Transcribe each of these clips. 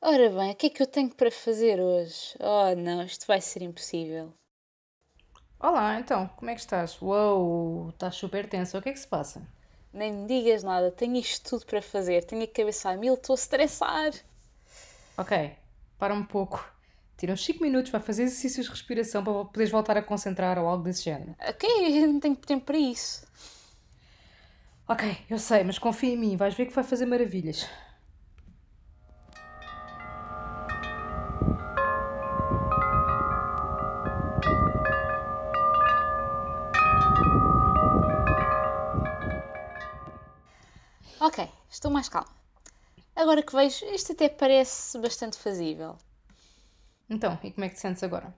Ora bem, o que é que eu tenho para fazer hoje? Oh não, isto vai ser impossível. Olá, então, como é que estás? Uou, estás super tensa, o que é que se passa? Nem me digas nada, tenho isto tudo para fazer, tenho a cabeça a mil, estou a estressar. Ok, para um pouco. Tira uns 5 minutos para fazer exercícios de respiração para poderes voltar a concentrar ou algo desse género. Ok, eu não tenho tempo para isso. Ok, eu sei, mas confia em mim, vais ver que vai fazer maravilhas. Ok, estou mais calma. Agora que vejo, isto até parece bastante fazível. Então, e como é que te sentes agora?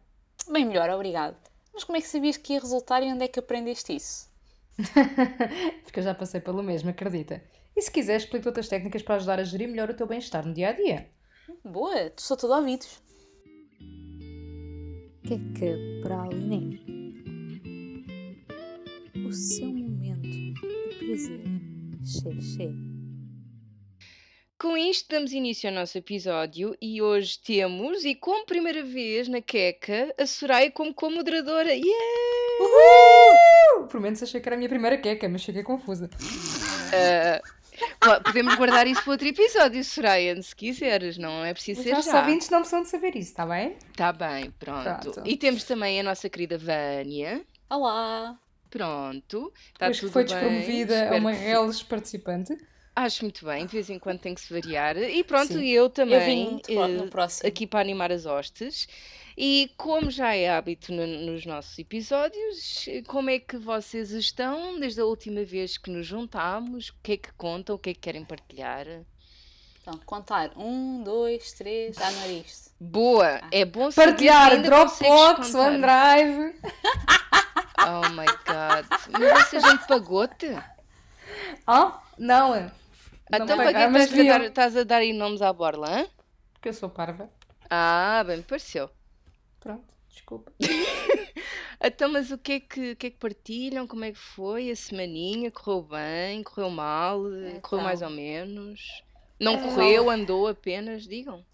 Bem melhor, obrigado. Mas como é que sabias que ia resultar e onde é que aprendeste isso? Porque eu já passei pelo mesmo, acredita. E se quiseres, explico outras técnicas para ajudar a gerir melhor o teu bem-estar no dia a dia. Boa, sou todo ouvidos. Queca Praliné. O seu momento de prazer. Xé, xé. Com isto damos início ao nosso episódio e hoje temos, e como primeira vez na Queca, a Soraya como co-moderadora. Yeah! Uhul! Por menos achei que era a minha primeira queca, mas fiquei confusa. Po- podemos guardar isso para outro episódio, Soraya, se quiseres, não é preciso Os ser nossos já. ouvintes não precisam de saber isso, está bem? Tá bem, pronto. Pronto. E temos também a nossa querida Vânia. Olá! Pronto, está tudo que foi bem. despromovida a uma que reles participante. Acho muito bem, de vez em quando tem que se variar. E pronto, Sim. eu Eu vim também, no eh, aqui para animar as hostes. E como já é hábito no- nos nossos episódios, como é que vocês estão desde a última vez que nos juntámos? O que é que contam? O que é que querem partilhar? Então, contar. Um, dois, três, já não era isto. Boa! É bom saber Partilhar Dropbox. OneDrive. Oh my god! Mas essa gente pagou-te? Oh, não. Não Então para que estás a, dar, estás a dar aí nomes à borla, hã? Porque eu sou parva. Ah, bem me pareceu. Pronto, desculpa. Então, mas o que é que, o que é que partilham? Como é que foi a semaninha? Correu bem? Correu mal? Correu mais ou Então. menos? Não É. correu? Andou apenas? Digam.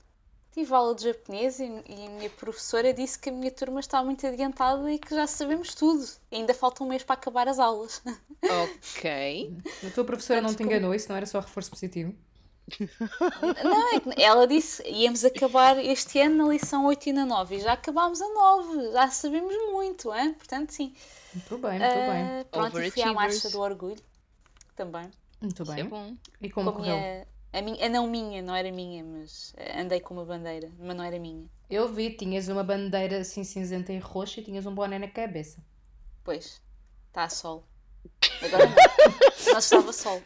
Tive aula de japonês e, e a minha professora disse que a minha turma está muito adiantada e que já sabemos tudo. Ainda falta um mês para acabar as aulas. Ok. A tua professora não te Portanto, enganou, isso não era só reforço positivo. Não, é que ela disse íamos acabar este ano na lição 8 e na 9 e já acabámos a 9, já sabemos muito, hein? portanto sim. Muito bem, muito bem. Ah, pronto, e fui à marcha do orgulho também. Muito Isso é bem. bom. E Com como a correu? minha, a minha, a não minha, não era minha, mas andei com uma bandeira, mas não era minha. Eu vi, tinhas uma bandeira assim cinzenta e roxa e tinhas um boné na cabeça. Pois, está a sol. Agora não, estava sol.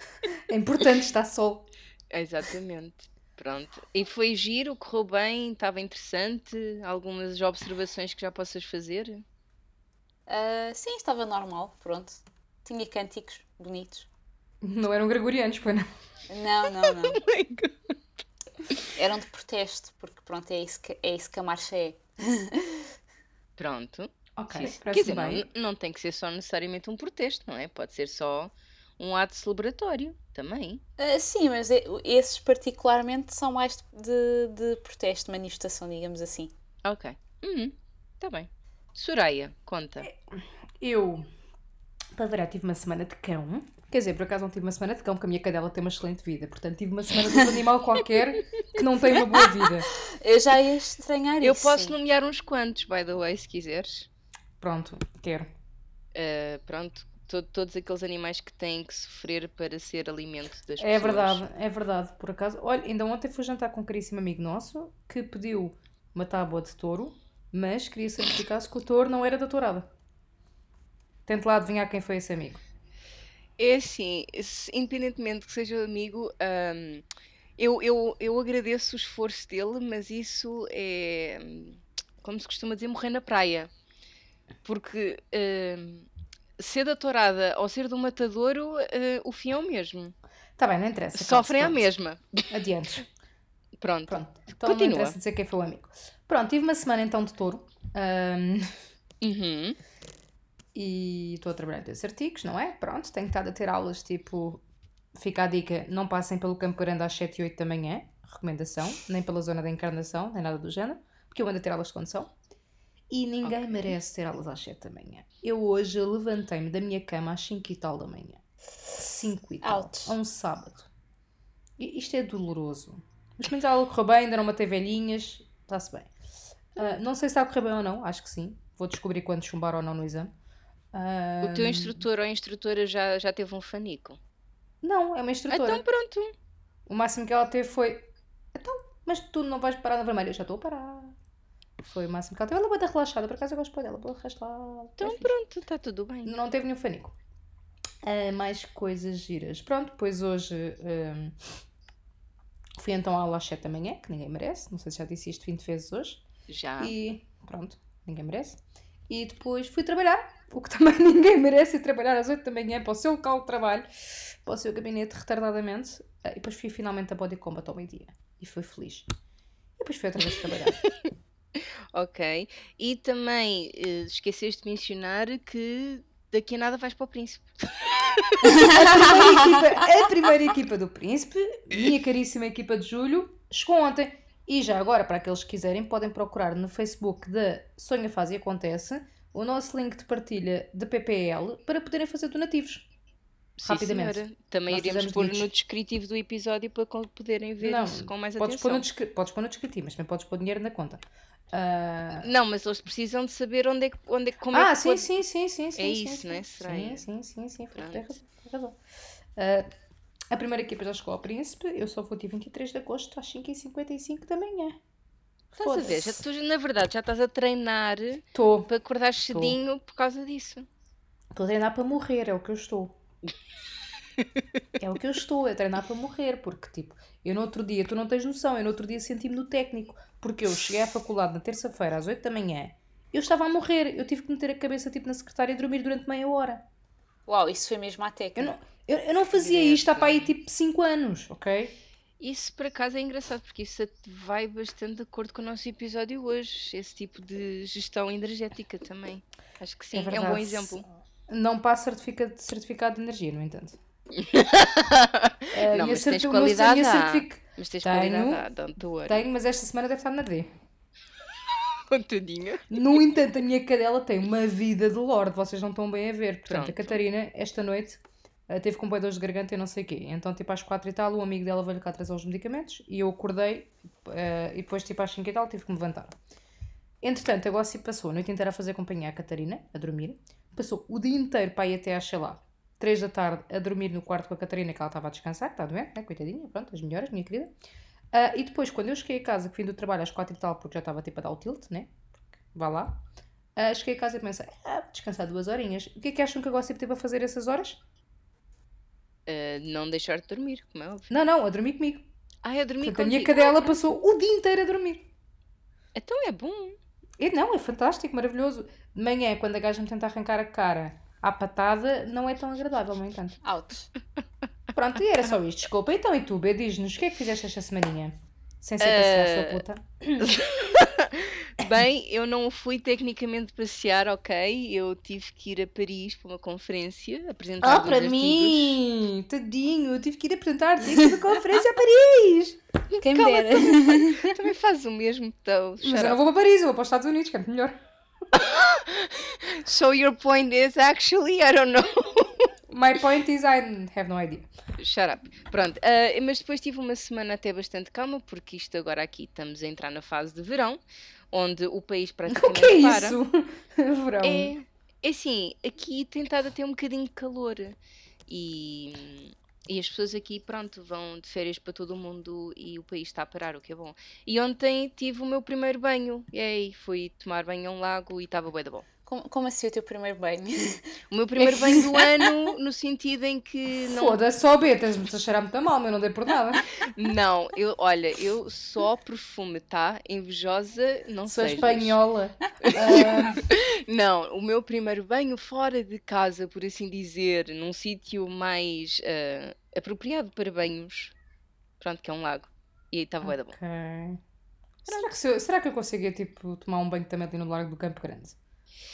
É importante, está sol. Exatamente. Pronto. E foi giro? Correu bem? Estava interessante? Algumas observações que já possas fazer? Ah, sim, estava normal, pronto. Tinha cânticos bonitos. Não eram gregorianos, foi não? Não, não, não. Oh. Eram de protesto, porque pronto, é isso que, é isso que a marcha é. Pronto. Ok, Sim. Quer dizer, bem. não, não tem que ser só necessariamente um protesto, não é? Pode ser só um ato celebratório também. Ah, sim, mas é- esses particularmente são mais de, de protesto, de manifestação, digamos assim. Ok. Uhum. Tá bem. Soraya, conta. Eu, para variar, tive uma semana de cão. Quer dizer, por acaso não tive uma semana de cão, porque a minha cadela tem uma excelente vida. Portanto, tive uma semana de um animal qualquer que não tem uma boa vida. Eu já ia estranhar Eu isso. posso sim. nomear uns quantos, by the way, se quiseres. Pronto, quero. Uh, pronto, to- todos aqueles animais que têm que sofrer para ser alimento das pessoas. É verdade, é verdade, por acaso. Olha, ainda ontem fui jantar com um caríssimo amigo nosso que pediu uma tábua de touro, mas queria certificar-se que o touro não era da tourada. Tente lá adivinhar quem foi esse amigo. É assim, independentemente que seja amigo, hum, eu, eu, eu agradeço o esforço dele, mas isso é, hum, como se costuma dizer, morrer na praia. Porque hum, ser da tourada ou ser do matadouro, eh, o fim é o mesmo. Tá bem, não interessa. Sofrem a mesma. Adiante. Pronto. Pronto. Então não Continua. interessa dizer quem foi o amigo. Pronto, tive uma semana então de touro. ahm, Uhum. E estou a trabalhar desses artigos, não é? Pronto, tenho estado a ter aulas tipo. Fica a dica, não passem pelo Campo Grande às 7 e 8 da manhã. recomendação, nem pela zona da encarnação, nem nada do género, porque eu ando a ter aulas de condução. E ninguém Ok. merece ter aulas às 7 da manhã. Eu hoje levantei-me da minha cama às 5 e tal da manhã. 5 e tal. Ouch. A um sábado. I- Isto é doloroso. Mas pelo menos a aula correu bem, ainda não matei velhinhas. Está-se bem. Ah, não sei se está a correr bem ou não, acho que sim. Vou descobrir quando chumbar ou não no exame. O teu instrutor ou instrutora já, já teve um fanico? Não, é uma instrutora. Então pronto. O máximo que ela teve foi. Então, mas tu não vais parar na vermelha? Eu já estou a parar. Foi o máximo que ela teve. Ela é bem relaxada, por acaso eu gosto dela. Boa relaxada. Então é fixe. pronto, está tudo bem. Não teve nenhum fanico. Ah, mais coisas giras. Pronto, depois hoje ahm, fui então à aula às 7 da manhã, que ninguém merece. Não sei se já disse isto 20 vezes hoje. Já. E pronto, ninguém merece. E depois fui trabalhar, o que também ninguém merece ir trabalhar às 8 da manhã para o seu local de trabalho, para o seu gabinete retardadamente. Ah, E depois fui finalmente a Body Combat ao meio-dia. E fui feliz. E depois fui outra vez trabalhar. Ok. E também eh, esqueceste de mencionar que daqui a nada vais para o Príncipe. A primeira, equipa, a primeira equipa do Príncipe, minha caríssima equipa de Julho, chegou ontem. E já agora, para aqueles que quiserem, podem procurar no Facebook da Sonha Faz e Acontece o nosso link de partilha de PPL para poderem fazer donativos. Sim, Rapidamente. senhora. Também Nós iremos pôr no descritivo do episódio para poderem ver Não, isso com mais Podes pôr, atenção. no descri- podes pôr no descritivo, mas também podes pôr dinheiro na conta. Ah, Não, mas eles precisam de saber onde é que, onde é, que- como é ah, que sim, pode- sim, sim, sim, sim. É sim, isso, sim. né, será? Sim, sim, sim, sim. Tem razão. Tem razão. Ah, a primeira equipa já chegou ao Príncipe. Eu só vou dia 23 de agosto às 5h55 da manhã. Estás a ver? Já, tu, na verdade, já estás a treinar Estou. para acordar cedinho por causa disso. Estou a treinar para morrer, é o que eu estou. É o que eu estou, é treinar para morrer, porque tipo, eu no outro dia, tu não tens noção, eu no outro dia senti-me no técnico, porque eu cheguei à faculdade na terça-feira às 8 da manhã, eu estava a morrer, eu tive que meter a cabeça tipo na secretária e dormir durante meia hora. Uau, isso foi mesmo à Eu técnica. não, eu, eu não fazia isto há para aí tipo 5 anos, ok? Isso por acaso é engraçado, porque isso vai bastante de acordo com o nosso episódio hoje. Esse tipo de gestão energética também. Acho que sim, é, um bom exemplo. Não passo certificado, certificado de energia, no entanto. A Não, mas tens meu- a qualidade, há. certific- Mas tens Tenho. qualidade, worry. Tenho, mas esta semana deve estar na D. Contadinha. No entanto, a minha cadela tem uma vida de lorde, vocês não estão bem a ver. Portanto, a Pronto. Catarina, esta noite, teve com dores de garganta e não sei o quê. Então, tipo, às quatro e tal, o amigo dela veio cá trazer os medicamentos e eu acordei eh, e depois, tipo, às cinco e tal, tive que me levantar. Entretanto, a Gossi passou a noite inteira a fazer companhia à Catarina, a dormir. Passou o dia inteiro para ir até sei lá, três da tarde a dormir no quarto com a Catarina, que ela estava a descansar, está doente, né? Coitadinha, pronto, as melhoras, minha querida. Ah, e depois, quando eu cheguei a casa, que vim do trabalho às quatro e tal, porque já estava tipo a dar o tilt, né? Vá lá. Ah, cheguei a casa e pensei, ah, descansar duas horinhas. O que é que acham que a Gossip teve a fazer essas horas? Ah, não deixar de dormir, como é óbvio. Não, não, a dormir comigo. Ah, eu dormi Portanto, a minha cadela passou o dia inteiro a dormir. Então é bom. E não, é fantástico, maravilhoso. De manhã, quando a gaja me tenta arrancar a cara à patada, não é tão agradável, no entanto. Out. Pronto, e era só isto. Desculpa. Então, e tu, B, diz-nos, o que é que fizeste esta semaninha? Sem ser passear, Eh, sua puta. Bem, eu não fui tecnicamente passear, ok? Eu tive que ir a Paris para uma conferência, apresentar dois para artigos. mim! Tadinho, eu tive que ir apresentar artigos de conferência a Paris! Quem me dera. Também faz o mesmo, então. Mas eu não vou para Paris, eu vou para os Estados Unidos, que é melhor. So your point is actually, I don't know. My point is I have no idea. Shut up. Pronto, ah, mas depois tive uma semana até bastante calma, porque isto agora aqui estamos a entrar na fase de verão, onde o país O praticamente que é para. isso? Verão. É, é assim, aqui tem estado a ter um bocadinho de calor e, e as pessoas aqui, pronto, vão de férias para todo o mundo e o país está a parar, o que é bom. E ontem tive o meu primeiro banho, e aí fui tomar banho a um lago e estava bué da bom. Como, como assim o teu primeiro banho? O meu primeiro banho do ano, no sentido em que não Foda-se, só B, tens-me a cheirar muito mal, mas não dei por nada. Não, eu, olha, eu só perfume, tá? Invejosa, não Sou sejas. espanhola. Não, o meu primeiro banho fora de casa, por assim dizer, num sítio mais ah, apropriado para banhos. Pronto, que é um lago. E aí estava bué da bom. ok. Será que, se eu, será que eu conseguia, tipo, tomar um banho também ali no Largo do Campo Grande?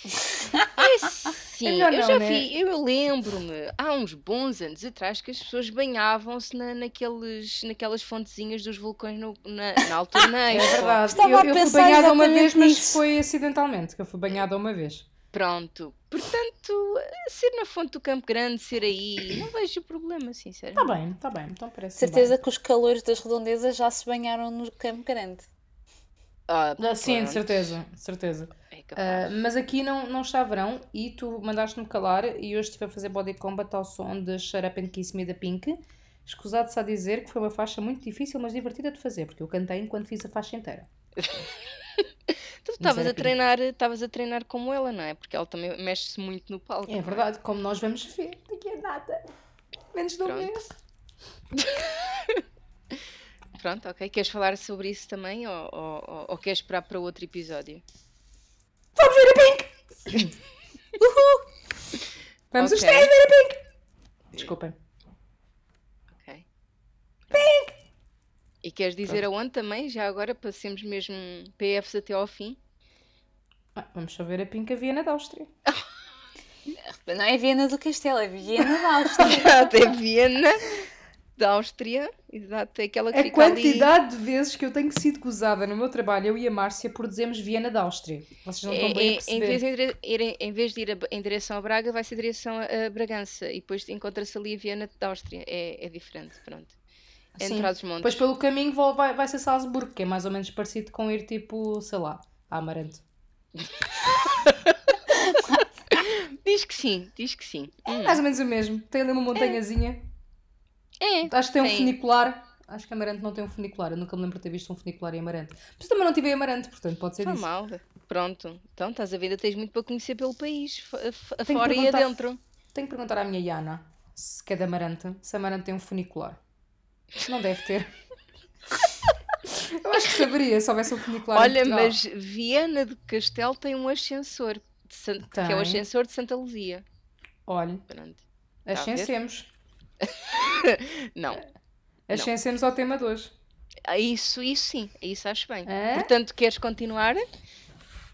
É assim, É melhor eu não, já né? vi, eu lembro-me, há uns bons anos atrás, que as pessoas banhavam-se na, naqueles, naquelas fontezinhas dos vulcões no- na, na altura na É Expo. verdade. Estava eu, a eu fui pensar banhada uma vez, mas foi acidentalmente, que eu fui banhada uma vez. Pronto. Portanto, ser na fonte do Campo Grande, ser aí, não vejo problema, Está sinceramente. bem, está bem, então parece Certeza que os calores das redondezas já se banharam no Campo Grande. Ah, bem. Ah, Sim, de certeza, de certeza. É Ah, capaz. mas aqui não, não está verão e tu mandaste-me calar e hoje estive a fazer body combat ao som de Shut Up and Kiss Me da Pink. Escusado-se a dizer que foi uma faixa muito difícil, mas divertida de fazer, porque eu cantei enquanto fiz a faixa inteira. Tu estavas a treinar, estavas a treinar como ela, não é? Porque ela também mexe-se muito no palco. É não verdade, como nós vamos ver daqui a nada. Menos de um mês. Pronto, ok. Queres falar sobre isso também ou, ou, ou- ou queres esperar para outro episódio? Vamos os Ok. três ver a Pink! Desculpem. Ok. E queres dizer aonde também, já agora, para sermos mesmo PFs até ao fim? Ah, vamos só ver a Pink a Viena da Áustria. Não é Viena do Castelo, é Viena da Áustria. até Viena, da Áustria. Exato, é aquela que A fica ali. quantidade de vezes que eu tenho sido gozada no meu trabalho, eu e a Márcia, por dizermos Viena da Áustria. Vocês não estão É- bem a é- em, perceber. vez de ir, em vez de ir em direção a Braga, vai ser em direção a, Bragança e depois encontra-se ali a Viena da Áustria. É, é diferente, pronto. Sim. Entre os montes. Depois pelo caminho vai, vai ser Salzburgo, que é mais ou menos parecido com ir tipo, sei lá, a Amarante. Diz que sim, diz que sim. Hum. Mais ou menos o mesmo. Tem ali uma montanhazinha. É, Acho que tem um funicular. Acho que Amarante não tem um funicular. Eu nunca me lembro de ter visto um funicular em Amarante. Mas também não tive em Amarante, portanto pode ser Está mal. Pronto. Então estás a ver, ainda tens muito para conhecer pelo país, que fora e adentro. Tenho que perguntar à minha Iana, se que é de Amarante, se Amarante tem um funicular. Não deve ter. Eu acho que saberia se houvesse um funicular Olha, mas Viana do Castelo tem um ascensor, de San- que é o ascensor de Santa Luzia. Olha, Pronto. Ascensemos. Não. Ascensemos ao tema de hoje. Ah, Isso, isso sim, isso acho bem. É? Portanto, queres continuar?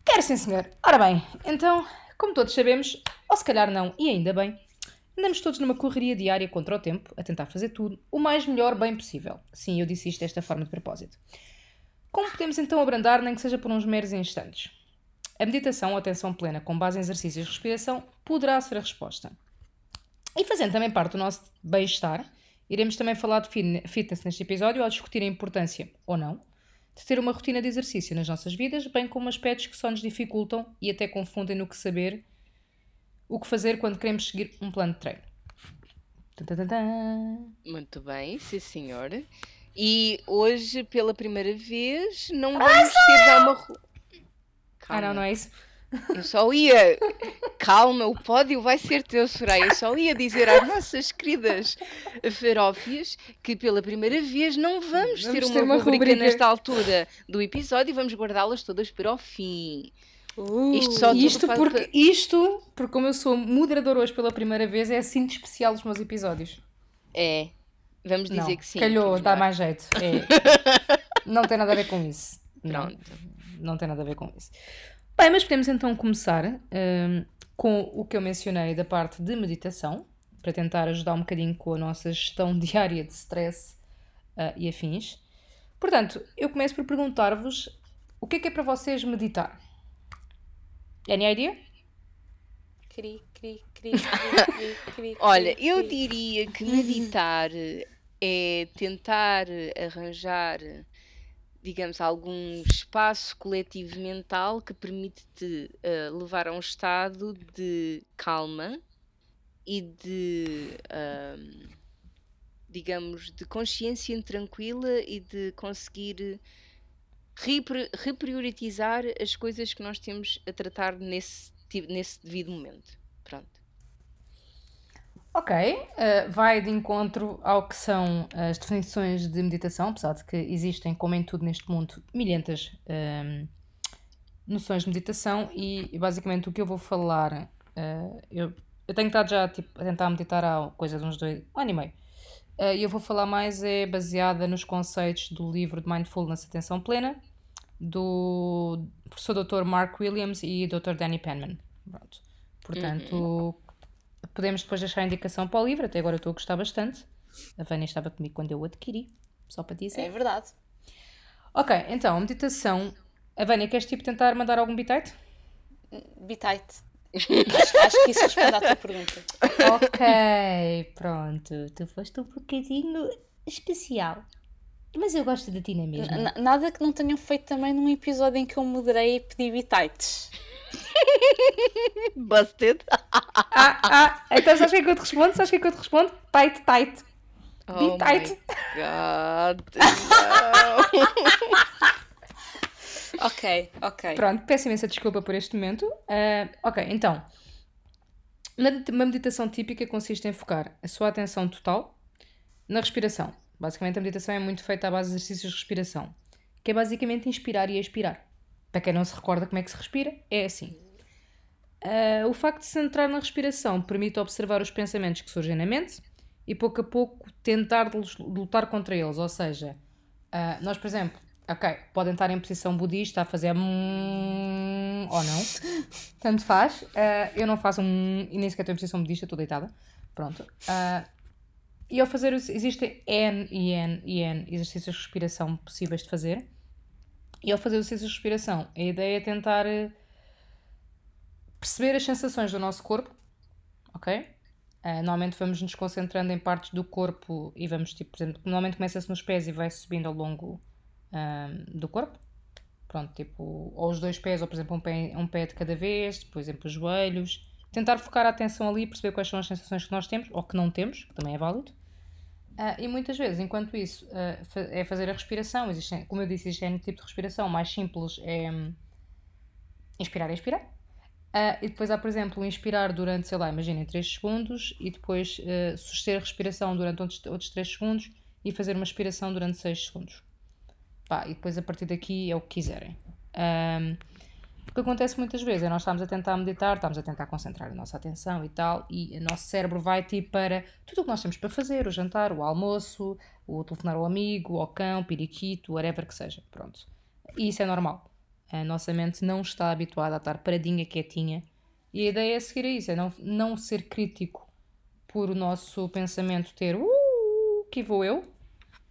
Quero sim, senhor. Ora bem, então, como todos sabemos, ou se calhar não, e ainda bem, andamos todos numa correria diária contra o tempo, a tentar fazer tudo o mais melhor bem possível. Sim, eu disse isto desta forma de propósito. Como podemos então abrandar, nem que seja por uns meros instantes? A meditação ou atenção plena com base em exercícios de respiração poderá ser a resposta. E fazendo também parte do nosso bem-estar, iremos também falar de fitne- fitness neste episódio ao discutir a importância, ou não, de ter uma rotina de exercício nas nossas vidas, bem como aspectos que só nos dificultam e até confundem no que saber, o que fazer quando queremos seguir um plano de treino. Muito bem, sim senhor. E hoje, pela primeira vez, não vamos ter já uma. ru- Ah, não, não é isso? Eu só ia. Calma, o pódio vai ser teu, Soraya. Eu só ia dizer às nossas queridas ferófias que pela primeira vez não vamos, ter Vamos uma, ter uma rubrica, rubrica. nesta altura do episódio e vamos guardá-las todas para o fim. Uh, Isto só- Isto faz- porque, isto, porque como eu sou moderador hoje pela primeira vez, é assim de especial os meus episódios. É. Vamos dizer não, que sim. calhou, dá mais jeito. É. não tem nada a ver com isso. Não, Pronto. não tem nada a ver com isso. Bem, mas podemos então começar hum, com o que eu mencionei da parte de meditação, para tentar ajudar um bocadinho com a nossa gestão diária de stress ah, e afins. Portanto, eu começo por perguntar-vos o que é que é para vocês meditar? Any idea? Cri, cri, cri, cri, cri, cri, Olha, eu diria que meditar é tentar arranjar, digamos, algum espaço coletivo mental que permite-te eh, levar a um estado de calma e de, ahm, digamos, de consciência tranquila e de conseguir repri- reprioritizar as coisas que nós temos a tratar nesse, nesse devido momento. Pronto. Ok, eh, vai de encontro ao que são as definições de meditação, apesar de que existem, como em tudo neste mundo, milhentas ehm, noções de meditação e, basicamente o que eu vou falar, eh, eu, eu tenho estado já tipo, a tentar meditar há coisa de uns dois, um ano e meio, Eh, e eu vou falar mais é baseada nos conceitos do livro de Mindfulness Atenção Plena, do professor Dr. Mark Williams e Dr. Danny Penman. Pronto. Portanto, podemos depois deixar a indicação para o livro. Até agora eu estou a gostar bastante. A Vânia estava comigo quando eu o adquiri, só para dizer. É verdade. Ok, então, meditação. A Vânia, queres tipo tentar mandar algum bitite? Bitite. acho, acho que isso responde à tua pergunta. Ok, pronto. Tu foste um bocadinho especial. Mas eu gosto de ti na mesma. N- nada que não tenham feito também num episódio em que eu moderei e pedi bitites. Busted. Ah, ah, então sabes o que é que eu te respondo? Sabes o que é que eu te respondo? Tight, tight. Oh tight. my God. Ok, ok. Pronto, peço imensa desculpa por este momento. Ah, ok, então. Uma uma meditação típica consiste em focar a sua atenção total na respiração. Basicamente, a meditação é muito feita à base de exercícios de respiração, que é basicamente inspirar e expirar. Para quem não se recorda como é que se respira, é assim. Ah, o facto de se centrar na respiração permite observar os pensamentos que surgem na mente e pouco a pouco tentar lutar contra eles. Ou seja, ah, nós, por exemplo, ok, podem estar em posição budista a fazer hum, ou não, tanto faz. Ah, eu não faço um e nem sequer estou em posição budista, estou deitada. Pronto. E ao fazer, existem N e N e N exercícios de respiração possíveis de fazer. E ao fazer os exercícios de respiração, a ideia é tentar eh, perceber as sensações do nosso corpo, ok? Ah, normalmente vamos nos concentrando em partes do corpo e vamos, tipo, por exemplo, normalmente começa-se nos pés e vai subindo ao longo ahm, do corpo. Pronto, tipo, ou os dois pés, ou por exemplo, um pé, um pé de cada vez, por exemplo, os joelhos. Tentar focar a atenção ali, perceber quais são as sensações que nós temos, ou que não temos, que também é válido. Ah, e muitas vezes, enquanto isso, ah, é fazer a respiração. Existem, como eu disse, existe um tipo de respiração. Mais simples é hum, inspirar e expirar. Ah, e depois há, por exemplo, inspirar durante, sei lá, imaginem 3 segundos e depois ah, suster a respiração durante outros, outros 3 segundos e fazer uma expiração durante 6 segundos. Pá, e depois a partir daqui é o que quiserem. O que acontece muitas vezes é nós estamos a tentar meditar, estamos a tentar concentrar a nossa atenção e tal, e o nosso cérebro vai tipo para tudo o que nós temos para fazer, o jantar, o almoço, o telefonar ao amigo, ao cão, periquito, whatever que seja. Pronto. E isso é normal. A nossa mente não está habituada a estar paradinha, quietinha, e a ideia é seguir a isso, é não, não ser crítico por o nosso pensamento ter uh, que vou eu,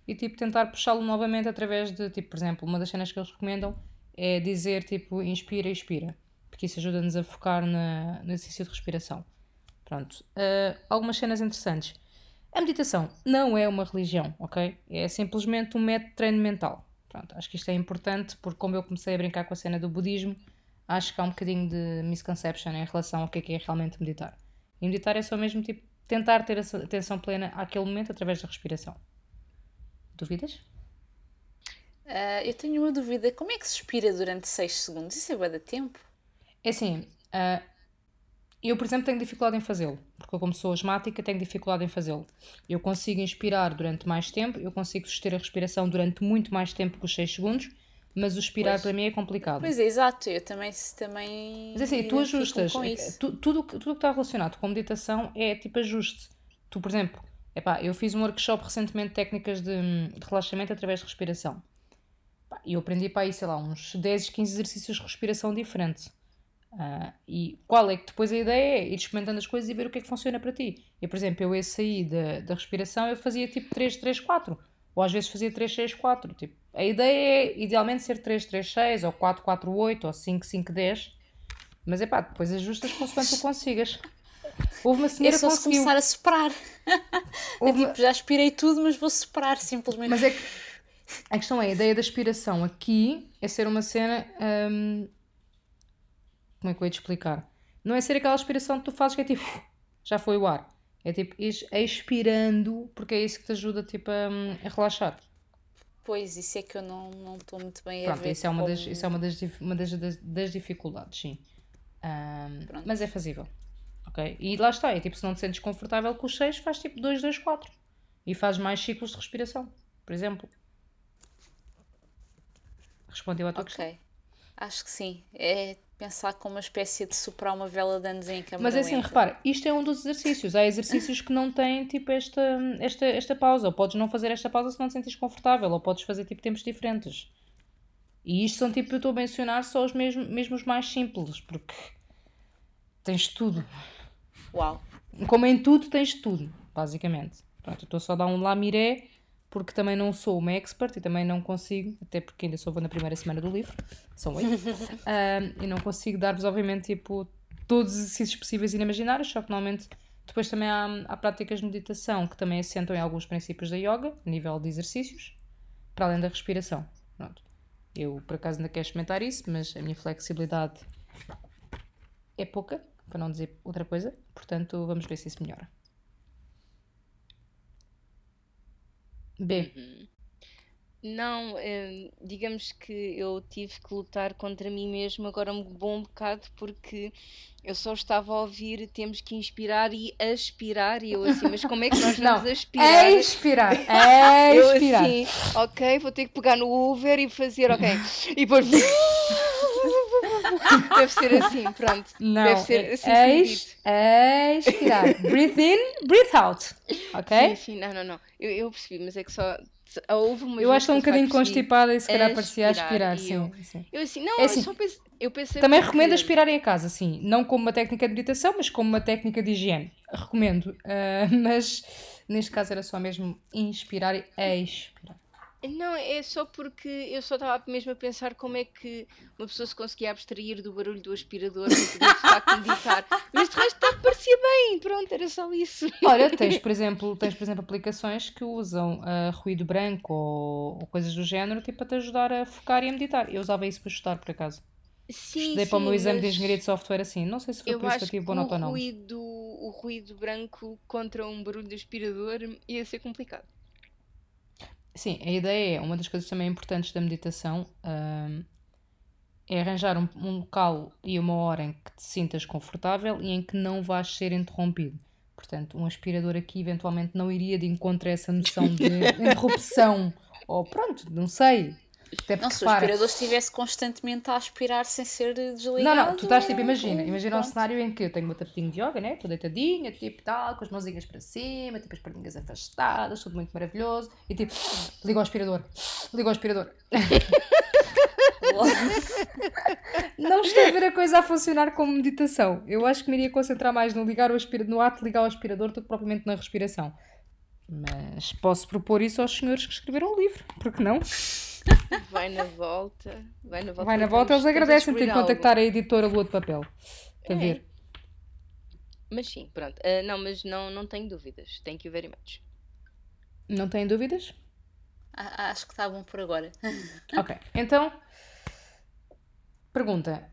e tipo tentar puxá-lo novamente através de, tipo, por exemplo, uma das cenas que eles recomendam é dizer tipo inspira expira, porque isso ajuda-nos a focar na, no exercício de respiração. Pronto. Ah, algumas cenas interessantes. A meditação não é uma religião, ok? É simplesmente um método de treino mental. Pronto, acho que isto é importante porque como eu comecei a brincar com a cena do budismo, acho que há um bocadinho de misconception em relação ao que é que é realmente meditar. E meditar é só mesmo tipo tentar ter atenção plena àquele momento através da respiração. Duvidas? Ah, eu tenho uma dúvida. Como é que se expira durante 6 segundos? Isso é bué de tempo. É assim, ah, eu, por exemplo, tenho dificuldade em fazê-lo, porque eu, como sou asmática, tenho dificuldade em fazê-lo. Eu consigo inspirar durante mais tempo, eu consigo suster a respiração durante muito mais tempo que os 6 segundos, mas o expirar Pois. para mim é complicado. Pois é, exato. Eu também, também Mas assim, tu ajustas. é- tu- tudo tudo o que está relacionado com meditação é tipo ajuste. Tu, por exemplo, epá, eu fiz um workshop recentemente de técnicas de, de relaxamento através de respiração. E eu aprendi para aí, sei lá, uns 10, 15 exercícios de respiração diferentes. Ah, e qual é que depois a ideia é ir experimentando as coisas e ver o que é que funciona para ti. Eu, por exemplo, eu esse aí da, da respiração eu fazia tipo 3, 3, 4. Ou às vezes fazia 3, 6, 4. Tipo, a ideia é idealmente ser 3, 3, 6, ou 4, 4, 8, ou 5, 5, 10. Mas é pá, depois ajustas consoante tu consigas. Houve uma É senhora que conseguiu. começar a separar. É Houve uma- tipo, já aspirei tudo, mas vou separar simplesmente. Mas é que a questão é, a ideia da aspiração aqui é ser uma cena. hum, como é que eu ia te explicar? Não é ser aquela aspiração que tu fazes que é tipo, já foi o ar. É tipo, expirando, porque é isso que te ajuda tipo, a, a relaxar. Pois, isso é que eu não não estou muito bem a Pronto, ver. isso é uma das, como- isso é uma das, uma das, das, das dificuldades, sim. Hum, Pronto. mas é fazível. Ok? E lá está, é tipo, se não te sentes confortável com os 6, faz tipo 2, 2, 4. E faz mais ciclos de respiração, por exemplo. Respondeu à tua questão. Ok. Acho que sim. É pensar como uma espécie de soprar uma vela de anos em câmara Mas é assim, lenta. repara, isto é um dos exercícios. Há exercícios que não têm tipo esta, esta, esta pausa. Ou podes não fazer esta pausa se não te sentes confortável, ou podes fazer tipo tempos diferentes. E isto são tipo, eu estou a mencionar só os mesmos, mesmo os mais simples, porque tens tudo. Uau. Como em tudo, tens tudo, basicamente. Pronto, eu estou só a dar um lamiré, porque também não sou uma expert e também não consigo, até porque ainda sou na primeira semana do livro, são oito, um, e não consigo dar-vos, obviamente, tipo, todos os exercícios possíveis e inimaginários, só que normalmente depois também há, há práticas de meditação que também assentam em alguns princípios da yoga, a nível de exercícios, para além da respiração. Pronto. Eu, por acaso, ainda quero experimentar isso, mas a minha flexibilidade é pouca, para não dizer outra coisa, portanto, vamos ver se isso melhora. B. Uhum. Não, eh, digamos que eu tive que lutar contra mim mesmo agora um bom bocado porque eu só estava a ouvir temos que inspirar e aspirar e eu assim, mas como é que nós Não, vamos aspirar? expirar, Eu expirar. assim, ok, vou ter que pegar no Uber e fazer, ok, e depois deve ser assim, pronto. Não, Deve ser é assim ex, expirar. breathe in, breathe out. Ok? Sim, sim, não, não, não. Eu, eu percebi, mas é que só houve umas Eu acho que um eu bocadinho constipada e se calhar parecia aspirar, aspirar, sim. eu- sim. Eu assim, não, É eu assim, só pensei, eu pensei Também porque- recomendo aspirarem a casa, sim. Não como uma técnica de meditação, mas como uma técnica de higiene. Recomendo. Ah, mas neste caso era só mesmo inspirar e expirar. Não, é só porque eu só estava mesmo a pensar como é que uma pessoa se conseguia abstrair do barulho do aspirador para poder de facto meditar. Mas de resto tá, parecia bem, pronto, era só isso. Olha, tens por exemplo, tens, por exemplo aplicações que usam ah, ruído branco ou, ou coisas do género tipo, para te ajudar a focar e a meditar. Eu usava isso para estudar, por acaso. Sim, Estudei para o sim, meu exame de engenharia de software assim. Não sei se foi por isso que eu tive boa nota ou não. ruído, o ruído branco contra um barulho de aspirador ia ser complicado. Sim, a ideia é, uma das coisas também importantes da meditação hum, é arranjar um, um local e uma hora em que te sintas confortável e em que não vais ser interrompido. Portanto, um aspirador aqui eventualmente não iria de encontro a essa noção de interrupção. Ou pronto, não sei. Até Não, se o aspirador estivesse constantemente a aspirar sem ser desligado. Não, não, tu estás tipo, imagina, um- imagina um cenário em que eu tenho o meu tapetinho de yoga, né? Estou deitadinha, tipo tal, com as mãozinhas para cima, tipo as perninhas afastadas, tudo muito maravilhoso. E tipo, liga o aspirador, liga o aspirador. Não estou a ver a coisa a funcionar como meditação. Eu acho que me iria concentrar mais no, ligar o aspira... no ato de ligar o aspirador do que propriamente na respiração. Mas posso propor isso aos senhores que escreveram o livro, porque não? Vai na volta, vai na volta. Vai na volta, eles de algo. contactar a editora Lua de Papel. Para É. ver. Mas sim, pronto. Ah, não, mas não, não tenho dúvidas. Thank you very much. Não têm dúvidas? Ah, Acho que está bom por agora. Ok, então pergunta: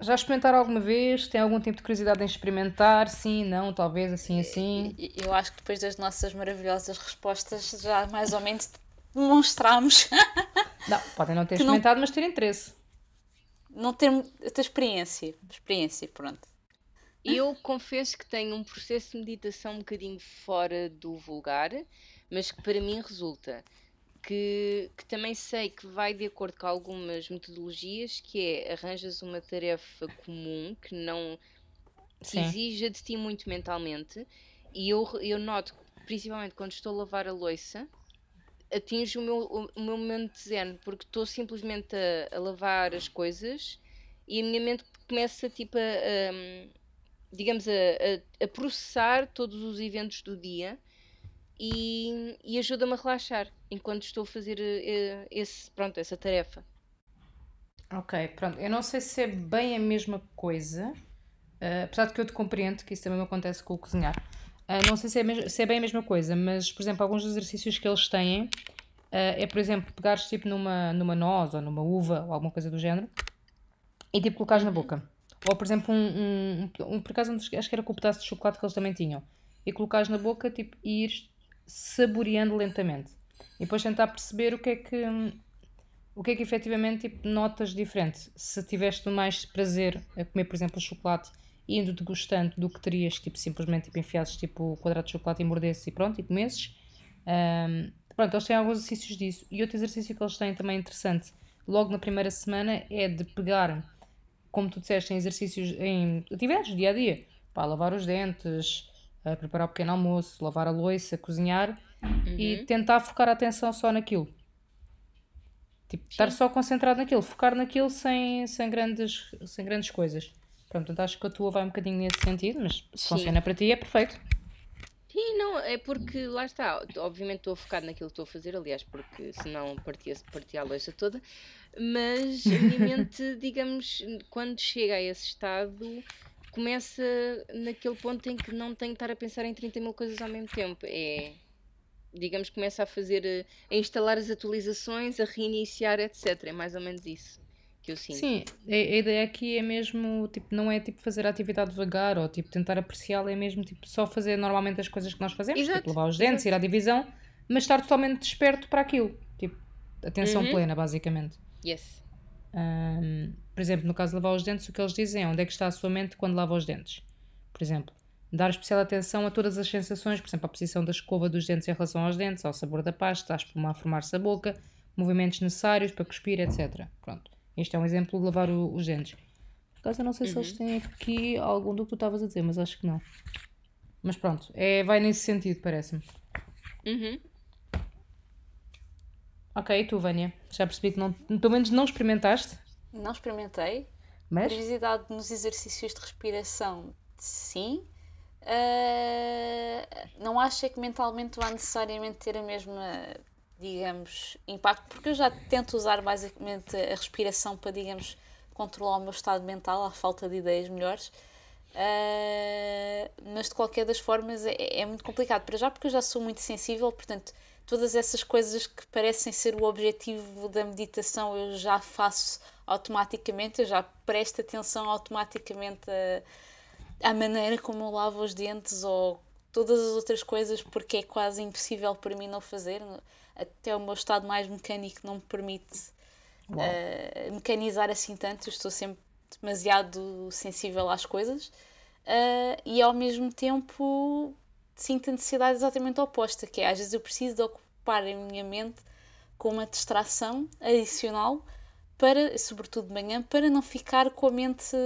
já experimentaram alguma vez? Tem algum tipo de curiosidade em experimentar? Sim, não, talvez, assim, assim. Eu acho que depois das nossas maravilhosas respostas já mais ou menos demonstramos Não, podem não ter Que não- experimentado, mas ter interesse. não ter muita experiência. Experiência, pronto. Eu confesso que tenho um processo de meditação um bocadinho fora do vulgar, mas que para mim resulta. Que, que também sei que vai de acordo com algumas metodologias, que é arranjas uma tarefa comum que não Sim. exija de ti muito mentalmente, e eu, eu noto principalmente quando estou a lavar a louça, atinjo o meu, o, meu momento de zen, porque estou simplesmente a, a lavar as coisas e a minha mente começa tipo a, a, digamos a, a, processar todos os eventos do dia e, e ajuda-me a relaxar enquanto estou a fazer eh, esse, pronto, essa tarefa. Ok, pronto. Eu não sei se é bem a mesma coisa, eh, apesar de que eu te compreendo que isso também me acontece com o cozinhar. Ah, não sei se é, se é bem a mesma coisa, mas, por exemplo, alguns exercícios que eles têm ah, é, por exemplo, pegares tipo numa, numa noz ou numa uva ou alguma coisa do género e tipo colocares na boca. Ou, por exemplo, um, um, um- um- por acaso acho que era com o pedaço de chocolate que eles também tinham. E colocares na boca tipo, e ires saboreando lentamente. E depois tentar perceber o que é que, o que é que efetivamente tipo, notas diferente. Se tiveste mais prazer a comer, por exemplo, chocolate indo degustando do que terias tipo, simplesmente tipo, enfiasses tipo, o quadrado de chocolate e mordesses e pronto, e comesses. Ahm, pronto, eles têm alguns exercícios disso. E outro exercício que eles têm também interessante, logo na primeira semana, é de pegar, como tu disseste, em exercícios, em atividades do dia a dia, para lavar os dentes, a preparar o pequeno almoço, lavar a louça, cozinhar e tentar focar a atenção só naquilo. Tipo, estar só concentrado naquilo, focar naquilo sem, sem, grandes, sem grandes coisas. Portanto, acho que a tua vai um bocadinho nesse sentido, mas se Sim. funciona para ti é perfeito. Sim, não, é porque lá está, obviamente estou focado naquilo que estou a fazer, aliás, porque senão partia, partia a loja toda, mas a minha mente, digamos, quando chega a esse estado, começa naquele ponto em que não tenho que estar a pensar em 30 mil coisas ao mesmo tempo. É, digamos, começa a fazer, eh, a instalar as atualizações, a reiniciar, etc. É mais ou menos isso que eu sinto. Sim, a, a ideia aqui é mesmo, tipo, não é tipo fazer a atividade devagar ou tipo tentar apreciá-la, é mesmo tipo só fazer normalmente as coisas que nós fazemos, Exato, tipo lavar os dentes, exato. ir à divisão, mas estar totalmente desperto para aquilo. Tipo, atenção Uhum. plena, basicamente. Yes. Ahm, por exemplo, no caso de lavar os dentes, o que eles dizem é onde é que está a sua mente quando lava os dentes. Por exemplo, dar especial atenção a todas as sensações, por exemplo, a posição da escova dos dentes em relação aos dentes, ao sabor da pasta, à espuma a formar-se a boca, movimentos necessários para cuspir, etc. Pronto. Este é um exemplo de lavar o- os dentes. Por acaso eu não sei se eles têm aqui algum do que tu estavas a dizer, mas acho que não. Mas pronto, é, vai nesse sentido, parece-me. Uhum. Ok, e tu, Vânia? Já percebi que não, pelo menos não experimentaste, Não experimentei. mas Curiosidade nos exercícios de respiração, sim. Ah, não acho é que mentalmente vá necessariamente ter a mesma, digamos, impacto, porque eu já tento usar basicamente a respiração para, digamos, controlar o meu estado mental, à falta de ideias melhores. Ah, mas de qualquer das formas é, é muito complicado. Para já, porque eu já sou muito sensível, portanto, todas essas coisas que parecem ser o objetivo da meditação eu já faço automaticamente, eu já presto atenção automaticamente a, à maneira como eu lavo os dentes ou todas as outras coisas, porque é quase impossível para mim não fazer. Até o meu estado mais mecânico não me permite uh, mecanizar assim tanto, eu estou sempre demasiado sensível às coisas. Uh, e ao mesmo tempo sinto a necessidade exatamente oposta, que é às vezes eu preciso de ocupar a minha mente com uma distração adicional para, sobretudo de manhã, para não ficar com a mente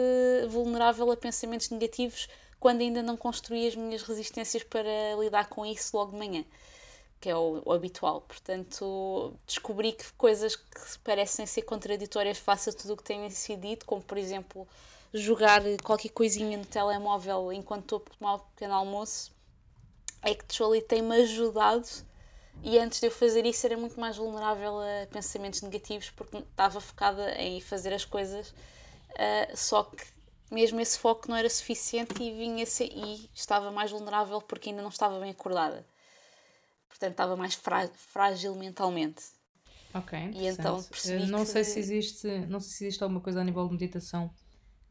vulnerável a pensamentos negativos quando ainda não construí as minhas resistências para lidar com isso logo de manhã que é o, o, habitual. Portanto, descobri que coisas que parecem ser contraditórias face a tudo o que tem sido dito, como por exemplo jogar qualquer coisinha no telemóvel enquanto estou a tomar o pequeno almoço, é que Trolley tem-me ajudado e antes de eu fazer isso era muito mais vulnerável a pensamentos negativos porque estava focada em fazer as coisas, uh, só que mesmo esse foco não era suficiente e vinha e estava mais vulnerável porque ainda não estava bem acordada portanto estava mais frágil mentalmente. Ok. E então percebi não que... sei se existe, não sei se existe alguma coisa a nível de meditação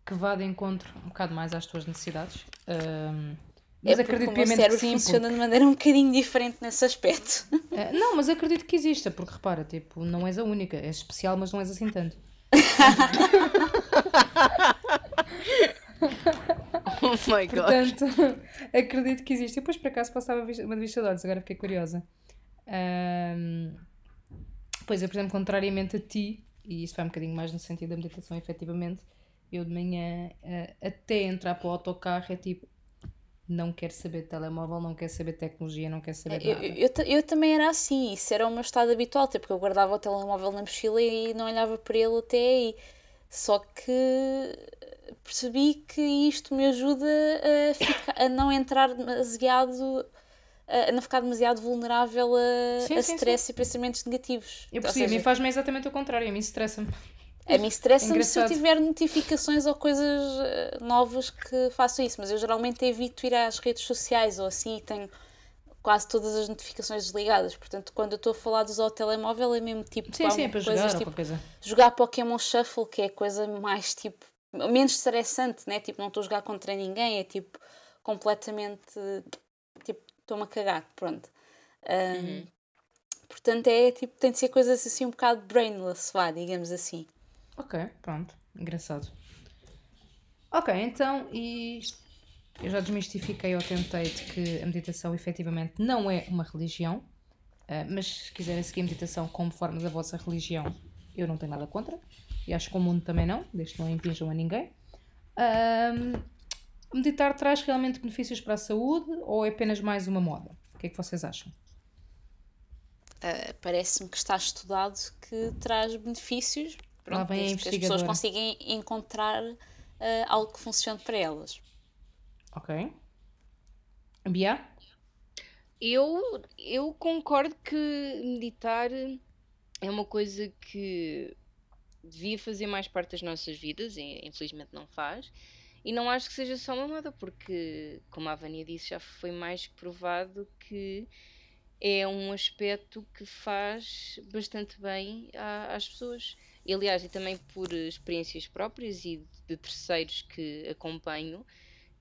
que vá de encontro um bocado mais às tuas necessidades. Um, mas é acredito o piamente que sim. funciona porque... de maneira um bocadinho diferente nesse aspecto. Uh, não, mas acredito que exista, porque repara, tipo, não és a única, és especial, mas não és assim tanto. Oh my god. Portanto, acredito que existe. Eu depois por acaso passava uma de vista de olhos, agora fiquei curiosa. Um, pois eu, por exemplo, contrariamente a ti, e isso vai um bocadinho mais no sentido da meditação, efetivamente, eu de manhã uh, até entrar para o autocarro é tipo. Não quero saber de telemóvel, não quero saber de tecnologia, não quero saber eu, nada. eu, eu, eu, também era assim, isso era o meu estado habitual, até porque eu guardava o telemóvel na mochila e não olhava para ele até aí. Só que percebi que isto me ajuda a, ficar, a não entrar demasiado a não ficar demasiado vulnerável a, sim, a sim, stress sim. e pensamentos negativos. Eu percebi, seja, a mim faz-me exatamente o contrário, a mim estressa-me. A mim estressa-me se eu tiver notificações ou coisas novas que façam isso, mas eu geralmente evito ir às redes sociais ou assim e tenho quase todas as notificações desligadas. Portanto, quando eu estou a falar de usar o telemóvel é mesmo tipo. Sim, sim, é para coisas, jogar tipo, coisa. Jogar Pokémon Shuffle, que é a coisa mais tipo. Menos estressante, né? Tipo, não estou a jogar contra ninguém, é tipo completamente. tipo, estou-me a cagar, pronto. Um, uhum. Portanto, é tipo, tem de ser coisas assim um bocado brainless, vá, digamos assim. Ok, pronto, engraçado. Ok, então, e eu já desmistifiquei ou tentei de que a meditação efetivamente não é uma religião, uh, mas se quiserem seguir a meditação como forma da vossa religião, eu não tenho nada contra, e acho que o mundo também não, desde que não impinjam a ninguém. Um, meditar traz realmente benefícios para a saúde ou é apenas mais uma moda? O que é que vocês acham? Uh, Parece-me que está estudado que traz benefícios Pronto, que as pessoas conseguem encontrar uh, algo que funcione para elas. Ok. Bia? Eu, eu concordo que meditar é uma coisa que devia fazer mais parte das nossas vidas, e infelizmente não faz. E não acho que seja só uma moda, porque, como a Vânia disse, já foi mais provado que é um aspecto que faz bastante bem às pessoas. E, aliás, e também por experiências próprias e de terceiros que acompanho,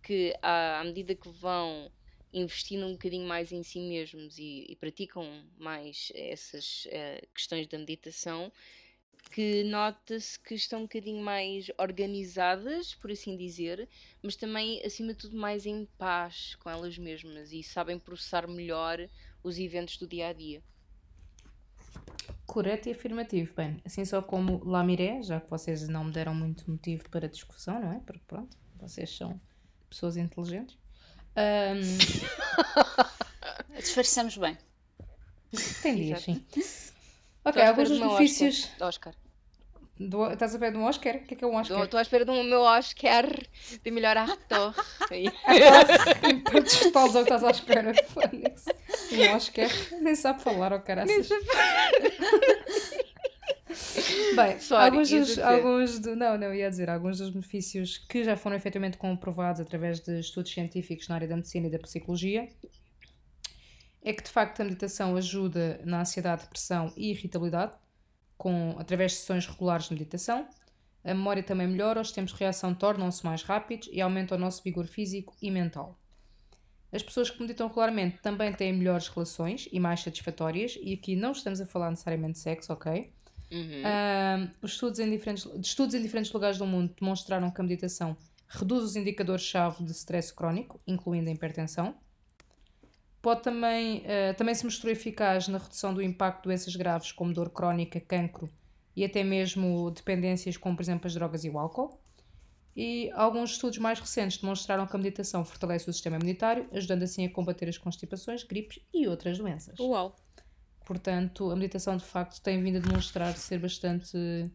que à, à medida que vão investindo um bocadinho mais em si mesmos e, e praticam mais essas uh, questões da meditação, que nota-se que estão um bocadinho mais organizadas, por assim dizer, mas também, acima de tudo, mais em paz com elas mesmas e sabem processar melhor os eventos do dia a dia. Correto e afirmativo. Bem, assim só como Lamiré, já que vocês não me deram muito motivo para discussão, não é? Porque pronto, vocês são pessoas inteligentes. Um... Disfarçamos bem. Tem dias, sim. Ok, alguns dos benefícios. Oscar. Do, estás a ver de um Oscar? O que é que é um Oscar? Estou à espera do meu Oscar de melhor ator. Tantos estalos é o que estás à espera. Um Oscar. Nem sabe falar, oh caraças. Bem, Sorry, alguns, dos, alguns do, não, não, ia dizer, alguns dos benefícios que já foram efetivamente comprovados através de estudos científicos na área da medicina e da psicologia é que de facto a meditação ajuda na ansiedade, depressão e irritabilidade, com, através de sessões regulares de meditação. A memória também melhora, os tempos de reação tornam-se mais rápidos e aumenta o nosso vigor físico e mental. As pessoas que meditam regularmente também têm melhores relações e mais satisfatórias, e aqui não estamos a falar necessariamente de sexo, ok? Uhum. Uh, os estudos em, diferentes, estudos em diferentes lugares do mundo demonstraram que a meditação reduz os indicadores-chave de stress crónico, incluindo a hipertensão. Pode também, uh, também se mostrou eficaz na redução do impacto de doenças graves como dor crónica, cancro e até mesmo dependências como, por exemplo, as drogas e o álcool. E alguns estudos mais recentes demonstraram que a meditação fortalece o sistema imunitário, ajudando assim a combater as constipações, gripes e outras doenças. Uau! Portanto, a meditação de facto tem vindo a demonstrar ser bastante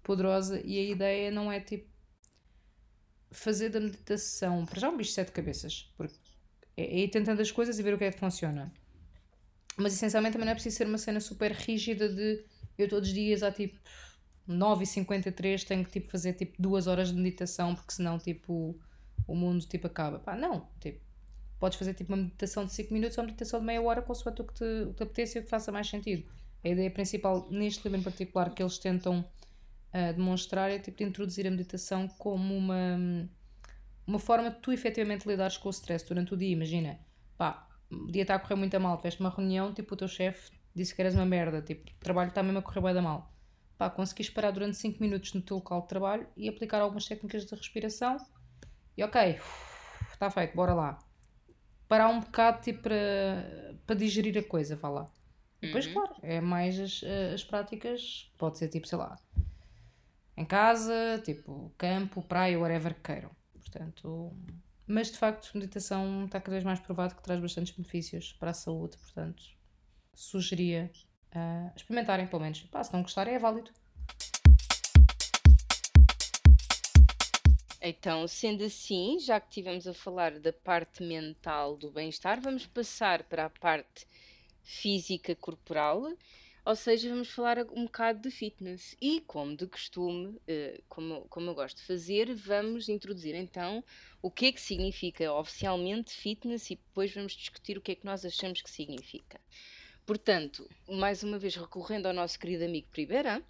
poderosa e a ideia não é tipo fazer da meditação para já um bicho de sete cabeças, porque é, ir tentando as coisas e ver o que é que funciona. Mas essencialmente também não é preciso ser uma cena super rígida de eu todos os dias há tipo 9h53 tenho que tipo, fazer tipo duas horas de meditação porque senão tipo o mundo tipo acaba. Pá, não, tipo Podes fazer tipo uma meditação de 5 minutos ou uma meditação de meia hora, consoante o que te, o que te apeteça e o que faça mais sentido. A ideia principal neste livro em particular que eles tentam uh, demonstrar é tipo de introduzir a meditação como uma, uma forma de tu efetivamente lidares com o stress durante o dia. Imagina, pá, o dia está a correr muito a mal, tiveste uma reunião, tipo o teu chefe disse que eras uma merda, tipo, o trabalho está mesmo a correr bem da mal. Pá, conseguis parar durante 5 minutos no teu local de trabalho e aplicar algumas técnicas de respiração e ok, está feito, bora lá parar um bocado tipo, para, para digerir a coisa, vá lá. Depois, uhum. claro, é mais as, as práticas, pode ser tipo, sei lá, em casa, tipo campo, praia, whatever que queiram. Portanto, mas de facto, meditação está cada vez mais provado que traz bastantes benefícios para a saúde, portanto, sugeria uh, experimentarem pelo menos. Pá, se não gostarem, é válido. Então, sendo assim, já que estivemos a falar da parte mental do bem-estar, vamos passar para a parte física corporal, ou seja, vamos falar um bocado de fitness. E, como de costume, eh, como, como eu gosto de fazer, vamos introduzir então o que é que significa oficialmente fitness e depois vamos discutir o que é que nós achamos que significa. Portanto, mais uma vez recorrendo ao nosso querido amigo Pribeira,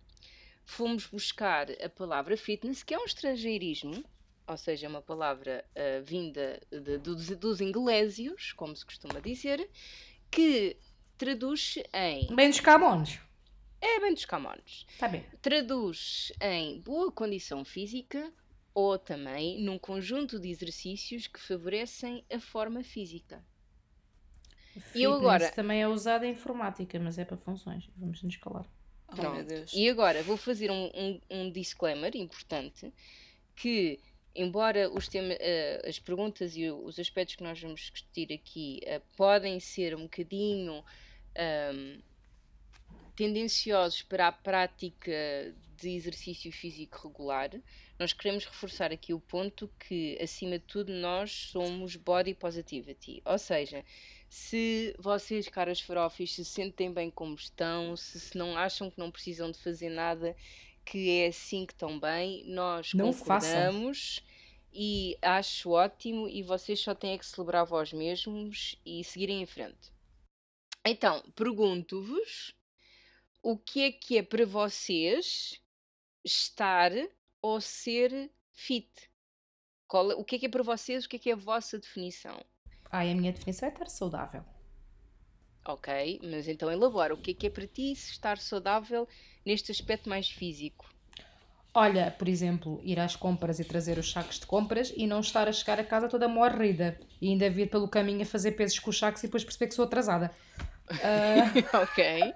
fomos buscar a palavra fitness, que é um estrangeirismo, ou seja, uma palavra uh, vinda de, dos, dos inglésios, como se costuma dizer, que traduz em. Bem dos camões. É bem dos camões. Tá bem. Traduz em boa condição física ou também num conjunto de exercícios que favorecem a forma física. e eu agora também é usado em informática, mas é para funções. Vamos nos calar. Oh, e agora vou fazer um, um, um disclaimer importante que embora os temas, uh, as perguntas e os aspectos que nós vamos discutir aqui uh, podem ser um bocadinho um, tendenciosos para a prática de exercício físico regular, nós queremos reforçar aqui o ponto que, acima de tudo, nós somos body positivity. Ou seja, se vocês, caras farofis, se sentem bem como estão, se, se não acham que não precisam de fazer nada, que é assim que estão bem, nós Não concordamos e acho ótimo e vocês só têm é que celebrar vós mesmos e seguirem em frente. Então, pergunto-vos o que é que é para vocês estar ou ser fit? Qual é- o que é que é para vocês? O que é que é a vossa definição? Ai, a minha definição é estar saudável. Ok, mas então elabora. O que é que é para ti estar saudável neste aspecto mais físico? Olha, por exemplo, ir às compras e trazer os sacos de compras e não estar a chegar a casa toda morrida e ainda vir pelo caminho a fazer pesos com os sacos e depois perceber que sou atrasada. Ah, ok.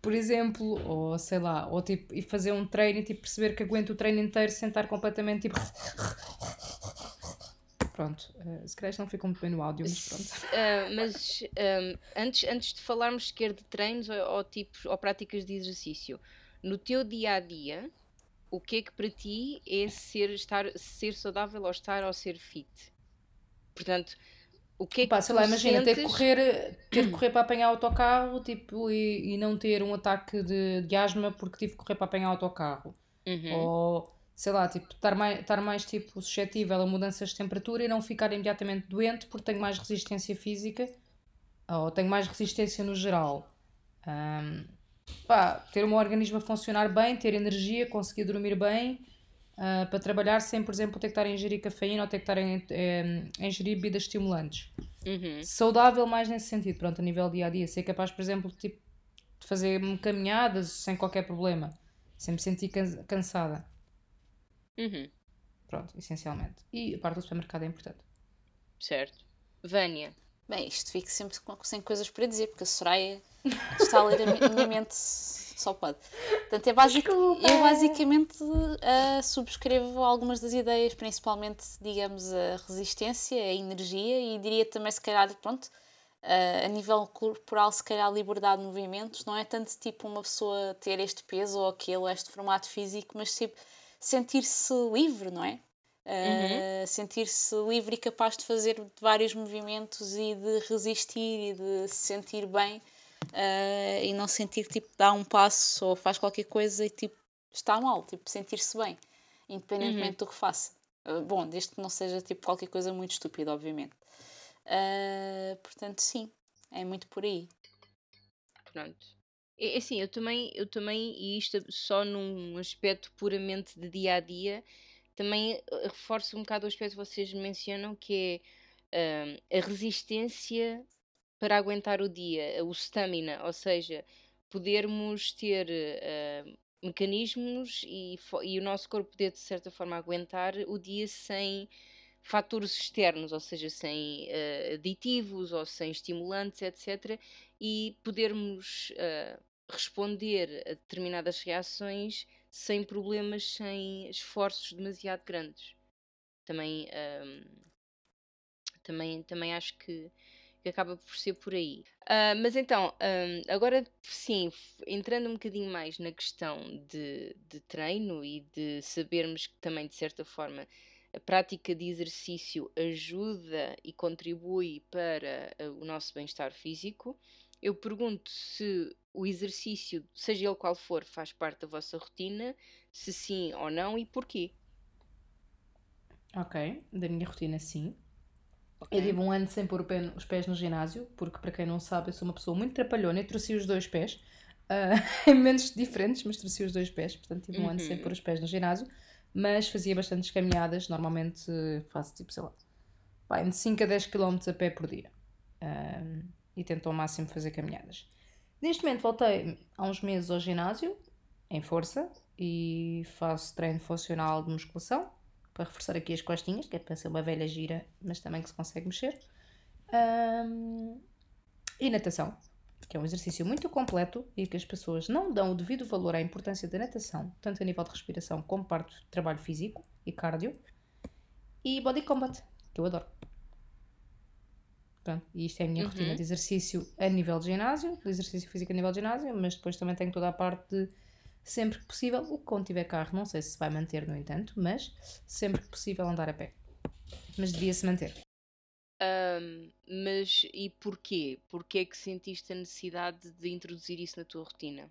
por exemplo, ou sei lá, ou tipo, e fazer um treino e tipo, perceber que aguento o treino inteiro sem estar completamente tipo. Pronto, ah, se calhar isto não ficou muito bem no áudio, mas pronto. Ah, mas ahm, antes, antes de falarmos sequer de treinos ou, ou tipos ou práticas de exercício, no teu dia a dia, o que é que para ti é ser, estar, ser saudável ou estar ou ser fit? Portanto, o que é que Pá, sei lá, imagina ter que sentes- correr, ter que correr para apanhar o autocarro tipo, e, e não ter um ataque de, de asma porque tive que correr para apanhar o autocarro. Uhum. Ou, sei lá, tipo, estar mais, estar mais tipo, suscetível a mudanças de temperatura e não ficar imediatamente doente porque tenho mais resistência física ou tenho mais resistência no geral. Ahm, pá, ter o meu organismo a funcionar bem, ter energia, conseguir dormir bem ah, para trabalhar sem, por exemplo, ter que estar a ingerir cafeína ou ter que estar a, in- em- a ingerir bebidas estimulantes. Uhum. Saudável mais nesse sentido, pronto, a nível dia a dia. Ser capaz, por exemplo, tipo, de fazer caminhadas sem qualquer problema, sem me sentir can- cansada. Uhum. Pronto, essencialmente. E a parte do supermercado é importante. Certo. Vânia. Bem, isto fico sempre com- sem coisas para dizer, porque a Soraya está a ler a mi- a minha mente só pode. Portanto, é basic... eu basicamente ah, subscrevo algumas das ideias, principalmente, digamos, a resistência, a energia e diria também, se calhar, pronto, ah, a nível corporal, se calhar, a liberdade de movimentos. Não é tanto tipo uma pessoa ter este peso ou aquele, ou este formato físico, mas tipo sentir-se livre, não é? Uh, sentir-se livre e capaz de fazer vários movimentos e de resistir e de se sentir bem uh, e não sentir que tipo dá um passo ou faz qualquer coisa e tipo está mal, tipo sentir-se bem, independentemente do que faça. Uh, bom, desde que não seja tipo qualquer coisa muito estúpida, obviamente. Portanto, sim, é muito por aí. Pronto. É é assim, eu também, eu também, e isto só num aspecto puramente de dia a dia, também eh, reforço um bocado o aspecto que vocês mencionam, que é hum, a resistência para aguentar o dia, o stamina, ou seja, podermos ter eh, mecanismos e, e o nosso corpo poder de certa forma aguentar o dia sem fatores externos, ou seja, sem eh, aditivos ou sem estimulantes, etc. E podermos eh, responder a determinadas reações sem problemas, sem esforços demasiado grandes. Também, ahm, também, também acho que, que acaba por ser por aí. Ah, mas então, ahm, agora sim, entrando um bocadinho mais na questão de, de treino e de sabermos que também, de certa forma, a prática de exercício ajuda e contribui para ah, o nosso bem-estar físico, eu pergunto se o exercício, seja ele qual for, faz parte da vossa rotina, se sim ou não e porquê. Ok, da minha rotina sim. Ok? Eu tive um ano sem pôr os pés no ginásio, porque para quem não sabe, eu sou uma pessoa muito trapalhona e torci os dois pés. ah, em momentos diferentes, mas torci os dois pés, portanto tive um ano sem Uhum. pôr os pés no ginásio, mas fazia bastantes caminhadas, normalmente eh, faço tipo, sei lá, pá, de 5 a 10 km a pé por dia. Ah, e tento ao máximo fazer caminhadas. Neste momento voltei há uns meses ao ginásio, em força, e faço treino funcional de musculação, para reforçar aqui as costinhas, que é para ser uma velha gira, mas também que se consegue mexer. Ahm, e natação, que é um exercício muito completo e que as pessoas não dão o devido valor à importância da natação, tanto a nível de respiração como parte de trabalho físico e cardio. E body combat, que eu adoro. Pronto, e isto é a minha rotina Uhum. de exercício a nível de ginásio, de exercício físico a nível de ginásio, mas depois também tenho toda a parte de sempre que possível, o que quando tiver carro, não sei se vai manter, no entanto, mas sempre que possível andar a pé. Mas devia-se manter. Ahm, mas e porquê? Porquê é que sentiste a necessidade de introduzir isso na tua rotina?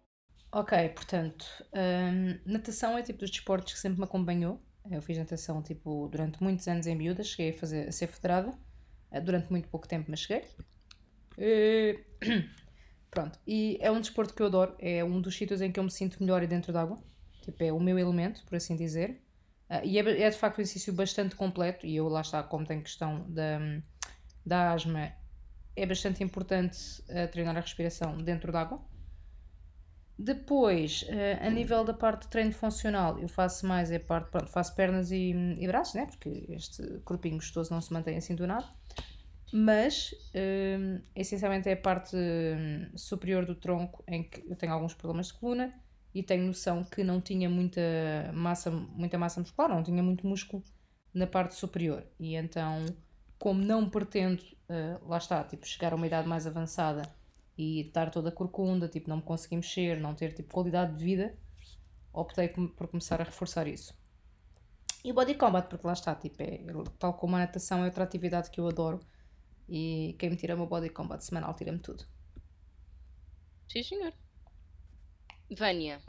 Ok, portanto, hum, natação é tipo dos desportos que sempre me acompanhou. Eu fiz natação tipo durante muitos anos em miúda, cheguei a, fazer, a ser federada, durante muito pouco tempo, mas cheguei. Eh, Pronto, e é um desporto que eu adoro, é um dos sítios em que eu me sinto melhor dentro d'água, tipo, é o meu elemento, por assim dizer. Ah, e é, é de facto um exercício bastante completo, e eu lá está, como tenho questão da, da asma, é bastante importante ah, treinar a respiração dentro d'água. Depois, eh, a nível da parte de treino funcional, eu faço mais a parte, pronto, faço pernas e, e braços, né? Porque este corpinho gostoso não se mantém assim do nada. Mas, hum, essencialmente é a parte hum, superior do tronco em que eu tenho alguns problemas de coluna e tenho noção que não tinha muita massa, muita massa muscular, não tinha muito músculo na parte superior. E então, como não pretendo, eh, lá está, tipo, chegar a uma idade mais avançada e estar toda corcunda, tipo, não me conseguir mexer, não ter, tipo, qualidade de vida, optei por começar a reforçar isso. E o body combat, porque lá está, tipo, é, tal como a natação é outra atividade que eu adoro e quem me tira o meu body combat semanal tira-me tudo. Sim, senhor. Vânia,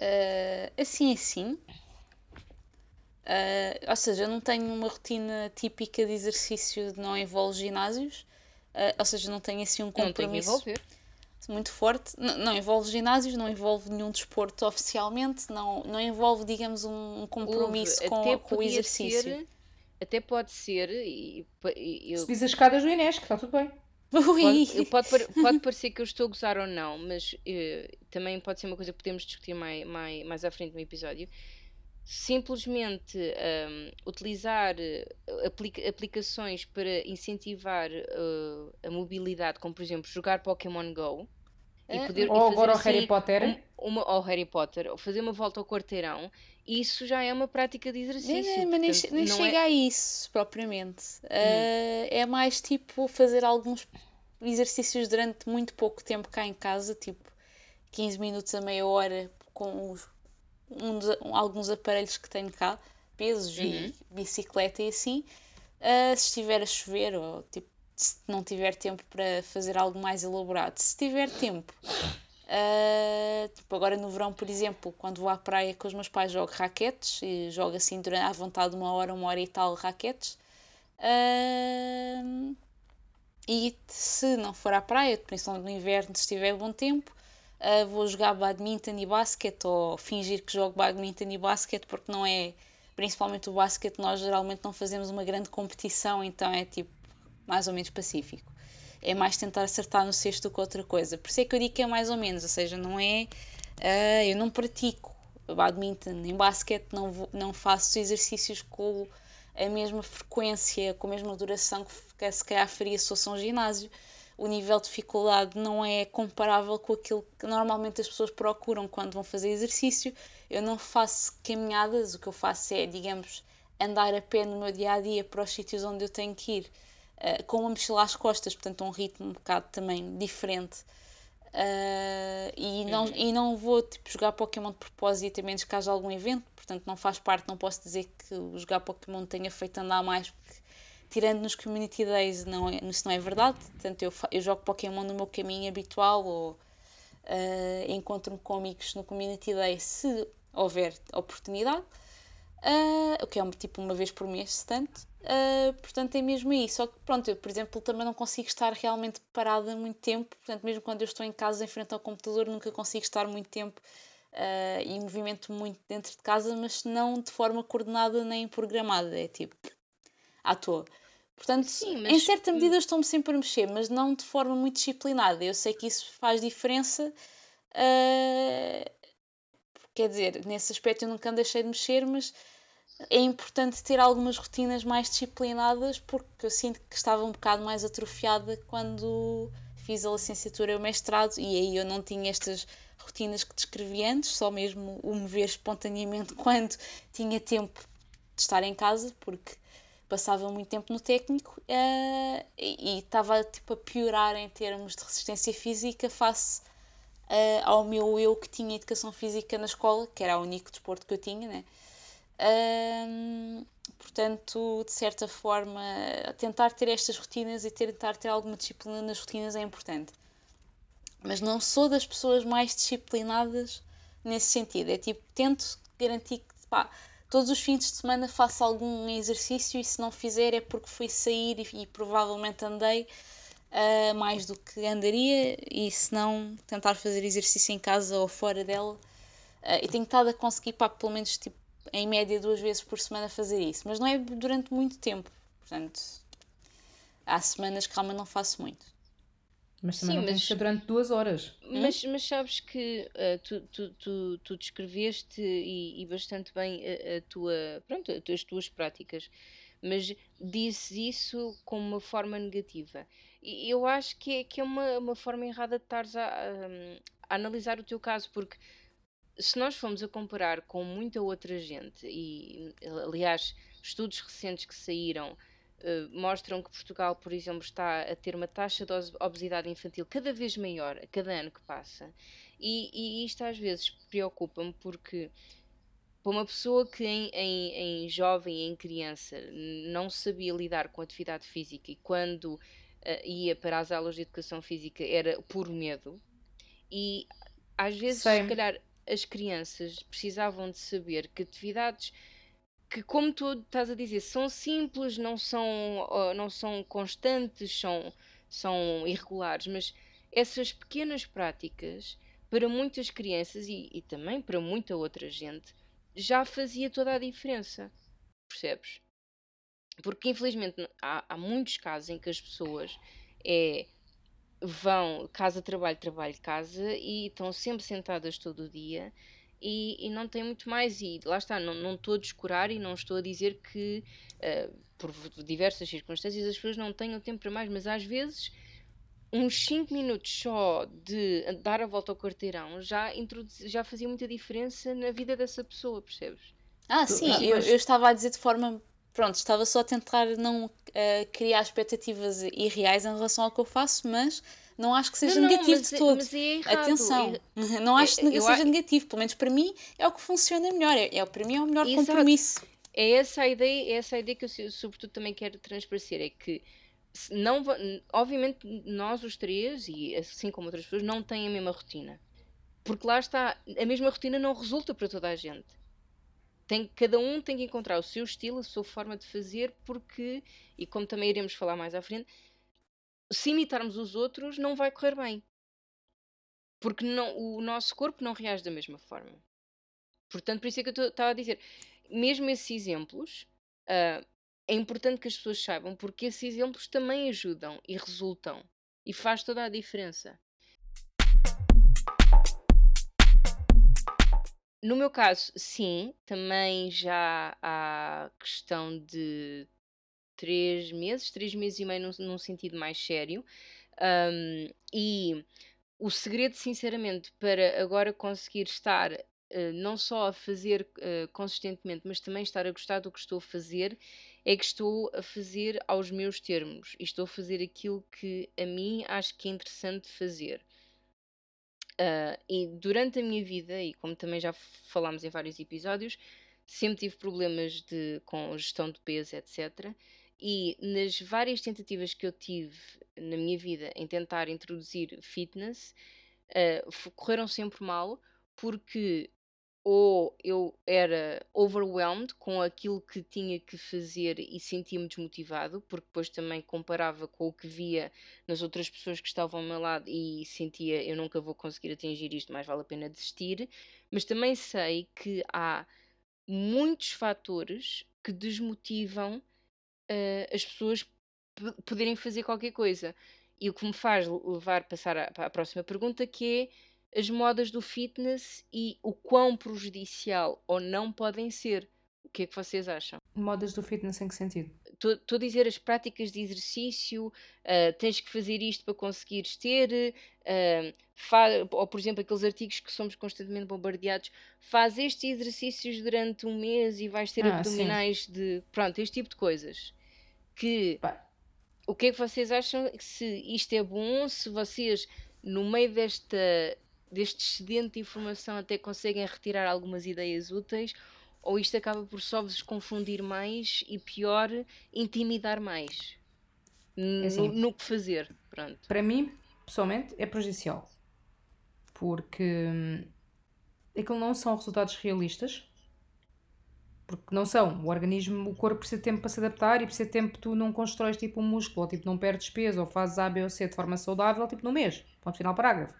Ah, assim, assim. Ah, ou seja, eu não tenho uma rotina típica de exercício que não envolve ginásios. Ah, ou seja, não tenho assim um não tem que compromisso envolver. muito forte. N- não envolve ginásios, não envolve nenhum desporto oficialmente, não, não envolve, digamos, um, compromisso Houve, com, até com o exercício. ser, até pode ser, e, e eu, Subis as escadas do Inês, que está tudo bem. Pode, pode, pode parecer que eu estou a gozar ou não, mas eh, também pode ser uma coisa que podemos discutir mais, mais, mais à frente no episódio. Simplesmente ahm, utilizar eh, aplica- aplicações para incentivar eh, a mobilidade, como por exemplo jogar Pokémon Go e Ah, poder e Ou fazer agora o assim Harry Potter. um- uma, ou Harry Potter, ou fazer uma volta ao quarteirão, isso já é uma prática de exercício. nem- mas nem, portanto, che- nem não chega é, a isso, propriamente. Ah, é mais tipo fazer alguns exercícios durante muito pouco tempo cá em casa, tipo 15 minutos a meia hora, com os- um um- alguns aparelhos que tenho cá, pesos Uhum. e bicicleta e assim. Ah, se estiver a chover ou tipo, se não tiver tempo para fazer algo mais elaborado, se tiver tempo. ah, tipo, agora no verão, por exemplo, quando vou à praia com os meus pais, jogo raquetes e jogo assim durante, à vontade uma hora, uma hora e tal raquetes. Ah, e se não for à praia, principalmente no inverno, se estiver bom tempo, ah, vou jogar badminton e basquete ou fingir que jogo badminton e basquete porque não é, principalmente o basquete, nós geralmente não fazemos uma grande competição, então é tipo mais ou menos pacífico. É mais tentar acertar no cesto do que outra coisa. Por isso é que eu digo que é mais ou menos, ou seja, não é. ah, eu não pratico badminton nem basquete, não, não faço exercícios com a mesma frequência, com a mesma duração que que se calhar faria se fosse um ginásio. O nível de dificuldade não é comparável com aquilo que normalmente as pessoas procuram quando vão fazer exercício. Eu não faço caminhadas, o que eu faço é, digamos, andar a pé no meu dia a dia para os sítios onde eu tenho que ir, eh, com uma mochila às costas, portanto, um ritmo um bocado também diferente. Uh, e, não, e não vou tipo, jogar Pokémon de propósito, a menos que haja algum evento, portanto não faz parte, não posso dizer que o jogar Pokémon tenha feito andar mais, porque tirando nos Community Days, não é, isso não é verdade. Portanto, eu, eu jogo Pokémon no meu caminho habitual ou uh, encontro-me com amigos no Community Day se houver oportunidade. Uh, o que é tipo uma vez por mês, tanto. Uh, portanto, é mesmo isso. Só que, pronto, eu, por exemplo, também não consigo estar realmente parada muito tempo. Portanto, mesmo quando eu estou em casa em frente ao computador, nunca consigo estar muito tempo uh, e movimento muito dentro de casa, mas não de forma coordenada nem programada. É tipo à toa. Portanto, Sim, em mas- certa medida, eu estou-me sempre a mexer, mas não de forma muito disciplinada. Eu sei que isso faz diferença. uh, quer dizer, nesse aspecto eu nunca deixei de mexer, mas é importante ter algumas rotinas mais disciplinadas porque eu sinto que estava um bocado mais atrofiada quando fiz a licenciatura e o mestrado e aí eu não tinha estas rotinas que descrevi antes, só mesmo o mover espontaneamente quando tinha tempo de estar em casa, porque passava muito tempo no técnico uh, e estava tipo, a piorar em termos de resistência física face uh, ao meu eu que tinha educação física na escola, que era o único desporto que eu tinha, né? Portanto, de certa forma, tentar ter estas rotinas e tentar ter alguma disciplina nas rotinas é importante. Mas não sou das pessoas mais disciplinadas nesse sentido. É tipo, tento garantir que pá, todos os fins de semana faço algum exercício e se não fizer é porque fui sair e, e provavelmente andei uh, mais do que andaria e se não tentar fazer exercício em casa ou fora dela. Uh, e tenho estado a conseguir, pá, pelo menos tipo, em média duas vezes por semana fazer isso, mas não é durante muito tempo, portanto há semanas que realmente não faço muito. Mas também Sim, não mas, tem que ser durante duas horas. Mas, mas sabes que uh, tu, tu, tu, tu, descreveste e, e bastante bem a, a, tua, pronto, as tuas práticas, mas disse isso como uma forma negativa. E eu acho que é, que é uma, uma forma errada de estares a, a, a analisar o teu caso, porque se nós formos a comparar com muita outra gente, e aliás, estudos recentes que saíram eh, mostram que Portugal, por exemplo, está a ter uma taxa de obesidade infantil cada vez maior a cada ano que passa. E, e isto às vezes preocupa-me porque para uma pessoa que em, em, em, jovem, em criança, não sabia lidar com atividade física e quando uh, ia para as aulas de educação física era por medo, e às vezes, Sim. se calhar, as crianças precisavam de saber que atividades que, como tu estás a dizer, são simples, não são, não são constantes, são, são irregulares, mas essas pequenas práticas, para muitas crianças e, e também para muita outra gente, já fazia toda a diferença. Percebes? Porque infelizmente há, há muitos casos em que as pessoas é, vão casa, trabalho, trabalho, casa e estão sempre sentadas todo o dia e, e, não tem muito mais. E lá está, não, não estou a descurar e não estou a dizer que uh, por diversas circunstâncias as pessoas não tenham tempo para mais, mas às vezes uns 5 minutos só de dar a volta ao quarteirão já, já fazia muita diferença na vida dessa pessoa, percebes? Ah, sim, eu, eu estava a dizer de forma pronto, estava só a tentar não uh, criar expectativas irreais em relação ao que eu faço, mas não acho que seja não, negativo mas, de é, todo. Mas é errado. Atenção, é, não acho que seja negativo, pelo menos para mim é o que funciona melhor, é, é para mim é o melhor Exato. compromisso. É essa a ideia, é essa a ideia que eu sobretudo também quero transparecer, é que não, obviamente nós os três, e assim como outras pessoas, não têm a mesma rotina. Porque lá está, a mesma rotina não resulta para toda a gente. Tem, cada um tem que encontrar o seu estilo, a sua forma de fazer, porque, e como também iremos falar mais à frente, se imitarmos os outros, não vai correr bem. Porque não, o nosso corpo não reage da mesma forma. Portanto, por isso é que eu estava a dizer, mesmo esses exemplos, uh, é importante que as pessoas saibam, porque esses exemplos também ajudam e resultam. E faz toda a diferença. No meu caso, sim, também já há questão de três meses, três meses e meio num, num sentido mais sério. Um, e o segredo, sinceramente, para agora conseguir estar uh, não só a fazer uh, consistentemente, mas também estar a gostar do que estou a fazer, é que estou a fazer aos meus termos e estou a fazer aquilo que a mim acho que é interessante fazer. Uh, e durante a minha vida, e como também já falámos em vários episódios, sempre tive problemas de, com gestão de peso, etc. E nas várias tentativas que eu tive na minha vida em tentar introduzir fitness, uh, correram sempre mal, porque ou eu era overwhelmed com aquilo que tinha que fazer e sentia-me desmotivado, porque depois também comparava com o que via nas outras pessoas que estavam ao meu lado e sentia eu nunca vou conseguir atingir isto, mais vale a pena desistir. Mas também sei que há muitos fatores que desmotivam uh, as pessoas poderem fazer qualquer coisa. E o que me faz levar passar à, próxima pergunta, que é as modas do fitness e o quão prejudicial ou não podem ser. O que é que vocês acham? Modas do fitness em que sentido? Estou a dizer as práticas de exercício, uh, tens que fazer isto para conseguires ter, uh, ou por exemplo aqueles artigos que somos constantemente bombardeados, faz estes exercícios durante um mês e vais ter Ah, sim. abdominais de. Pronto, este tipo de coisas. Que Pá, o que é que vocês acham se isto é bom, se vocês, no meio desta, deste excedente de informação, até conseguem retirar algumas ideias úteis, ou isto acaba por só vos confundir mais e pior, intimidar mais é no, assim, no que fazer? Pronto. para mim, pessoalmente, é prejudicial. Porque hum, aquilo não são resultados realistas. Porque não são. O organismo, o corpo precisa de tempo para se adaptar e precisa de tempo tu não constróis tipo um músculo, ou tipo não perdes peso, ou fazes A, B ou C de forma saudável, tipo no mês. Ponto final parágrafo.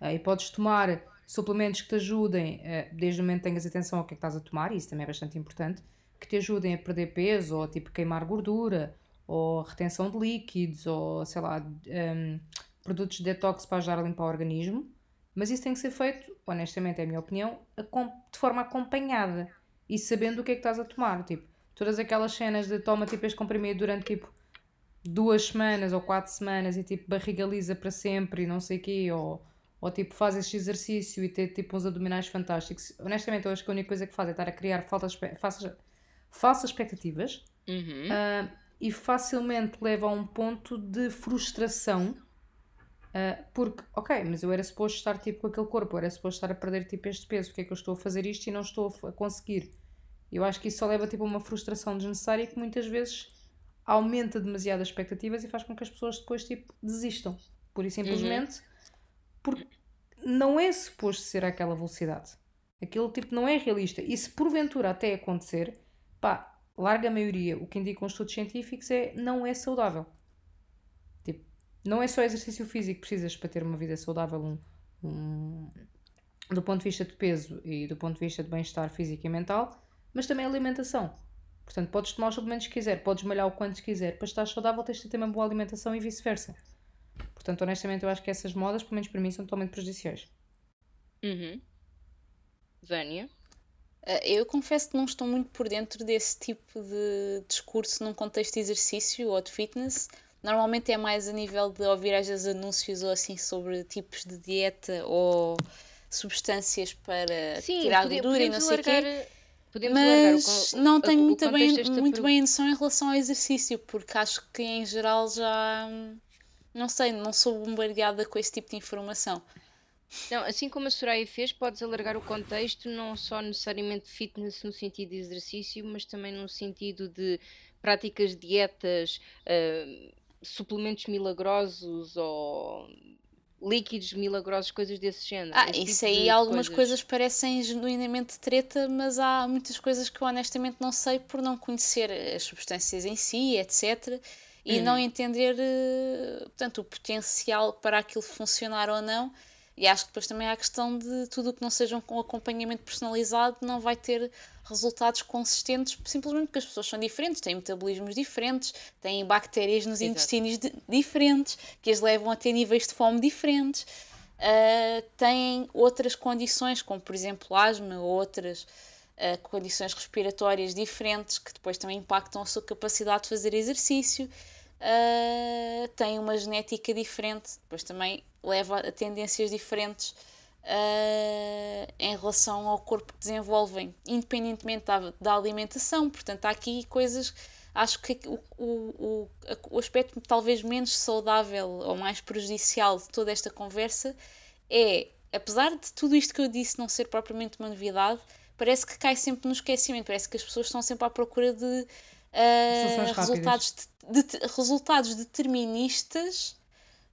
Aí podes tomar suplementos que te ajudem, eh, desde o momento que tenhas atenção ao que é que estás a tomar, e isso também é bastante importante, que te ajudem a perder peso, ou tipo queimar gordura, ou retenção de líquidos, ou sei lá, hum, produtos de detox para ajudar a limpar o organismo. Mas isso tem que ser feito, honestamente, é a minha opinião, de forma acompanhada e sabendo o que é que estás a tomar. Tipo, todas aquelas cenas de toma tipo este comprimido durante tipo duas semanas ou quatro semanas e tipo barriga lisa para sempre e não sei o quê, ou, ou tipo faz este exercício e ter tipo uns abdominais fantásticos. Honestamente, eu acho que a única coisa que faz é estar a criar faltas, espe- falsas, falsas expectativas Uhum. ah, e facilmente leva a um ponto de frustração. ah, porque, ok, mas eu era suposto estar tipo com aquele corpo, eu era suposto estar a perder tipo este peso, porque é que eu estou a fazer isto e não estou a conseguir? Eu acho que isso só leva tipo a uma frustração desnecessária que muitas vezes aumenta demasiado as expectativas e faz com que as pessoas depois tipo desistam. Pura e simplesmente porque não é suposto ser àquela velocidade. Aquilo tipo não é realista. E se porventura até acontecer, pá, larga maioria, o que indicam os estudos científicos é não é saudável. Tipo, não é só exercício físico que precisas para ter uma vida saudável, um, um- do ponto de vista de peso e do ponto de vista de bem-estar físico e mental, mas também alimentação. Portanto, podes tomar os suplementos que quiser, podes malhar o quanto quiser, para estar saudável tens de ter uma boa alimentação e vice-versa. Portanto, honestamente, eu acho que essas modas, pelo menos para mim, são totalmente prejudiciais. Uhum. Vânia? Ah, Eu confesso que não estou muito por dentro desse tipo de discurso num contexto de exercício ou de fitness. Normalmente é mais a nível de ouvir às vezes anúncios ou assim sobre tipos de dieta ou substâncias para Sim, tirar pode- gordura e não sei o quê. podemos o Mas con- não o- tenho o muito, bem, muito per- bem a noção em relação ao exercício, porque acho que em geral já hum, não sei, não sou bombardeada com esse tipo de informação. Não, assim como a Soraya fez, podes alargar o contexto, não só necessariamente fitness no sentido de exercício, mas também no sentido de práticas, dietas, ah, suplementos milagrosos ou líquidos milagrosos, coisas desse género. Ah, esse isso tipo aí algumas coisas parecem genuinamente treta, mas há muitas coisas que eu honestamente não sei por não conhecer as substâncias em si, etc. E não Uhum. entender, eh, portanto, o potencial para aquilo funcionar ou não. E acho que depois também há a questão de tudo o que não seja um acompanhamento personalizado não vai ter resultados consistentes simplesmente porque as pessoas são diferentes, têm metabolismos diferentes, têm bactérias nos Exato. intestinos di- diferentes, que as levam a ter níveis de fome diferentes. Uh, têm outras condições, como por exemplo asma ou outras uh, condições respiratórias diferentes que depois também impactam a sua capacidade de fazer exercício. Uh, têm uma genética diferente, depois também leva a tendências diferentes uh, em relação ao corpo que desenvolvem, independentemente da, da alimentação. Portanto, há aqui coisas. Acho que o, o, o aspecto talvez menos saudável ou mais prejudicial de toda esta conversa é, apesar de tudo isto que eu disse não ser propriamente uma novidade, parece que cai sempre no esquecimento. Parece que as pessoas estão sempre à procura de uh, resultados, de, de- resultados deterministas.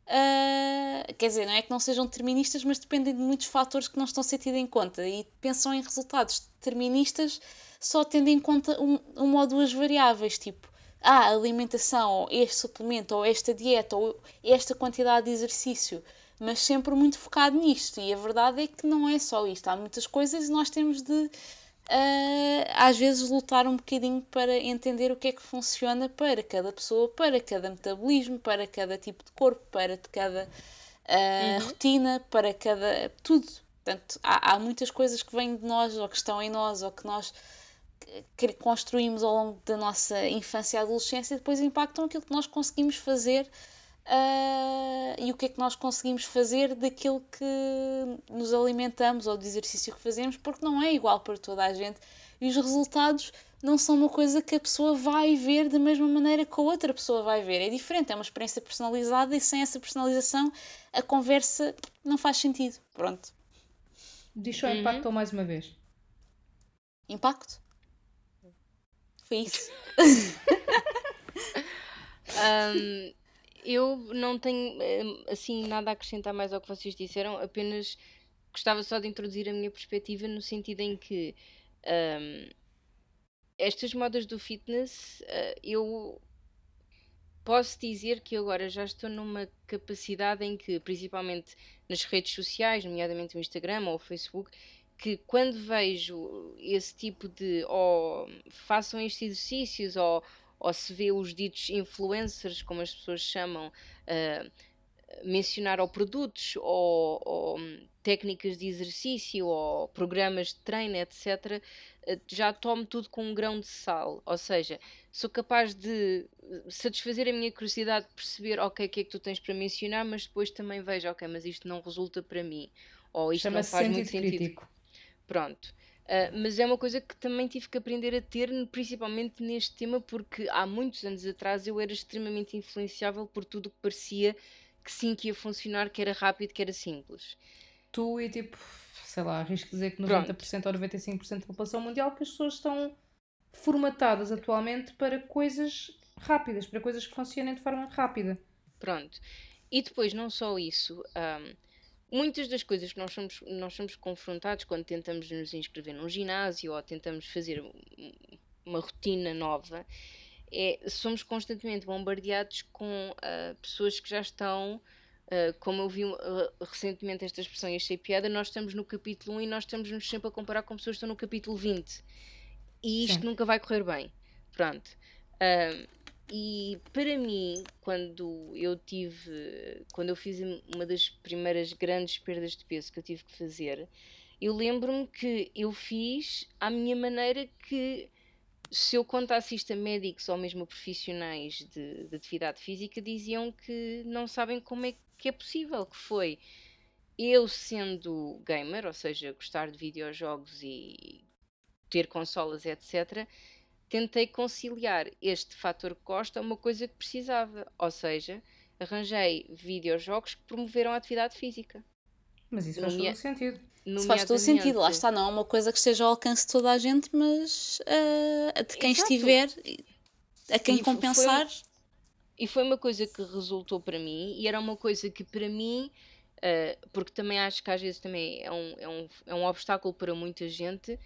uh, quer dizer, não é que não sejam deterministas, mas dependem de muitos fatores que não estão a ser tidos em conta e pensam em resultados deterministas só tendo em conta um- uma ou duas variáveis, tipo ah, a alimentação, ou este suplemento, ou esta dieta, ou esta quantidade de exercício, mas sempre muito focado nisto. E a verdade é que não é só isto, há muitas coisas e nós temos de ah, às vezes lutar um bocadinho para entender o que é que funciona para cada pessoa, para cada metabolismo, para cada tipo de corpo, para cada ah, rotina, para cada tudo. Portanto, há, há muitas coisas que vêm de nós, ou que estão em nós, ou que nós que construímos ao longo da nossa infância e adolescência depois impactam aquilo que nós conseguimos fazer uh, e o que é que nós conseguimos fazer daquilo que nos alimentamos ou do exercício que fazemos, porque não é igual para toda a gente e os resultados não são uma coisa que a pessoa vai ver da mesma maneira que a outra pessoa vai ver. É diferente, é uma experiência personalizada e sem essa personalização a conversa não faz sentido. Pronto. Diz só uhum. impactou mais uma vez. Impacto? Foi isso. um, eu não tenho assim nada a acrescentar mais ao que vocês disseram, apenas gostava só de introduzir a minha perspectiva no sentido em que um, estas modas do fitness, uh, eu posso dizer que agora já estou numa capacidade em que, principalmente nas redes sociais, nomeadamente o Instagram ou o Facebook, que quando vejo esse tipo de ou façam estes exercícios ou, ou se vê os ditos influencers, como as pessoas chamam, uh, mencionar ou produtos ou, ou, técnicas de exercício ou programas de treino, etc., eh, já tomo tudo com um grão de sal. Ou seja, sou capaz de satisfazer a minha curiosidade de perceber, ok, o que é que tu tens para mencionar, mas depois também vejo, ok, mas isto não resulta para mim. Ou isto não faz muito sentido. Crítico. Pronto. Uh, mas é uma coisa que também tive que aprender a ter, principalmente neste tema, porque há muitos anos atrás eu era extremamente influenciável por tudo que parecia que sim, que ia funcionar, que era rápido, que era simples. Tu e tipo, sei lá, arrisco dizer que 90% Pronto. ou 95% da população mundial que as pessoas estão formatadas atualmente para coisas rápidas, para coisas que funcionem de forma rápida. Pronto. E depois, não só isso, um, muitas das coisas que nós somos, nós somos confrontados quando tentamos nos inscrever num ginásio ou tentamos fazer uma rotina nova é, somos constantemente bombardeados com uh, pessoas que já estão, uh, como eu vi uh, recentemente esta expressão e achei piada, nós estamos no capítulo 1 e nós estamos -nos sempre a comparar com pessoas que estão no capítulo 20. E isto Sim. nunca vai correr bem. Pronto. E para mim, quando eu tive, quando eu fiz uma das primeiras grandes perdas de peso que eu tive que fazer, eu lembro-me que eu fiz à minha maneira que se eu contasse isto a médicos ou mesmo profissionais de, de, atividade física, diziam que não sabem como é que é possível, que foi eu sendo gamer, ou seja, gostar de videojogos e ter consolas, etc., tentei conciliar este fator que gosto a uma coisa que precisava, ou seja, arranjei videojogos que promoveram a atividade física. Mas isso faz todo sentido. Isso faz todo sentido, lá está, não é uma coisa que esteja ao alcance de toda a gente, mas uh, de quem Exato. estiver, a quem e compensar. Foi, e foi uma coisa que resultou para mim, e era uma coisa que para mim, uh, porque também acho que às vezes também é um, é, um, é um obstáculo para muita gente,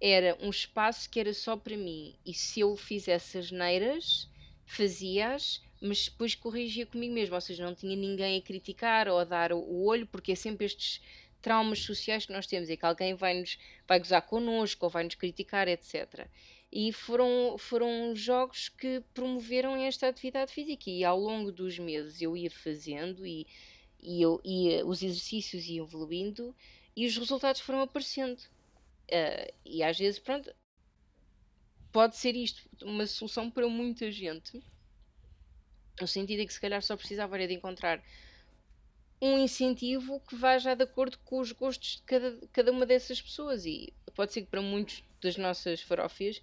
era um espaço que era só para mim. E se eu fizesse as neiras, fazia-as, mas depois corrigia comigo mesmo, ou seja, não tinha ninguém a criticar ou a dar o, olho, porque é sempre estes traumas sociais que nós temos, é que alguém vai, nos, vai gozar connosco ou vai nos criticar, etc. E foram, foram jogos que promoveram esta atividade física e ao longo dos meses eu ia fazendo e, e eu ia, os exercícios iam evoluindo e os resultados foram aparecendo. Uh, e às vezes, pronto, pode ser isto uma solução para muita gente, no sentido em que se calhar só precisava de encontrar um incentivo que vá já de acordo com os gostos de cada, cada uma dessas pessoas. E pode ser que para muitos das nossas farófias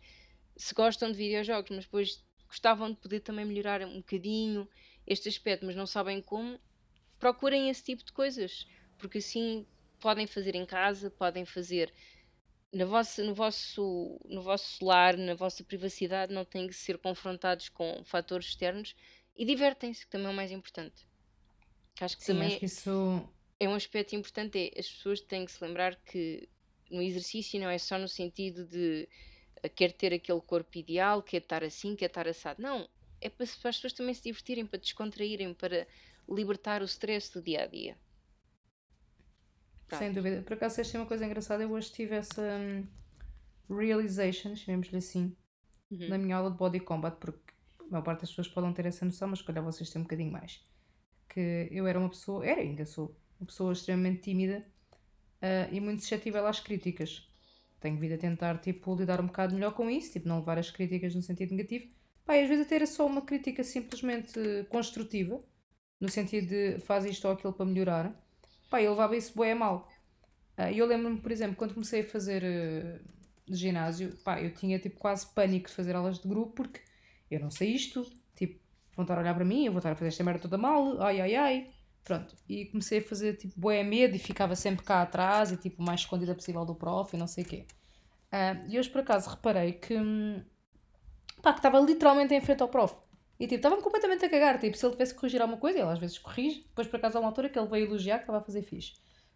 se gostam de videojogos, mas depois gostavam de poder também melhorar um bocadinho este aspecto, mas não sabem como, procurem esse tipo de coisas, porque assim podem fazer em casa, podem fazer na vossa, no, vosso, no vosso lar, na vossa privacidade, não têm que ser confrontados com fatores externos e divertem-se, que também é o mais importante. Acho que Sim, também acho que isso... é um aspecto importante. É, as pessoas têm que se lembrar que no exercício não é só no sentido de uh, quer ter aquele corpo ideal, quer estar assim, quer estar assado. Não, é para, para as pessoas também se divertirem, para descontraírem, para libertar o stress do dia a dia. Pronto. Sem dúvida. Por acaso, esta é uma coisa engraçada. Eu hoje tive essa um, realization, chamemos-lhe assim, uhum. na minha aula de body combat, porque a maior parte das pessoas podem ter essa noção, mas se calhar vocês têm um bocadinho mais que eu era uma pessoa, era ainda sou, uma pessoa extremamente tímida uh, e muito suscetível às críticas. tenho vindo a tentar, tipo, lidar um bocado melhor com isso, tipo, não levar as críticas no sentido negativo. Pá, e às vezes até era só uma crítica simplesmente construtiva, no sentido de faz isto ou aquilo para melhorar. Pá, eu levava isso a mal. Uh, eu lembro-me, por exemplo, quando comecei a fazer uh, ginásio, pá, eu tinha tipo quase pânico de fazer aulas de grupo porque eu não sei isto, tipo, vão estar a olhar para mim, eu vou estar a fazer esta merda toda mal, ai ai ai. Pronto, e comecei a fazer tipo bué medo e ficava sempre cá atrás e tipo mais escondida possível do prof e não sei o quê. Uh, e hoje por acaso reparei que, hum, pá, que estava literalmente em frente ao prof. E tipo, estava-me completamente a cagar. Tipo, se ele tivesse que corrigir alguma coisa, ele às vezes corrige. Depois por acaso há uma altura que ele veio elogiar que estava a fazer fixe.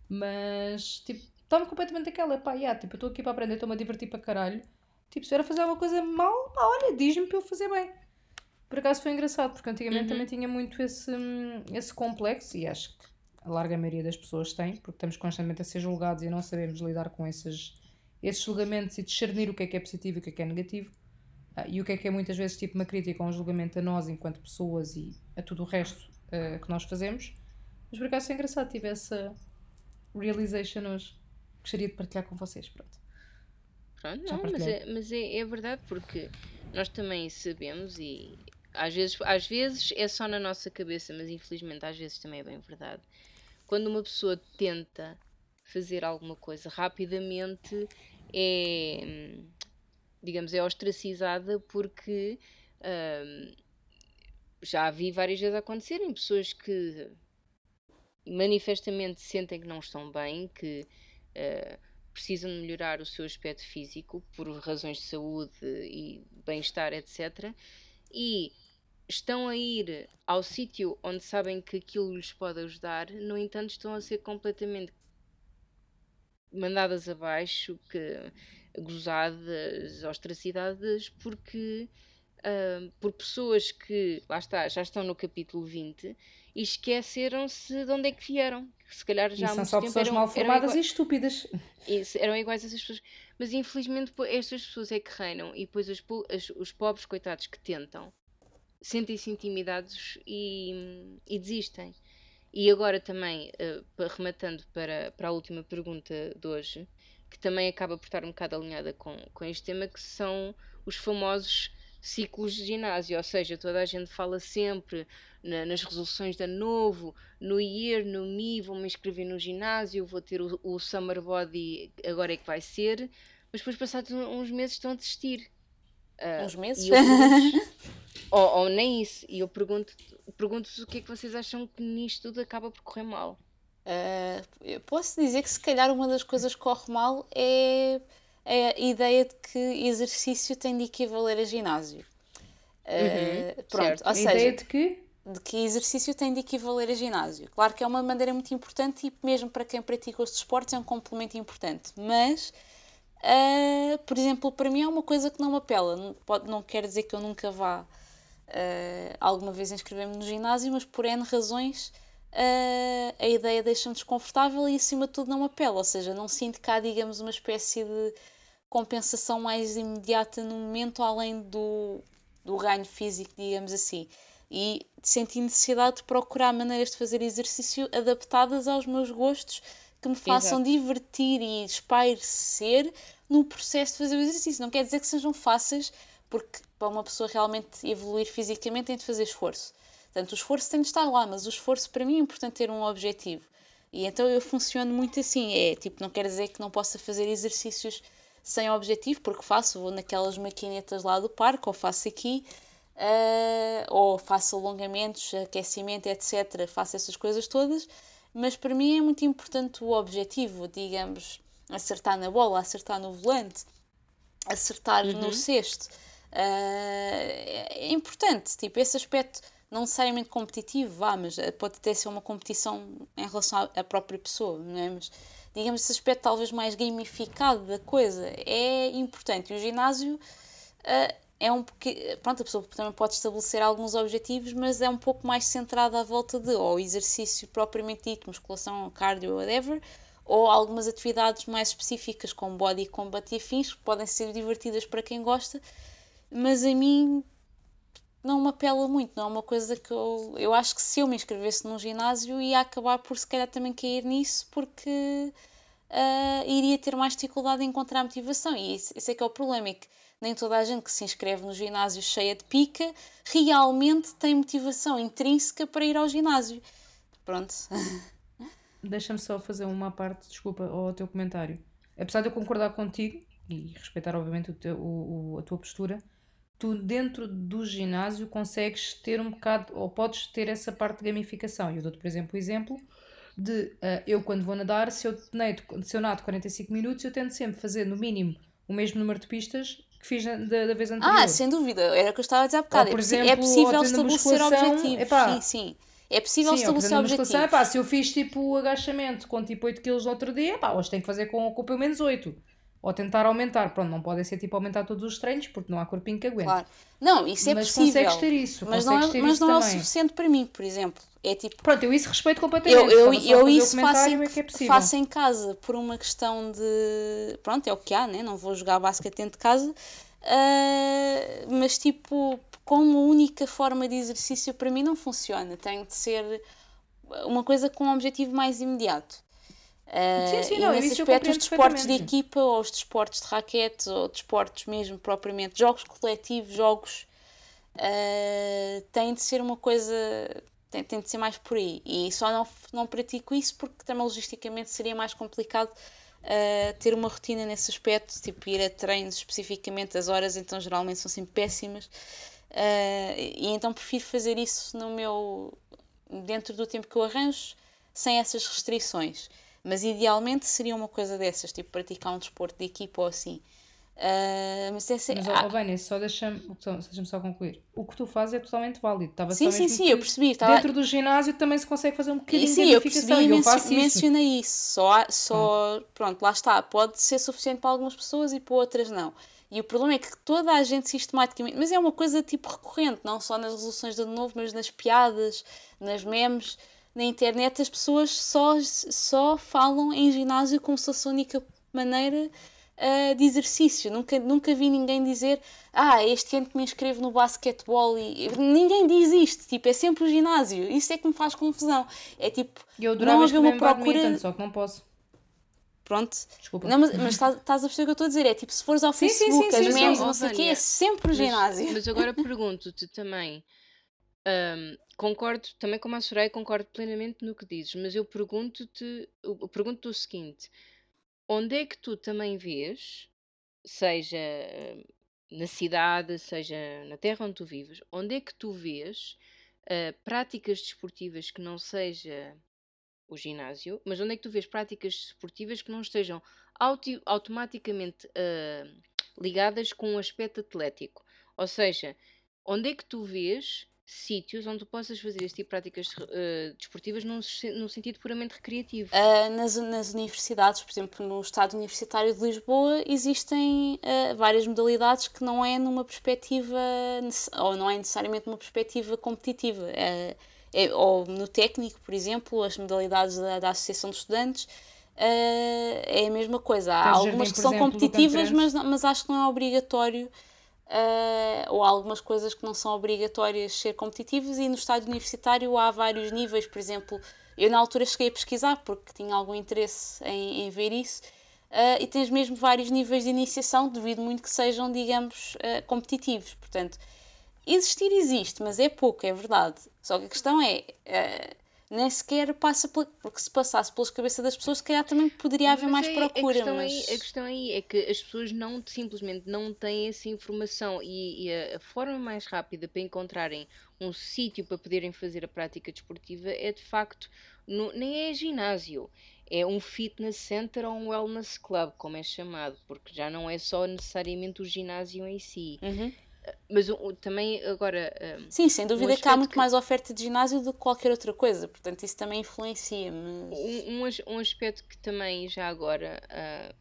Mas, tipo, estava-me completamente aquela, pá, yeah, tipo, eu estou aqui para aprender, estou-me a divertir para caralho. Tipo, se era fazer alguma coisa mal, pá, olha, diz-me para eu fazer bem. Por acaso foi engraçado, porque antigamente uhum. também tinha muito esse, esse complexo, e acho que a larga maioria das pessoas tem, porque estamos constantemente a ser julgados e não sabemos lidar com esses, esses julgamentos e discernir o que é que é positivo e o que é que é negativo. Uh, e o que é que é muitas vezes tipo uma crítica ou um julgamento a nós enquanto pessoas e a tudo o resto uh, que nós fazemos. Mas por acaso foi engraçado, tive essa, realization hoje. Gostaria de partilhar com vocês, pronto. Pronto, não, mas, é, mas é, é verdade porque nós também sabemos e às vezes, às vezes é só na nossa cabeça, mas infelizmente às vezes também é bem verdade. Quando uma pessoa tenta fazer alguma coisa rapidamente, é, digamos, é ostracizada porque hum, já vi várias vezes acontecerem pessoas que manifestamente sentem que não estão bem, que uh, precisam de melhorar o seu aspecto físico por razões de saúde e bem-estar, etc. E estão a ir ao sítio onde sabem que aquilo lhes pode ajudar, no entanto, estão a ser completamente mandadas abaixo, que, gozadas, ostracidadas, porque uh, por pessoas que, lá está, já estão no capítulo 20 e esqueceram-se de onde é que vieram. Se calhar já e são só pessoas eram, mal formadas e estúpidas. eram iguais a essas pessoas. Mas infelizmente estas pessoas é que reinam e depois os, os, os pobres coitados que tentam sentem-se intimidados e, e, desistem. E agora também, uh, rematando para, para a última pergunta de hoje, que também acaba por estar um bocado alinhada com, com este tema, que são os famosos ciclos de ginásio, ou seja, toda a gente fala sempre na, nas resoluções de ano novo, no year, no me, vou-me inscrever no ginásio, vou ter o, o, summer body, agora é que vai ser, mas depois passados uns meses estão a desistir. Uh, uns meses? ou, ou, nem isso, e eu pergunto pergunto o que é que vocês acham que nisto tudo acaba por correr mal. Uh, eu posso dizer que se calhar uma das coisas que corre mal é a ideia de que exercício tem de equivaler a ginásio. Uhum, uh, pronto, certo. ou seja, a ideia de que? De que exercício tem de equivaler a ginásio. Claro que é uma maneira muito importante e mesmo para quem pratica os esportes é um complemento importante, mas, uh, por exemplo, para mim é uma coisa que não me apela. Não, pode, não quer dizer que eu nunca vá uh, alguma vez inscrever-me no ginásio, mas por N razões Uh, a ideia deixa-me desconfortável e acima de tudo não apela, ou seja, não sinto cá, digamos, uma espécie de compensação mais imediata no momento, além do, do ganho físico, digamos assim. E senti necessidade de procurar maneiras de fazer exercício adaptadas aos meus gostos que me façam Exato. divertir e espairecer no processo de fazer o exercício. Não quer dizer que sejam fáceis, porque para uma pessoa realmente evoluir fisicamente tem de fazer esforço. Portanto, o esforço tem de estar lá, mas o esforço para mim é importante ter um objetivo. E então eu funciono muito assim, é tipo, não quer dizer que não possa fazer exercícios sem objetivo, porque faço, vou naquelas maquinetas lá do parque, ou faço aqui, uh, ou faço alongamentos, aquecimento, etc. Faço essas coisas todas, mas para mim é muito importante o objetivo, digamos, acertar na bola, acertar no volante, acertar uhum. no cesto. Uh, é importante, tipo, esse aspecto não necessariamente competitivo, vá, mas eh, pode até ser uma competição em relação à própria pessoa, não é? Mas digamos esse aspecto talvez mais gamificado da coisa é importante. E o ginásio uh, é um porque pronto, a pessoa também pode estabelecer alguns objetivos, mas é um pouco mais centrado à volta de ou exercício propriamente dito, musculação, cardio, whatever, ou algumas atividades mais específicas como body combat e afins, que podem ser divertidas para quem gosta, mas a mim não me apela muito, não é uma coisa que eu. Eu acho que se eu me inscrevesse num ginásio ia acabar por se calhar também cair nisso, porque uh, iria ter mais dificuldade em encontrar motivação. E esse, esse é que é o problema, é que nem toda a gente que se inscreve no ginásio cheia de pica realmente tem motivação intrínseca para ir ao ginásio. Pronto. Deixa-me só fazer uma parte, desculpa, ao teu comentário. Apesar de eu concordar contigo e respeitar, obviamente, o teu, o, a tua postura, tu dentro do ginásio consegues ter um bocado, ou podes ter essa parte de gamificação. Eu dou-te, por exemplo, o exemplo de uh, eu quando vou nadar, se eu, neito, se eu nado 45 minutos, eu tento sempre fazer no mínimo o mesmo número de pistas que fiz da, da vez anterior. Ah, sem dúvida, era o que eu estava a dizer há bocado. Ou, por é exemplo, é possível estabelecer objetivos. Epá, sim, sim. É possível sim, estabelecer objetivos. Epá, se eu fiz tipo o agachamento com tipo 8 kg no outro dia, epá, hoje tenho que fazer com, com pelo menos 8 ou tentar aumentar. Pronto, não podem ser tipo aumentar todos os treinos porque não há corpinho que aguente. Claro. Não, isso é mas possível. Consegues ter isso. Mas não, é, mas não é o suficiente para mim, por exemplo. É tipo. Pronto, eu isso respeito completamente. Eu, eu, eu isso faço em, é faço em casa por uma questão de. Pronto, é o que há, né? Não vou jogar basquete dentro de casa. Uh, mas tipo, como única forma de exercício para mim não funciona. Tem de ser uma coisa com um objetivo mais imediato. Uh, sim, sim, e não, nesse aspecto, os desportos de equipa, ou os desportos de raquete, ou desportos mesmo propriamente, jogos coletivos, jogos, uh, têm de ser uma coisa, tem, tem de ser mais por aí. E só não, não pratico isso porque também logisticamente seria mais complicado uh, ter uma rotina nesse aspecto, tipo ir a treinos especificamente, as horas então geralmente são sempre péssimas. Uh, e então prefiro fazer isso no meu dentro do tempo que eu arranjo, sem essas restrições. Mas idealmente seria uma coisa dessas, tipo praticar um desporto de equipa ou assim. Uh, mas essa, mas, ah, oh, só deixa-me deixa só concluir. O que tu fazes é totalmente válido. Estava sim, sim, sim, eu percebi. Estava... Dentro do ginásio também se consegue fazer um bocadinho sim, de eu percebi eu mencionei isso. Só, só pronto, lá está. Pode ser suficiente para algumas pessoas e para outras não. E o problema é que toda a gente sistematicamente. Mas é uma coisa tipo recorrente, não só nas resoluções de novo, mas nas piadas, nas memes na internet as pessoas só, só falam em ginásio como se fosse a única maneira uh, de exercício. Nunca, nunca vi ninguém dizer ah, este ano que me inscrevo no basquetebol e ninguém diz isto, tipo, é sempre o ginásio. Isso é que me faz confusão. É tipo, eu não haver uma procura. Só que não posso. Pronto. Desculpa. Não, mas, mas estás, estás a perceber o que eu estou a dizer? É tipo, se fores ao sim, Facebook, sim, sim, as memes, não sei o quê, é sempre o ginásio. Mas, mas agora pergunto-te também. Concordo também com a Soraya, concordo plenamente no que dizes, mas eu pergunto-te, eu pergunto-te o seguinte: onde é que tu também vês, seja na cidade, seja na terra onde tu vives, onde é que tu vês uh, práticas desportivas que não seja o ginásio, mas onde é que tu vês práticas desportivas que não estejam auto, automaticamente ligadas com um aspecto atlético? Ou seja, onde é que tu vês sítios onde tu possas fazer este tipo de práticas uh, desportivas num, num, sentido puramente recreativo? Uh, nas, nas universidades, por exemplo, no Estado Universitário de Lisboa, existem uh, várias modalidades que não é numa perspectiva, ou não é necessariamente numa perspectiva competitiva. É, ou no técnico, por exemplo, as modalidades da, da Associação de Estudantes. é a mesma coisa. Há algumas que são exemplo, competitivas, mas, mas acho que não é obrigatório Uh, ou algumas coisas que não são obrigatórias ser competitivas e no estádio universitário há vários níveis, por exemplo, eu na altura cheguei a pesquisar porque tinha algum interesse em, em ver isso uh, e tens mesmo vários níveis de iniciação, devido muito que sejam, digamos, uh, competitivos, portanto existir existe, mas é pouco, é verdade, só que a questão é nem sequer passa pela, porque se passasse pelas cabeças das pessoas, se calhar também poderia haver mas mais é, procura. A questão, mas... aí, a questão aí é que as pessoas não simplesmente não têm essa informação e, e a, a, forma mais rápida para encontrarem um sítio para poderem fazer a prática desportiva é de facto no, nem é ginásio. É um fitness center ou um wellness club, como é chamado, porque já não é só necessariamente o ginásio em si. Uhum mas também agora. Um, Sim, sem dúvida um que há muito que... mais oferta de ginásio do que qualquer outra coisa, portanto isso também influencia. Mas... Um, um, um aspecto que também já agora, uh,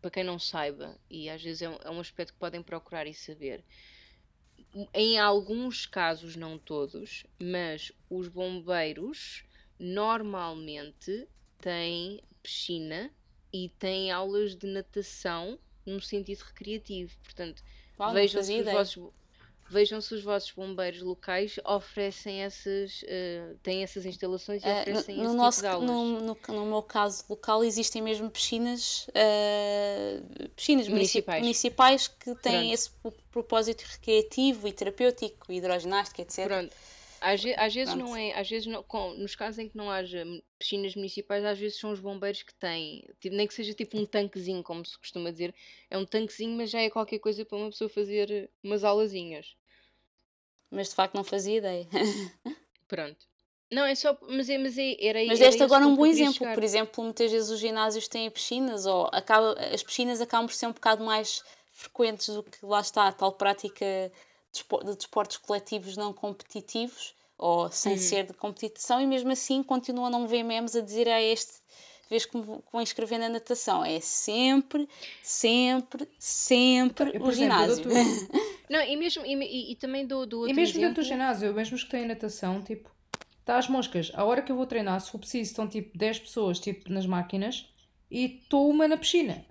para quem não saiba, e às vezes é um, é um aspecto que podem procurar e saber, em alguns casos, não todos, mas os bombeiros normalmente têm piscina e têm aulas de natação no sentido recreativo. Portanto, Uau, vejam, se os vossos, vejam se os vossos bombeiros locais oferecem essas, uh, têm essas instalações e uh, oferecem no, no esse nosso, tipo de aulas. No, no, no, meu caso local existem mesmo piscinas, uh, piscinas municipais. municipais que têm Pronto. esse propósito recreativo e terapêutico, hidroginástica, etc. Pronto. Às, às vezes Pronto. não é, às vezes não, com, nos casos em que não haja piscinas municipais, às vezes são os bombeiros que têm, tipo, nem que seja tipo um tanquezinho, como se costuma dizer, é um tanquezinho, mas já é qualquer coisa para uma pessoa fazer umas aulazinhas. Mas de facto não fazia ideia. Pronto. Não, é só. Mas, é, mas é, era Mas deste agora um bom exemplo. Chegar. Por exemplo, muitas vezes os ginásios têm piscinas, ou acaba, as piscinas acabam por ser um bocado mais frequentes do que lá está a tal prática de desportos coletivos não competitivos ou sem uhum. ser de competição e mesmo assim continuam a não ver memes a dizer a ah, este vez que me vão inscrever na natação é sempre, sempre, sempre então, o ginásio. não, e mesmo e, e, também do, do E mesmo dentro do ginásio, mesmo os que têm natação, tipo, está às moscas. A hora que eu vou treinar, se for preciso, estão tipo 10 pessoas tipo, nas máquinas e estou uma na piscina.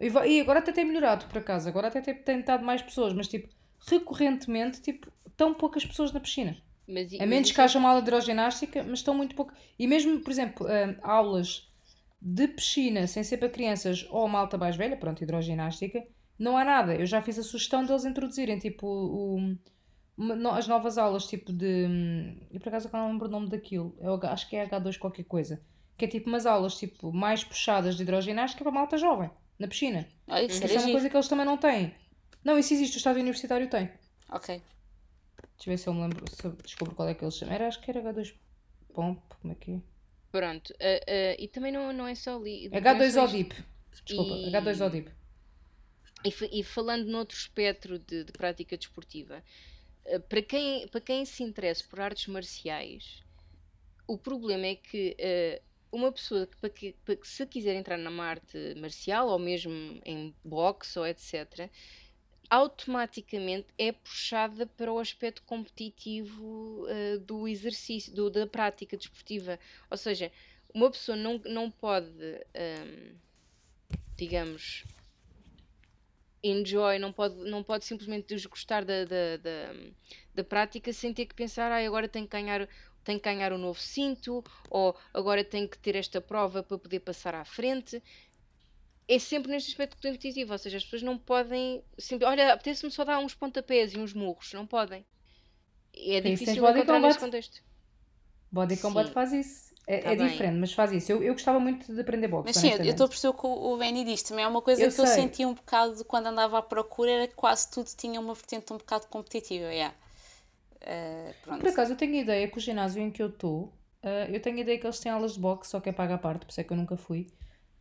E, e agora até tem melhorado por acaso, agora até tem, tem estado mais pessoas, mas tipo, recorrentemente, tipo, tão poucas pessoas na piscina. Mas, a menos que haja uma aula de hidroginástica, mas estão muito pouco. E mesmo, por exemplo, uh, aulas de piscina sem ser para crianças ou malta mais velha, pronto, hidroginástica, não há nada. Eu já fiz a sugestão deles introduzirem tipo o, o, as novas aulas tipo de. E por acaso eu não lembro o nome daquilo. Eu acho que é H2 qualquer coisa. Que é tipo umas aulas tipo mais puxadas de hidroginástica para malta jovem, na piscina. Ah, isso, isso é uma coisa que eles também não têm. Não, isso existe, o Estado Universitário tem. Ok. Deixa eu ver se eu me lembro, se eu descubro qual é que eles chamam. Era, acho que era H2 Pomp, como é que é? Pronto, uh, uh, e também não, não é só ali. H2ODIP. Desculpa, e... H2ODIP. E, e, falando noutro espectro de, de prática desportiva, uh, para, quem, para quem se interessa por artes marciais, o problema é que uma pessoa que, para que, para que se quiser entrar numa arte marcial, ou mesmo em boxe ou etc., automaticamente é puxada para o aspecto competitivo uh, do exercício, do, da prática desportiva. Ou seja, uma pessoa não, não pode, um, ehm, digamos, enjoy, não pode, não pode simplesmente desgostar da, da, da, da prática sem ter que pensar, ah, agora tenho que ganhar tenho que ganhar um novo cinto, ou agora tenho que ter esta prova para poder passar à frente é sempre neste aspecto competitivo, ou seja, as pessoas não podem. Sempre, olha, apetece-me só dar uns pontapés e uns murros, não podem. É difícil encontrar nesse contexto. Body Combat Sim. faz isso. É, tá é diferente, mas faz isso. Eu, eu gostava muito de aprender boxe. Mas sim, eu estou a perceber o que o Benny diz. Também é uma coisa eu que sei. eu sentia um bocado quando andava à procura, era que quase tudo tinha uma vertente um bocado competitiva. Yeah. Uh, Por acaso, eu tenho a ideia que o ginásio em que eu estou, uh, eu tenho a ideia que eles têm aulas de boxe, só que é paga a parte, por isso é que eu nunca fui.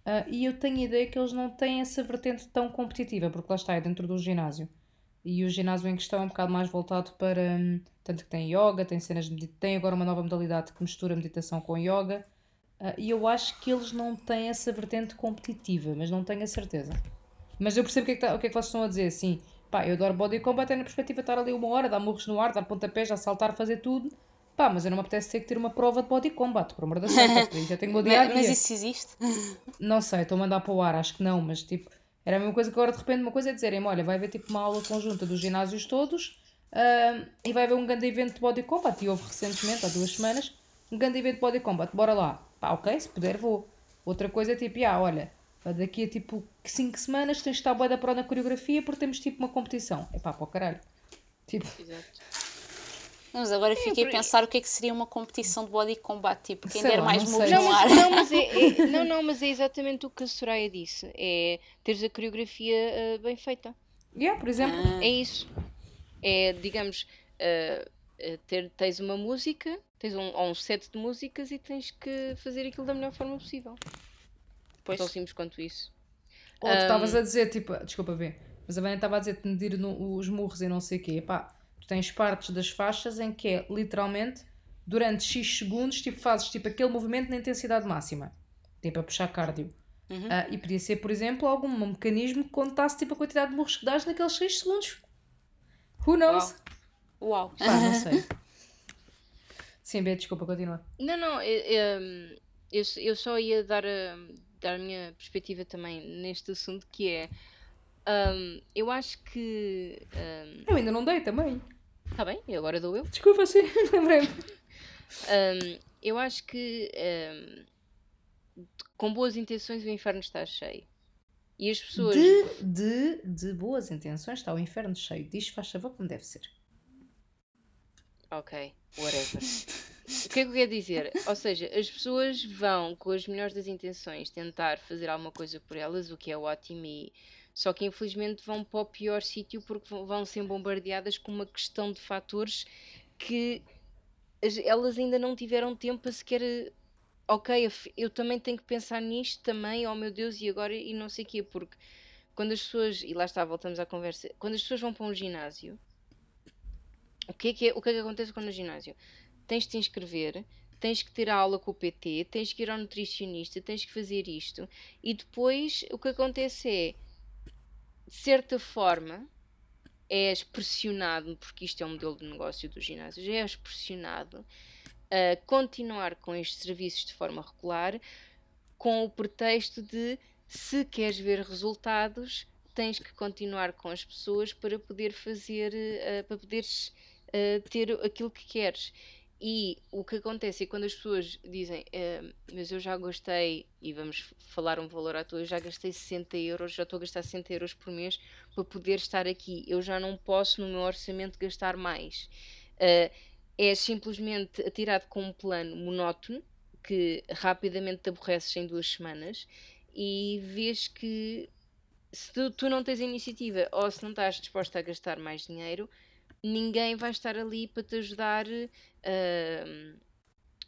Uh, e eu tenho a ideia que eles não têm essa vertente tão competitiva, porque lá está, é dentro do ginásio. E o ginásio em questão é um bocado mais voltado para. Um, tanto que tem yoga, tem cenas de, tem agora uma nova modalidade que mistura meditação com yoga. Uh, e eu acho que eles não têm essa vertente competitiva, mas não tenho a certeza. Mas eu percebo o que é que, tá, o que, é que vocês estão a dizer, assim. Pá, eu adoro body combat é na perspectiva de estar ali uma hora, dar murros no ar, dar pontapés, a saltar, fazer tudo. Pá, mas eu não me apetece ter que ter uma prova de body combat, por amor da santa, já tenho o meu dia a dia. Mas isso existe? Não sei, estou a mandar para o ar, acho que não, mas tipo, era a mesma coisa que agora de repente uma coisa é dizerem olha, vai haver tipo uma aula conjunta dos ginásios todos uh, e vai haver um grande evento de body combat, e houve recentemente, há duas semanas, um grande evento de body combat, bora lá. Pá, ok, se puder vou. Outra coisa é tipo, ah, olha, daqui a tipo 5 semanas tens de estar boa da pró na coreografia porque temos tipo uma competição. É pá, para o caralho. Tipo... Exato. Mas agora fiquei a pensar o que é que seria uma competição de body combat, tipo, quem der mais moves no ar. Não, mas é, é, não, não, mas é exatamente o que a Soraya disse. É teres a coreografia uh, bem feita. Yeah, por exemplo. Ah. É isso. É, digamos, uh, ter, tens uma música, tens um, um set de músicas e tens que fazer aquilo da melhor forma possível. Pois. Tão simples quanto isso. Ou tu estavas um, a dizer, tipo, desculpa ver, mas a Vânia estava a dizer de medir no, os murros e não sei o quê. Pá, tens partes das faixas em que é literalmente durante X segundos tipo, fazes tipo, aquele movimento na intensidade máxima, tipo a puxar cardio. Uhum. Uh, e podia ser, por exemplo, algum mecanismo que contasse tipo, a quantidade de murros que dás naqueles 6 segundos. Who knows? Uau! Uau. Pá, não sei. Sim, Bê, desculpa, continua. Não, não, eu, eu, eu só ia dar a, dar a minha perspectiva também neste assunto, que é Um, eu acho que. Um, Eu ainda não dei também. Tá bem, e agora dou eu. Desculpa, sim, lembrei-me. Um, eu acho que um, com boas intenções o inferno está cheio. E as pessoas. De, de, de boas intenções está o inferno cheio. Diz, faz favor, como deve ser. Ok, whatever. O que é que eu quero dizer? Ou seja, as pessoas vão, com as melhores das intenções, tentar fazer alguma coisa por elas, o que é ótimo, e... só que infelizmente vão para o pior sítio porque vão- ser bombardeadas com uma questão de fatores que as- elas ainda não tiveram tempo para sequer. Ok, af- eu também tenho que pensar nisto também, oh meu Deus, e agora e não sei o quê, porque quando as pessoas, e lá está, voltamos à conversa, quando as pessoas vão para um ginásio, o que é que, é- o que, é que acontece quando no ginásio? Tens de te inscrever, tens que ter a aula com o PT, tens que ir ao nutricionista, tens que fazer isto, e depois o que acontece é, de certa forma, és pressionado, porque isto é um modelo de negócio dos ginásios, és pressionado a continuar com estes serviços de forma regular, com o pretexto de se queres ver resultados, tens que continuar com as pessoas para poder fazer, eh, para poderes eh, ter aquilo que queres. E o que acontece é quando as pessoas dizem, eh, mas eu já gastei, e vamos falar um valor à toa, eu já gastei 60 euros, já estou a gastar 60 euros por mês para poder estar aqui. Eu já não posso no meu orçamento gastar mais. Eh, é simplesmente atirado com um plano monótono que rapidamente te aborreces em duas semanas e vês que se tu, tu não tens iniciativa ou se não estás disposta a gastar mais dinheiro, ninguém vai estar ali para te ajudar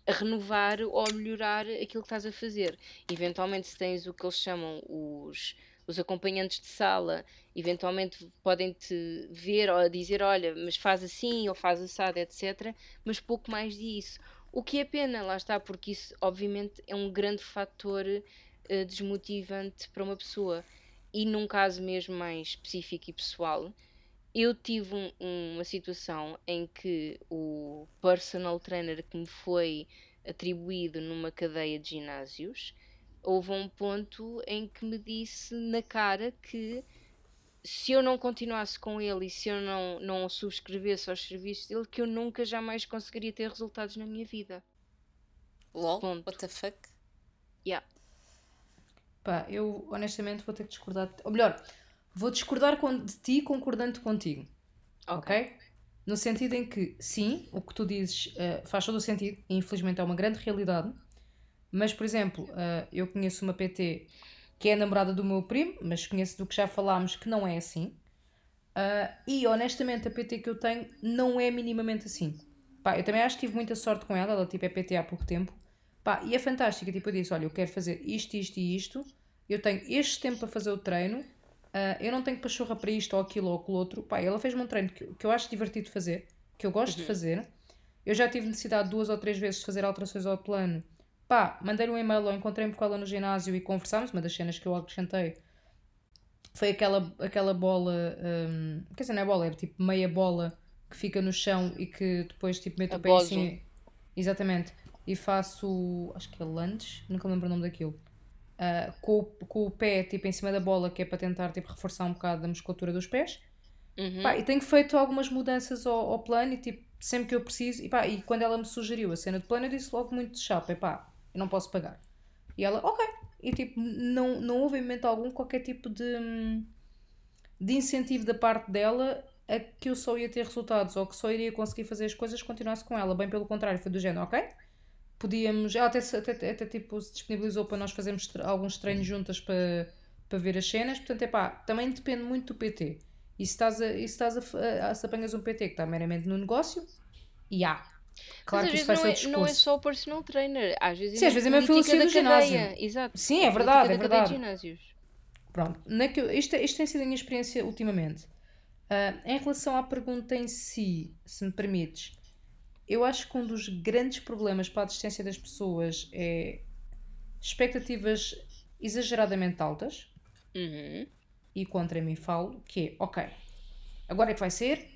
a renovar ou a melhorar aquilo que estás a fazer. Eventualmente, se tens o que eles chamam os, os acompanhantes de sala, eventualmente podem-te ver ou dizer: Olha, mas faz assim ou faz assado, etc. Mas pouco mais disso. O que é pena, lá está, porque isso, obviamente, é um grande fator eh, desmotivante para uma pessoa. E num caso mesmo mais específico e pessoal, eu tive um- uma situação em que o personal trainer que me foi atribuído numa cadeia de ginásios, houve um ponto em que me disse na cara que se eu não continuasse com ele e se eu não, não subscrevesse aos serviços dele, que eu nunca jamais conseguiria ter resultados na minha vida. LOL, Ponto. what the fuck? Yeah. Pá, eu honestamente vou ter que discordar. de- Ou melhor, vou discordar de ti concordando contigo. Ok? No sentido em que, sim, o que tu dizes eh, faz todo o sentido, e infelizmente é uma grande realidade, mas, por exemplo, eh, eu conheço uma PT que é a namorada do meu primo, mas conheço do que já falámos que não é assim, Ah, e honestamente a PT que eu tenho não é minimamente assim. Pá, eu também acho que tive muita sorte com ela, ela tipo é PT há pouco tempo, Pá, e é fantástica, tipo, eu disse, olha, eu quero fazer isto, isto e isto, eu tenho este tempo para fazer o treino, ah, eu não tenho pachorra para isto ou aquilo ou aquilo outro. Pá, ela fez-me um treino que, que eu acho divertido de fazer, que eu gosto de fazer. Eu já tive necessidade duas ou três vezes de fazer alterações ao plano. Pá, mandei-lhe um e-mail ou encontrei-me com ela no ginásio e conversámos. Uma das cenas que eu acrescentei foi aquela, aquela bola, hum, quer dizer, não é bola, é tipo meia bola que fica no chão e que depois tipo meto o pé assim. Exatamente. E faço, acho que é lunge, nunca lembro o nome daquilo. Ah, com, o- com o pé tipo em cima da bola, que é para tentar tipo reforçar um bocado a musculatura dos pés. Uhum. Pá, e tenho feito algumas mudanças ao, ao plano e tipo, sempre que eu preciso, e pá, e quando ela me sugeriu a cena de plano, eu disse logo muito de chapa, pá, eu não posso pagar. E ela, ok. E tipo, não, não houve em momento algum qualquer tipo de, hum, de incentivo da parte dela a que eu só ia ter resultados ou que só iria conseguir fazer as coisas se continuasse com ela. Bem pelo contrário, foi do género, ok? Podíamos, ela até, se- até, até, tipo, se disponibilizou para nós fazermos tre- alguns treinos juntas para, para ver as cenas, portanto, é pá, também depende muito do PT. E se estás a, e se, estás a, a- se apanhas um PT que está meramente no negócio, e há. Claro Mas que às isso vai ser não é, não é só o personal trainer, às vezes Sim, às vezes é mesmo a política filosofia do ginásio. Exato. Sim, é verdade, da é verdade. ginásios. Pronto, naquilo, isto, isto tem sido a minha experiência ultimamente. Ah, em relação à pergunta em si, se me permites, eu acho que um dos grandes problemas para a desistência das pessoas é expectativas exageradamente altas, Uhum. e contra mim falo, que é, ok, agora é que vai ser,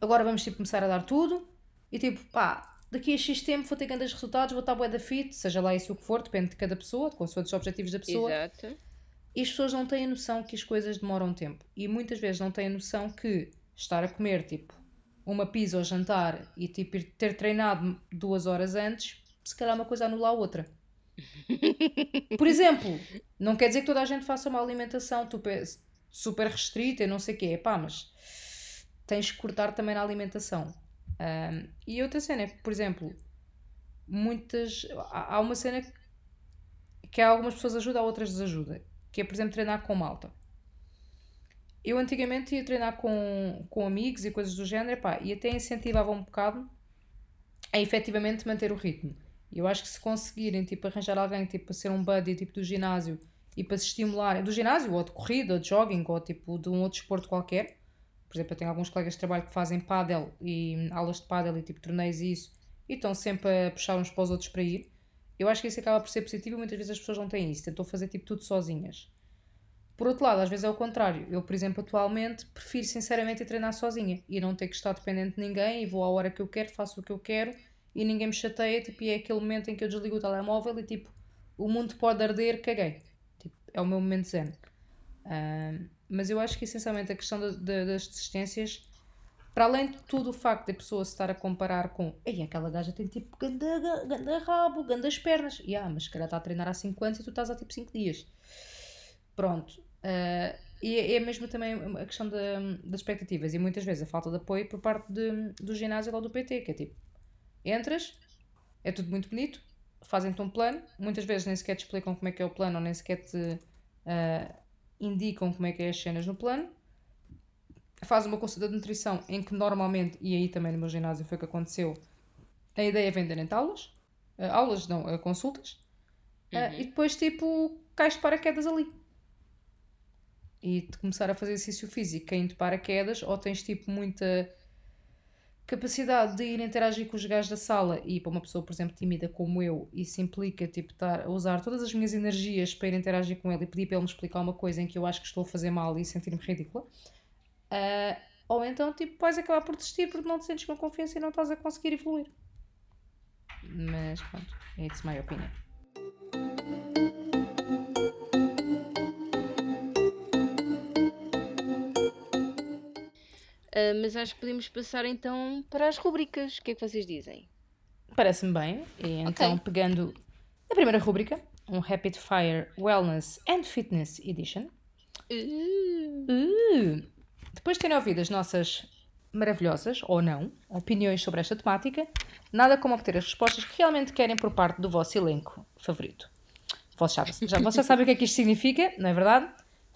agora vamos tipo, começar a dar tudo, e tipo, pá, daqui a X tempo vou ter grandes resultados, vou estar bué da fit, seja lá isso o que for, depende de cada pessoa, com os objetivos da pessoa. Exato. E as pessoas não têm a noção que as coisas demoram tempo. E muitas vezes não têm a noção que estar a comer, tipo, uma pizza ao jantar e, tipo, ter treinado duas horas antes, se calhar uma coisa anula a outra. Por exemplo, não quer dizer que toda a gente faça uma alimentação super restrita e não sei o quê. Pá, mas tens que cortar também na alimentação. Um, e outra cena é por exemplo, muitas. Há, há uma cena que algumas pessoas ajudam, outras desajuda. Que é, por exemplo, treinar com malta. Eu antigamente ia treinar com, com amigos e coisas do género, pá, e até incentivava um bocado a efetivamente manter o ritmo. Eu acho que se conseguirem, tipo, arranjar alguém, tipo, para ser um buddy, tipo, do ginásio e para se estimularem, do ginásio, ou de corrida, ou de jogging, ou, tipo, de um outro esporte qualquer. Por exemplo, eu tenho alguns colegas de trabalho que fazem paddle e aulas de paddle e, tipo, torneios e isso, e estão sempre a puxar uns para os outros para ir. Eu acho que isso acaba por ser positivo e muitas vezes as pessoas não têm isso, tentam fazer, tipo, tudo sozinhas. Por outro lado, às vezes é o contrário. Eu, por exemplo, atualmente prefiro sinceramente treinar sozinha e não ter que estar dependente de ninguém e vou à hora que eu quero, faço o que eu quero e ninguém me chateia, tipo, e é aquele momento em que eu desligo o telemóvel e tipo, o mundo pode arder, caguei. Tipo, é o meu momento zen. Uh, mas eu acho que essencialmente a questão de, de, das desistências, para além de tudo o facto de a pessoa se estar a comparar com Ei, aquela gaja tem tipo ganda, ganda rabo, gandas pernas. E ah, mas se calhar está a treinar há 5 anos e tu estás há tipo 5 dias. Pronto. Uh, e é, é mesmo também a questão de, das expectativas e muitas vezes a falta de apoio por parte de, do ginásio ou do PT, que é tipo, Entras, é tudo muito bonito, fazem-te um plano, muitas vezes nem sequer te explicam como é que é o plano ou nem sequer te uh, indicam como é que é as cenas no plano. Faz uma consulta de nutrição em que normalmente, e aí também no meu ginásio foi o que aconteceu, a ideia é venderem aulas, uh, aulas não, uh, consultas, uhum. e depois tipo cais de paraquedas ali. E de começar a fazer exercício físico caindo de paraquedas, ou tens tipo muita capacidade de ir interagir com os gajos da sala e para uma pessoa, por exemplo, tímida como eu, isso implica tipo, estar a usar todas as minhas energias para ir interagir com ele e pedir para ele me explicar uma coisa em que eu acho que estou a fazer mal e sentir-me ridícula. Uh, ou então tipo, vais acabar por desistir porque não te sentes com confiança e não estás a conseguir evoluir. Mas pronto, it's my opinion. Uh, mas acho que podemos passar então para as rubricas. O que é que vocês dizem? Parece-me bem. E então, okay. pegando a primeira rubrica, um Rapid Fire Wellness and Fitness Edition. Uh. Uh. Depois de terem ouvido as nossas maravilhosas, ou não, opiniões sobre esta temática, nada como obter as respostas que realmente querem por parte do vosso elenco favorito. Vocês, já, vocês sabem o que é que isto significa, não é verdade?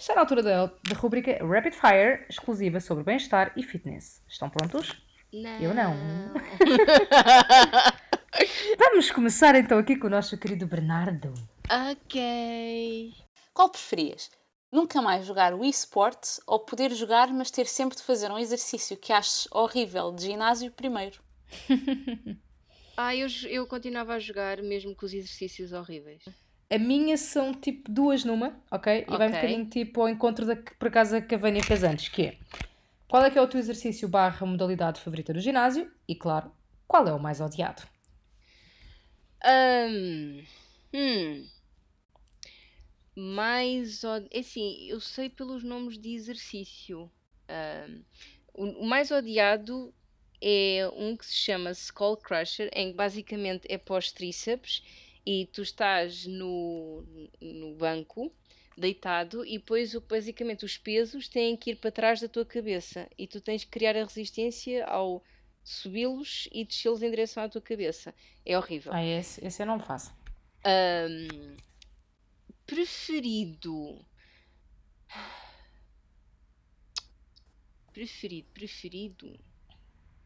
Está na altura da, da rubrica Rapid Fire, exclusiva sobre bem-estar e fitness. Estão prontos? Não. Eu não. Vamos começar então aqui com o nosso querido Bernardo. Ok. Qual preferias? Nunca mais jogar o eSports ou poder jogar, mas ter sempre de fazer um exercício que aches horrível de ginásio primeiro? ah, eu, eu continuava a jogar mesmo com os exercícios horríveis. A minha são tipo duas numa, ok? E vai um bocadinho tipo ao encontro da que por acaso a Cavânia fez antes, que é qual é que é o teu exercício barra modalidade favorita do ginásio? E claro, qual é o mais odiado? Um, hum. Mais odiado. É assim, eu sei pelos nomes de exercício. Um, o, o mais odiado é um que se chama Skull Crusher, em que basicamente é pós-tríceps e tu estás no, no banco deitado e depois basicamente os pesos têm que ir para trás da tua cabeça e tu tens que criar a resistência ao subi-los e descê-los em direção à tua cabeça. É horrível. Ah, esse, esse eu não faço. Um, preferido. Preferido, preferido.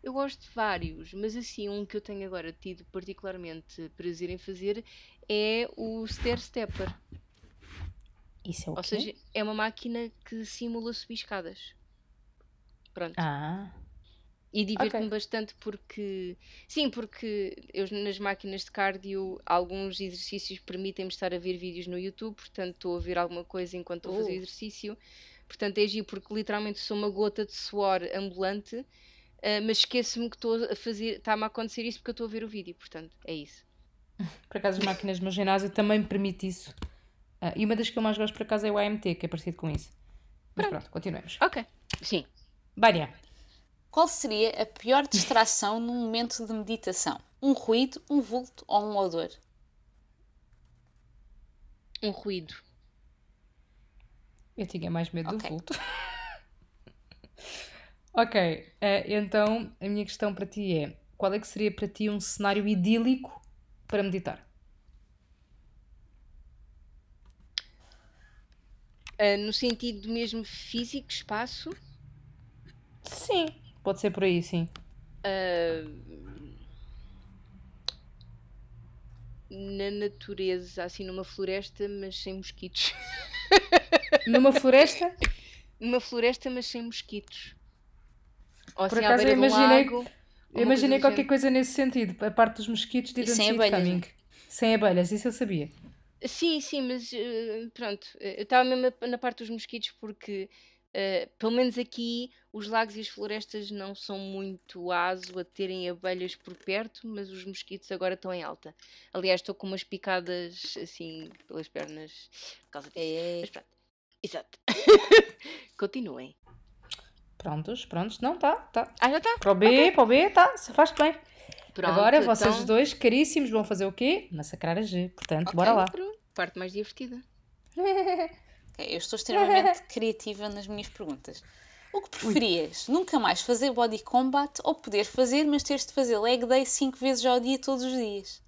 Eu gosto de vários, mas assim, um que eu tenho agora tido particularmente prazer em fazer é o Stair Stepper. Isso é o Ou quê? seja, é uma máquina que simula subir escadas. Pronto. Ah. E divirto-me okay. bastante porque. Sim, porque eu nas máquinas de cardio, alguns exercícios permitem-me estar a ver vídeos no YouTube, portanto estou a ver alguma coisa enquanto estou a fazer uh. exercício. Portanto é agir porque literalmente sou uma gota de suor ambulante Uh, mas esqueço-me que estou a fazer, está-me a acontecer isso porque eu estou a ver o vídeo, portanto, é isso. Por acaso as máquinas do meu ginásio também me permite isso. Ah, e uma das que eu mais gosto por acaso é o AMT, que é parecido com isso. Mas pronto, continuemos. Ok. Sim. Vânia, Qual seria a pior distração num momento de meditação? Um ruído, um vulto ou um odor? Um ruído. eu tinha mais medo Ok. do vulto. ok, ah, então a minha questão para ti é: qual é que seria para ti um cenário idílico para meditar? Ah, no sentido mesmo físico, espaço. Sim, pode ser por aí, sim. ah, na natureza, assim numa floresta, mas sem mosquitos. Numa floresta, Numa floresta, mas sem mosquitos. Ou Por assim à acaso, beira eu de um imaginei- lago. eu imaginei qualquer género. coisa nesse sentido, a parte dos mosquitos E didn't sem abelhas, coming. Sem abelhas, isso eu sabia. Sim, sim, mas eh, pronto, eh, eu estava mesmo na- parte dos mosquitos porque, eh, pelo menos aqui, os lagos e as florestas não são muito aso a terem abelhas por perto, mas os mosquitos agora estão em alta. Aliás, estou com umas picadas assim pelas pernas por causa disso. É, Mas pronto, exato. Continuem. Prontos, prontos. Não, tá, tá. Ah, já está? Para o B, para o B, tá, se faz bem. Pronto, Agora vocês então, dois, caríssimos, vão fazer o quê? Massacrar a G. Portanto, Ok. bora lá. parte mais divertida. ok, eu estou extremamente criativa nas minhas perguntas. O que preferias? Nunca mais fazer body combat ou poder fazer, mas teres de fazer leg day 5 vezes ao dia todos os dias?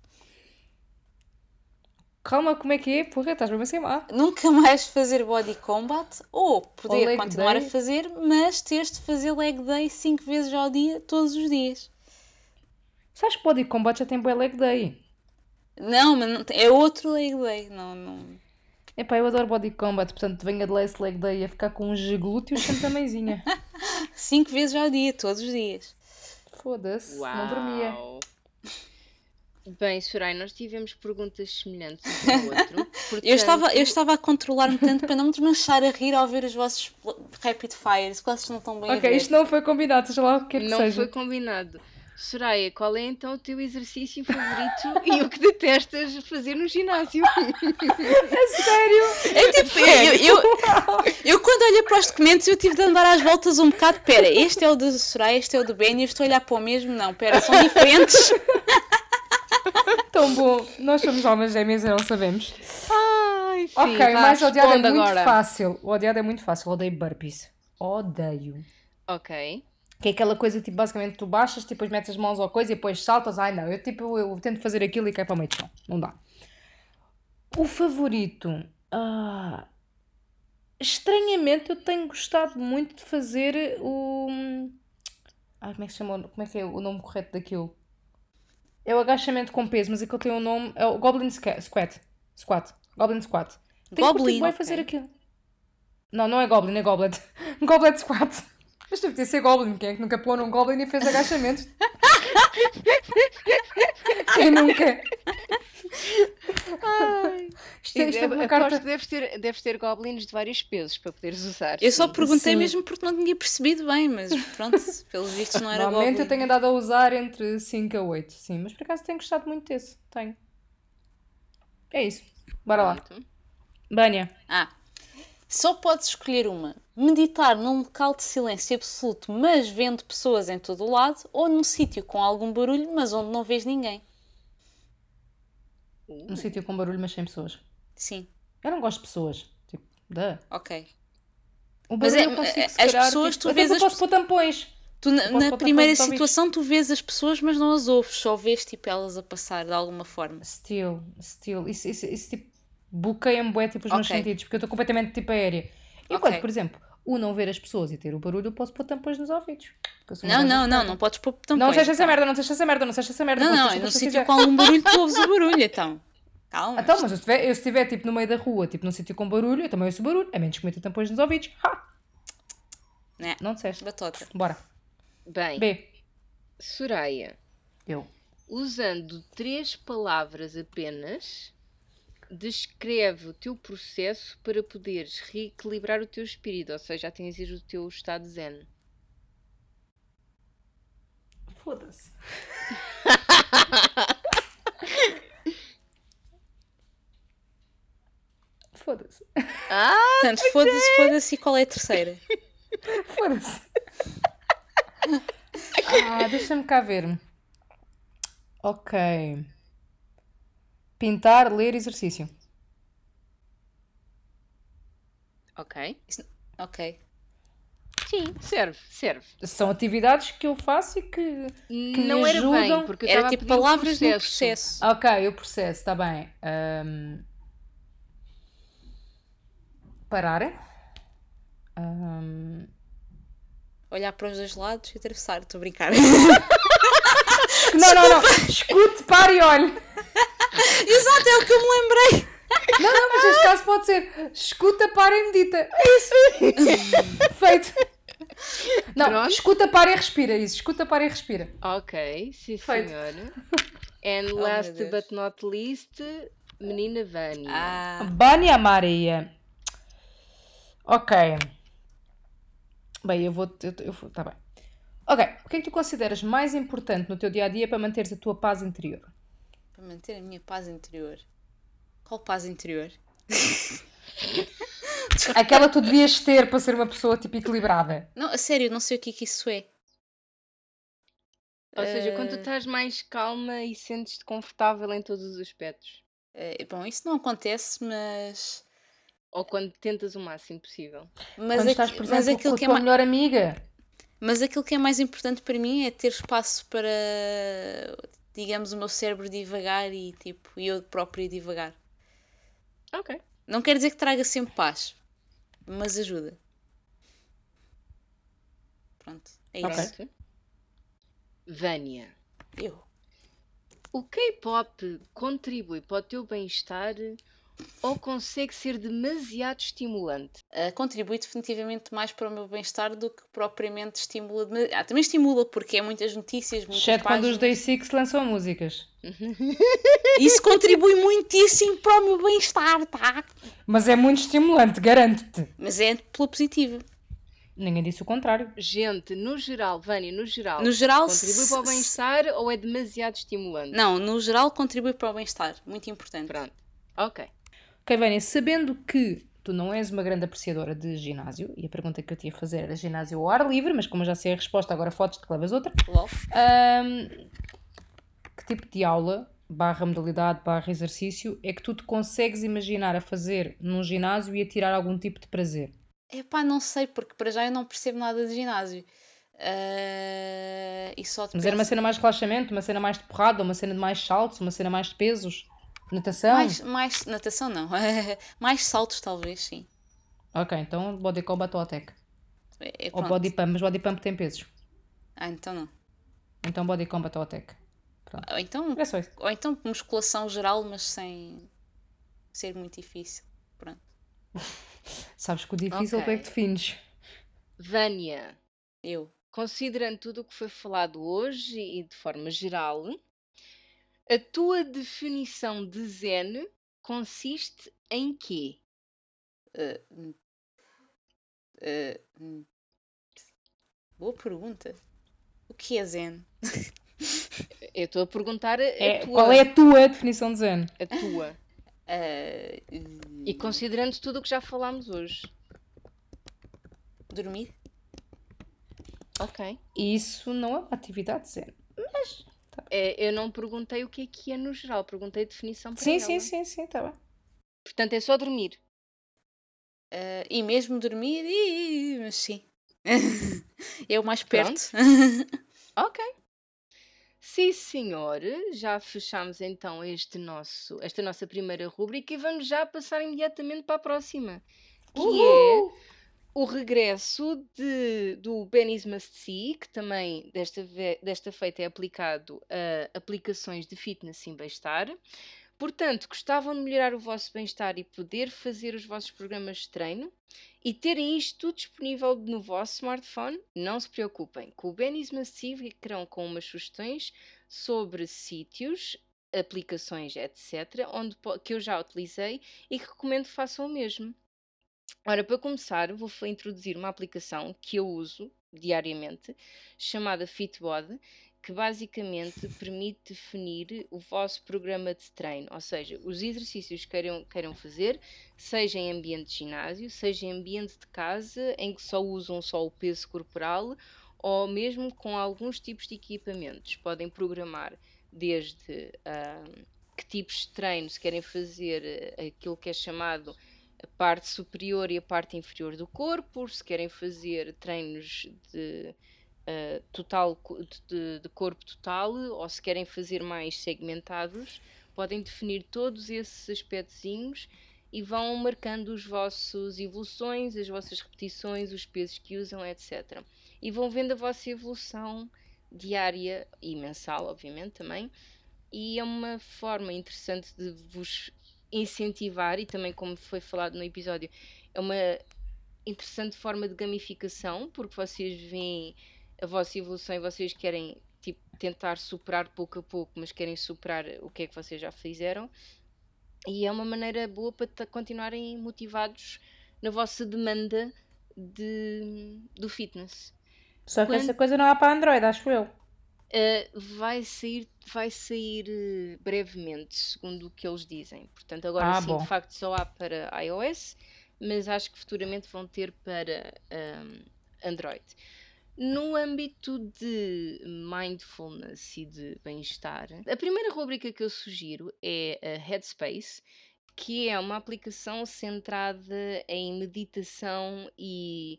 Calma, como é que é? Porra, estás mesmo a ser má. Nunca mais fazer body combat ou poder leg continuar day? a fazer, mas teres de fazer leg day 5 vezes ao dia todos os dias? Sabes que Body Combat já tem bué leg day. Não, mas não, é outro leg day. Não, não. Epá, eu adoro Body Combat, portanto venha de lá esse leg day a ficar com uns glúteos sempre mãezinha. 5 vezes ao dia, todos os dias. Foda-se, não dormia. Bem, Soraya, nós tivemos perguntas semelhantes um ao outro. Eu estava, eu portanto, estava a controlar-me tanto para não me desmanchar a rir ao ver os vossos rapid fires, vocês não estão bem a Ok, ver. isto não foi combinado, seja lá o que é que Não seja. foi combinado. Soraya, qual é então o teu exercício favorito e o que detestas fazer no ginásio? Sério? É tipo, eu, eu, eu quando olho para os documentos eu tive de andar às voltas um bocado. Pera, este é o do Soraya, este é o do Ben e eu estou a olhar para o mesmo. Não, pera, são diferentes. Tão bom. Nós somos almas gêmeas e não sabemos. Ai, sim, ok, vá, mas odiado é muito agora. fácil. O odiado é muito fácil. Odeio burpees. Odeio. Ok. Que é aquela coisa, tipo, basicamente tu baixas, tipo, depois metes as mãos ao coisa e depois saltas. Ai não, eu tipo, eu tento fazer aquilo e cai para o meio do chão. Não dá. O favorito. Ah, estranhamente eu tenho gostado muito de fazer o. Ai, como é que se chama? Como é que é o nome correto daquilo? É o agachamento com peso, mas aquilo tem um nome. É o Goblin Squat. Squat. Goblin Squat. Tenho Goblin, curtido bué ok. fazer aquilo. Não, não é Goblin, é Goblet. Goblet Squat. Mas deve ter ser Goblin. Quem é que nunca pôs num Goblin e fez agachamentos? Quem nunca? Isto, é- isto é deve- uma aposto carta. deves ter, deves ter goblins de vários pesos para poderes usar. Eu só perguntei Sim. mesmo porque não tinha percebido bem, mas pronto, pelos vistos não era Normalmente Goblin. eu tenho andado a usar entre 5 a 8, sim. Mas por acaso tenho gostado muito desse. Tenho. É isso. Bora lá. Bânia. Ah, só podes escolher uma. Meditar num local de silêncio absoluto, mas vendo pessoas em todo o lado, ou num sítio com algum barulho, mas onde não vês ninguém. Um sítio com barulho, mas sem pessoas. Sim, Eu não gosto de pessoas. Tipo, da. ok. O Mas é- se as calhar, pessoas, tipo, tu vês eu as posso pôr tampões. Tu, na, na primeira ouvidos. situação, tu vês as pessoas, mas não as ouves, só vês tipo elas a passar de alguma forma. Still, still. Isso, isso, isso tipo, bloqueia-me bué, tipo, os meus sentidos, porque eu estou completamente tipo aérea. Enquanto, Ok. por exemplo, o não ver as pessoas e ter o barulho, eu posso pôr tampões nos ouvidos. Não, não, não, não podes pôr tampões. Não seja essa então. merda, não seja essa merda, não seja essa merda. Não, não, fazer é no o que eu sítio com algum barulho tu ouves o barulho, então. Calma. Então, mas estiver, eu se estiver tipo no meio da rua, tipo num sítio com barulho, eu também ouço barulho, a menos que meta tampões nos ouvidos. Ha! Né, Não disseste. batota. Bora. Bem, B. Soraya, Eu. usando três palavras apenas, descreve o teu processo para poderes reequilibrar o teu espírito, ou seja, atingir o teu estado zen. Foda-se. Ah, Portanto, foda-se, foda-se, e qual é a terceira? Foda-se. Ah, deixa-me cá ver. Ok. Pintar, ler, exercício. ok. Ok. Sim, serve, serve. São atividades que eu faço e que. me não era bem, ajudam. porque eu Era estava a tipo pedir o palavras no processo. processo. Ok, o processo, está bem. Ahm, parar. Ahm, Olhar para os dois lados e atravessar. Estou a brincar. Não, não, não. Escute, pare e olhe. Exato, é o que eu me lembrei. Não, não, mas neste caso pode ser escuta, para e medita. É isso. Feito. Não, Pronto. escuta, para e respira. Isso, escuta, para e respira. Ok, sim Feito. senhora. And meu last Deus. but not least, menina Vânia. Ah, Bânia Maria. Ok. Bem, eu vou. Eu, eu vou tá bem. Ok. O que é que tu consideras mais importante no teu dia a dia para manteres a tua paz interior? Para manter a minha paz interior. Qual paz interior? Aquela que tu devias ter para ser uma pessoa tipo equilibrada. Não, a sério, não sei o que é que isso é. Ou seja, quando tu Eh, estás mais calma e sentes-te confortável em todos os aspectos. eh, bom, isso não acontece, mas. Ou quando tentas o máximo possível. Mas, Quando estás, por mas aquilo com a que é melhor amiga. Mas aquilo que é mais importante para mim é ter espaço para, digamos, o meu cérebro divagar e tipo, eu próprio divagar. Ok. Não quer dizer que traga sempre paz, mas ajuda. Pronto, é Ok. isso. Vânia, Eu. o K-pop contribui para o teu bem-estar ou consegue ser demasiado estimulante? Uh, contribui definitivamente mais para o meu bem-estar do que propriamente estimula. de- Ah, também estimula porque é muitas notícias, muitas Exceto quando os páginas. Day Six lançam músicas. Isso contribui muitíssimo para o meu bem-estar, tá? Mas é muito estimulante, garanto-te. Mas é pela positiva. Ninguém disse o contrário. Gente, no geral, Vânia, no geral, No geral, contribui para o bem-estar ou é demasiado estimulante? Não, no geral contribui para o bem-estar. Muito importante. Pronto. Ok. Ok, Vânia, sabendo que tu não és uma grande apreciadora de ginásio, e a pergunta que eu te ia fazer era ginásio ao ar livre, mas como eu já sei a resposta, agora fotos te levas outra. Ahm, que tipo de aula, barra modalidade, barra exercício, é que tu te consegues imaginar a fazer num ginásio e a tirar algum tipo de prazer? Epá, não sei, porque para já eu não percebo nada de ginásio. Ah, e só Mas era uma cena mais de relaxamento, uma cena mais de porrada, uma cena de mais saltos, uma cena mais de pesos, natação? mais, mais natação não. mais saltos talvez, sim. Ok, então body combat ou attack. É, é Ou pronto. body pump, mas body pump tem pesos. Ah, então não. Então body combat ou attack. Ou então, É só isso. ou então musculação geral, mas sem ser muito difícil. Pronto. Sabes que o difícil tu é que defines. Vânia, Eu. considerando tudo o que foi falado hoje e de forma geral, a tua definição de zen consiste em quê? ah, hum. boa pergunta. O que é Zen? Eu estou a perguntar a, É, tua. qual é a tua definição de zen? a tua. Ah, E considerando tudo o que já falámos hoje. dormir? Ok. Isso não é uma atividade zen. É, eu não perguntei o que é que é no geral, perguntei a definição para Sim, ela. sim, sim, sim, tá bem. Portanto, é só dormir. Ah, e mesmo dormir, ih, mas sim. é o mais perto. Ok. Sim, senhor. Já fechamos então este nosso, esta nossa primeira rúbrica e vamos já passar imediatamente para a próxima, que é o regresso de, do Benny's Must See, que também desta, desta feita é aplicado a aplicações de fitness e bem-estar. Portanto, gostavam de melhorar o vosso bem-estar e poder fazer os vossos programas de treino e terem isto tudo disponível no vosso smartphone? Não se preocupem, com o Benny's Must See ficarão com umas sugestões sobre sítios, aplicações, etc., onde, que eu já utilizei e que recomendo que façam o mesmo. Ora, para começar, vou introduzir uma aplicação que eu uso diariamente, chamada Fitbod, que basicamente permite definir o vosso programa de treino, ou seja, os exercícios que queiram, queiram fazer, seja em ambiente de ginásio, seja em ambiente de casa, em que só usam só o peso corporal, ou mesmo com alguns tipos de equipamentos. Podem programar desde uh, que tipos de treino se querem fazer ah, aquilo que é chamado a parte superior e a parte inferior do corpo, se querem fazer treinos de uh, total de, de, corpo total ou se querem fazer mais segmentados, podem definir todos esses aspectozinhos e vão marcando os vossos evoluções, as vossas repetições, os pesos que usam, etc. E vão vendo a vossa evolução diária e mensal, obviamente também. E é uma forma interessante de vos incentivar e também como foi falado no episódio, é uma interessante forma de gamificação, porque vocês veem a vossa evolução e vocês querem tipo, tentar superar pouco a pouco, mas querem superar o que é que vocês já fizeram. E é uma maneira boa para continuarem motivados na vossa demanda de, do fitness. Só que Quando... essa coisa não há para Android, acho eu. Uh, vai sair, vai sair uh, brevemente, segundo o que eles dizem. Portanto, agora ah, sim, bom. de facto, só há para iOS, mas acho que futuramente vão ter para um, Android. No âmbito de mindfulness e de bem-estar, a primeira rubrica que eu sugiro é a Headspace, que é uma aplicação centrada em meditação e,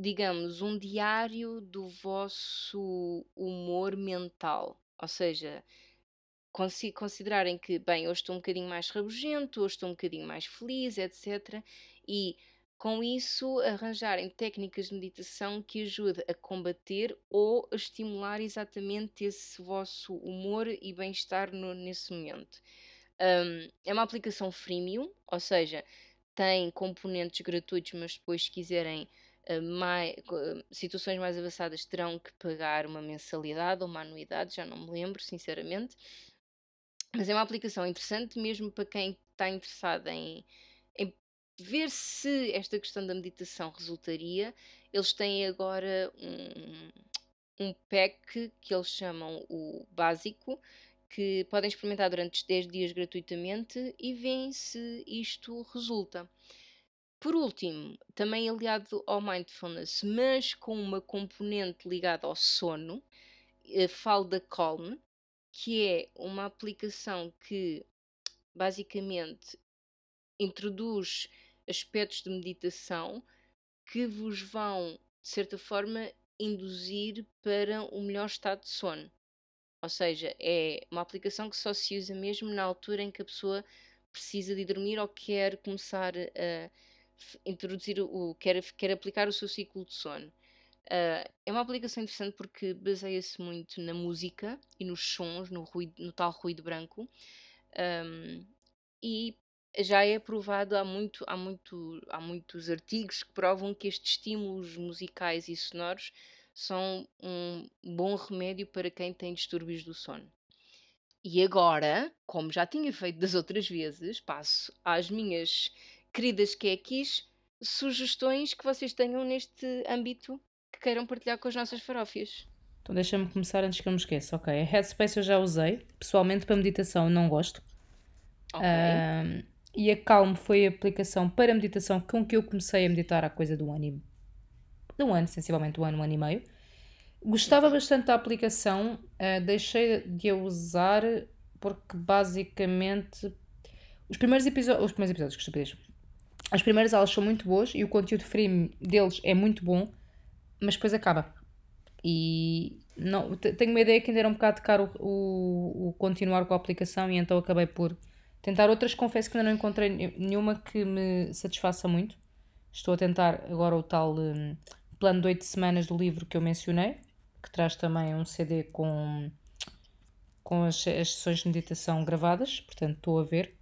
digamos, um diário do vosso humor mental. Ou seja, considerarem que, bem, hoje estou um bocadinho mais rabugento, hoje estou um bocadinho mais feliz, etc. E com isso, arranjarem técnicas de meditação que ajudem a combater ou a estimular exatamente esse vosso humor e bem-estar nesse momento. Um, é uma aplicação freemium, ou seja, tem componentes gratuitos, mas depois, se quiserem mais, uh, situações mais avançadas, terão que pagar uma mensalidade ou uma anuidade, já não me lembro, sinceramente. Mas é uma aplicação interessante mesmo para quem está interessado em ver se esta questão da meditação resultaria. Eles têm agora um, um pack que eles chamam o básico, que podem experimentar durante 10 dias gratuitamente e veem se isto resulta. Por último, também aliado ao mindfulness, mas com uma componente ligada ao sono, eh, falo da Calm, que é uma aplicação que basicamente introduz aspectos de meditação que vos vão, de certa forma, induzir para um melhor estado de sono. Ou seja, é uma aplicação que só se usa mesmo na altura em que a pessoa precisa de dormir ou quer começar a introduzir o quer, quer aplicar o seu ciclo de sono. Uh, é uma aplicação interessante porque baseia-se muito na música e nos sons, no, ruído, no tal ruído branco. Um, e já é provado há, muito, há, muito, há muitos artigos que provam que estes estímulos musicais e sonoros são um bom remédio para quem tem distúrbios do sono. E agora, como já tinha feito das outras vezes, passo às minhas queridas quequis sugestões que vocês tenham neste âmbito que queiram partilhar com as nossas farófias. Então deixa-me começar antes que eu me esqueça. Ok, a Headspace eu já usei. Pessoalmente para meditação não gosto. Ok. Um, e a Calm foi a aplicação para meditação com que eu comecei a meditar há coisa de um ano e... de um ano, sensivelmente um ano, um ano e meio. Gostava bastante da aplicação, uh, deixei de a usar porque basicamente os primeiros episódios, os primeiros episódios, que estupidez. As primeiras aulas são muito boas e o conteúdo free deles é muito bom, mas depois acaba. E não, tenho uma ideia que ainda era um bocado caro o, o, o continuar com a aplicação e então acabei por Tentar outras, confesso que ainda não encontrei nenhuma que me satisfaça muito. Estou a tentar agora o tal um, plano de 8 semanas do livro que eu mencionei, que traz também um CD com, com as, as sessões de meditação gravadas, portanto estou a ver.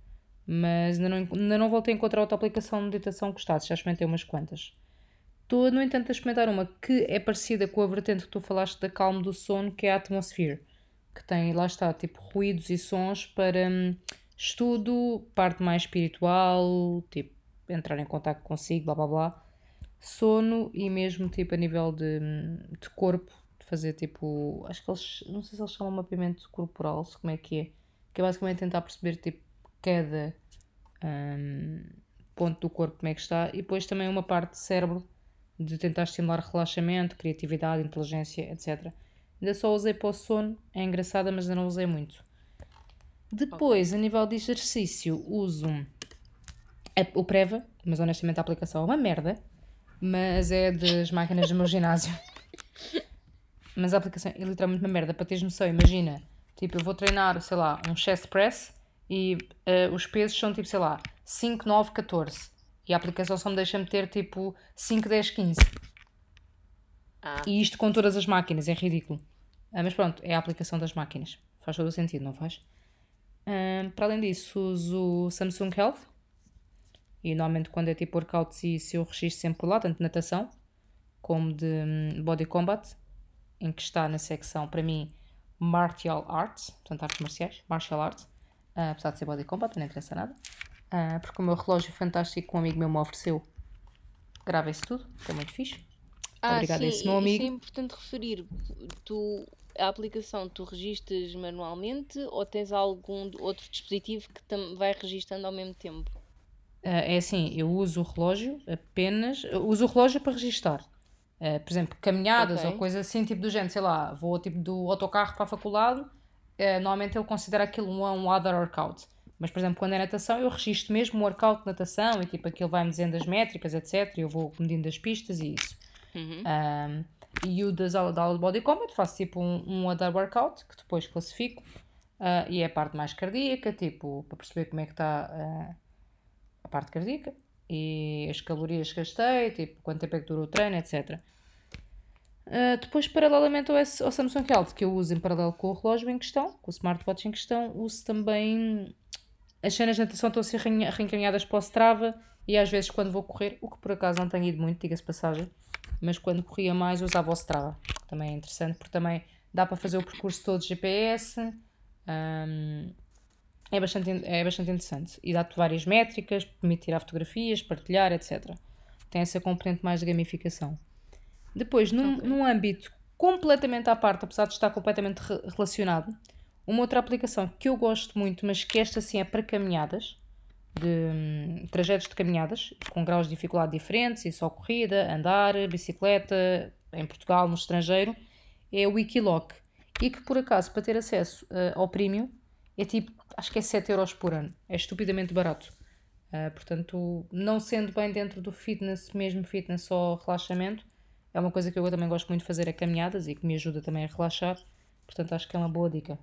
Mas ainda não, ainda não voltei a encontrar outra aplicação de meditação que gostasse, já experimentei umas quantas. Estou, no entanto, a experimentar uma que é parecida com a vertente que tu falaste da calma do sono, que é a Atmosphere, que tem, lá está, tipo ruídos e sons para hum, Estudo, parte mais espiritual, tipo, entrar em contato consigo, blá blá blá. Sono e mesmo tipo a nível de, de corpo, de fazer tipo. Acho que eles. Não sei se eles chamam mapeamento corporal, como é que é. Que é basicamente tentar perceber tipo cada hum, ponto do corpo como é que está. E depois também uma parte de cérebro de tentar estimular relaxamento, criatividade, inteligência, etc. Ainda só usei para o sono, é engraçada, mas ainda não usei muito. Depois, a nível de exercício, uso o Preva, mas honestamente a aplicação é uma merda, mas é das máquinas do meu ginásio. Mas a aplicação é literalmente uma merda, para teres noção, imagina, tipo, eu vou treinar, sei lá, um chest press e uh, os pesos são tipo, sei lá, 5, 9, 14. E a aplicação só me deixa meter tipo 5, 10, 15. Ah. E isto com todas as máquinas, é ridículo. Ah, mas pronto, é a aplicação das máquinas. Faz todo o sentido, não faz? Ah, para além disso, uso o Samsung Health. E normalmente quando é tipo workouts e se eu registro sempre por lá, tanto de natação como de um, body combat, em que está na secção, para mim, martial arts, portanto artes marciais, martial arts, uh, apesar de ser body combat, não interessa nada. Uh, porque o meu relógio fantástico que um amigo meu me ofereceu grava isso tudo, que é muito fixe. Ah, Obrigada sim, a esse meu amigo. Isso é importante referir. Tu, a aplicação tu registas manualmente ou tens algum outro dispositivo que vai registando ao mesmo tempo? Uh, é assim, eu uso o relógio apenas. Uso o relógio para registar. Uh, por exemplo, caminhadas okay. ou coisas assim, tipo do género, sei lá, vou tipo do autocarro para a faculdade, normalmente ele considera aquilo um, um other workout. Mas, por exemplo, quando é natação, eu registro mesmo o workout de natação e tipo aquilo vai-me dizendo as métricas, etc. E eu vou medindo as pistas e isso. Uhum. Um, e o das aulas, da aula de body combat faço tipo um, um other workout que depois classifico. Uh, e é a parte mais cardíaca, tipo, para perceber como é que está uh, a parte cardíaca e as calorias que gastei, tipo, quanto tempo é que durou o treino, etc. Uh, depois, paralelamente ao, ao Samsung Health, que eu uso em paralelo com o relógio em questão, com o smartwatch em questão, uso também as cenas de natação estão a ser reencaminhadas para o Strava e às vezes quando vou correr, o que por acaso não tenho ido muito, diga-se passagem, mas quando corria mais usava o Strava, que também é interessante porque também dá para fazer o percurso todo de GPS, um, é, bastante, é bastante interessante e dá-te várias métricas, permite tirar fotografias, partilhar, etc. Tem essa componente mais de gamificação. Depois, num, okay. num âmbito completamente à parte, apesar de estar completamente re relacionado, uma outra aplicação que eu gosto muito, mas que esta sim é para caminhadas, de um, trajetos de caminhadas, com graus de dificuldade diferentes, e só corrida, andar, bicicleta, em Portugal, no estrangeiro, é o Wikiloc. E que por acaso, para ter acesso uh, ao premium, é tipo, acho que é 7 euros por ano. É estupidamente barato. Uh, portanto, não sendo bem dentro do fitness, mesmo fitness só relaxamento, é uma coisa que eu também gosto muito de fazer, é caminhadas e que me ajuda também a relaxar. Portanto, acho que é uma boa dica.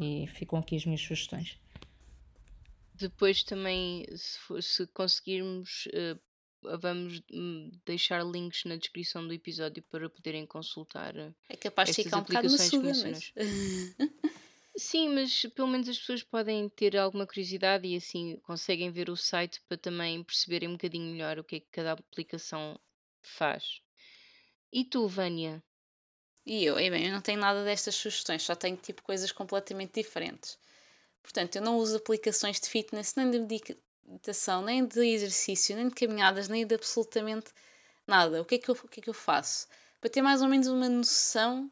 E ficam aqui as minhas sugestões. Depois também, se, for- se conseguirmos, eh, vamos hum, deixar links na descrição do episódio para poderem consultar eh, É capaz de ficar um bocado mas... Sim, mas pelo menos as pessoas podem ter alguma curiosidade e assim conseguem ver o site para também perceberem um bocadinho melhor o que é que cada aplicação faz. E tu, Vânia? E eu, e bem, eu não tenho nada destas sugestões, só tenho tipo coisas completamente diferentes. Portanto, eu não uso aplicações de fitness, nem de meditação, nem de exercício, nem de caminhadas, nem de absolutamente nada. O que é que eu, o que é que eu faço? Para ter mais ou menos uma noção,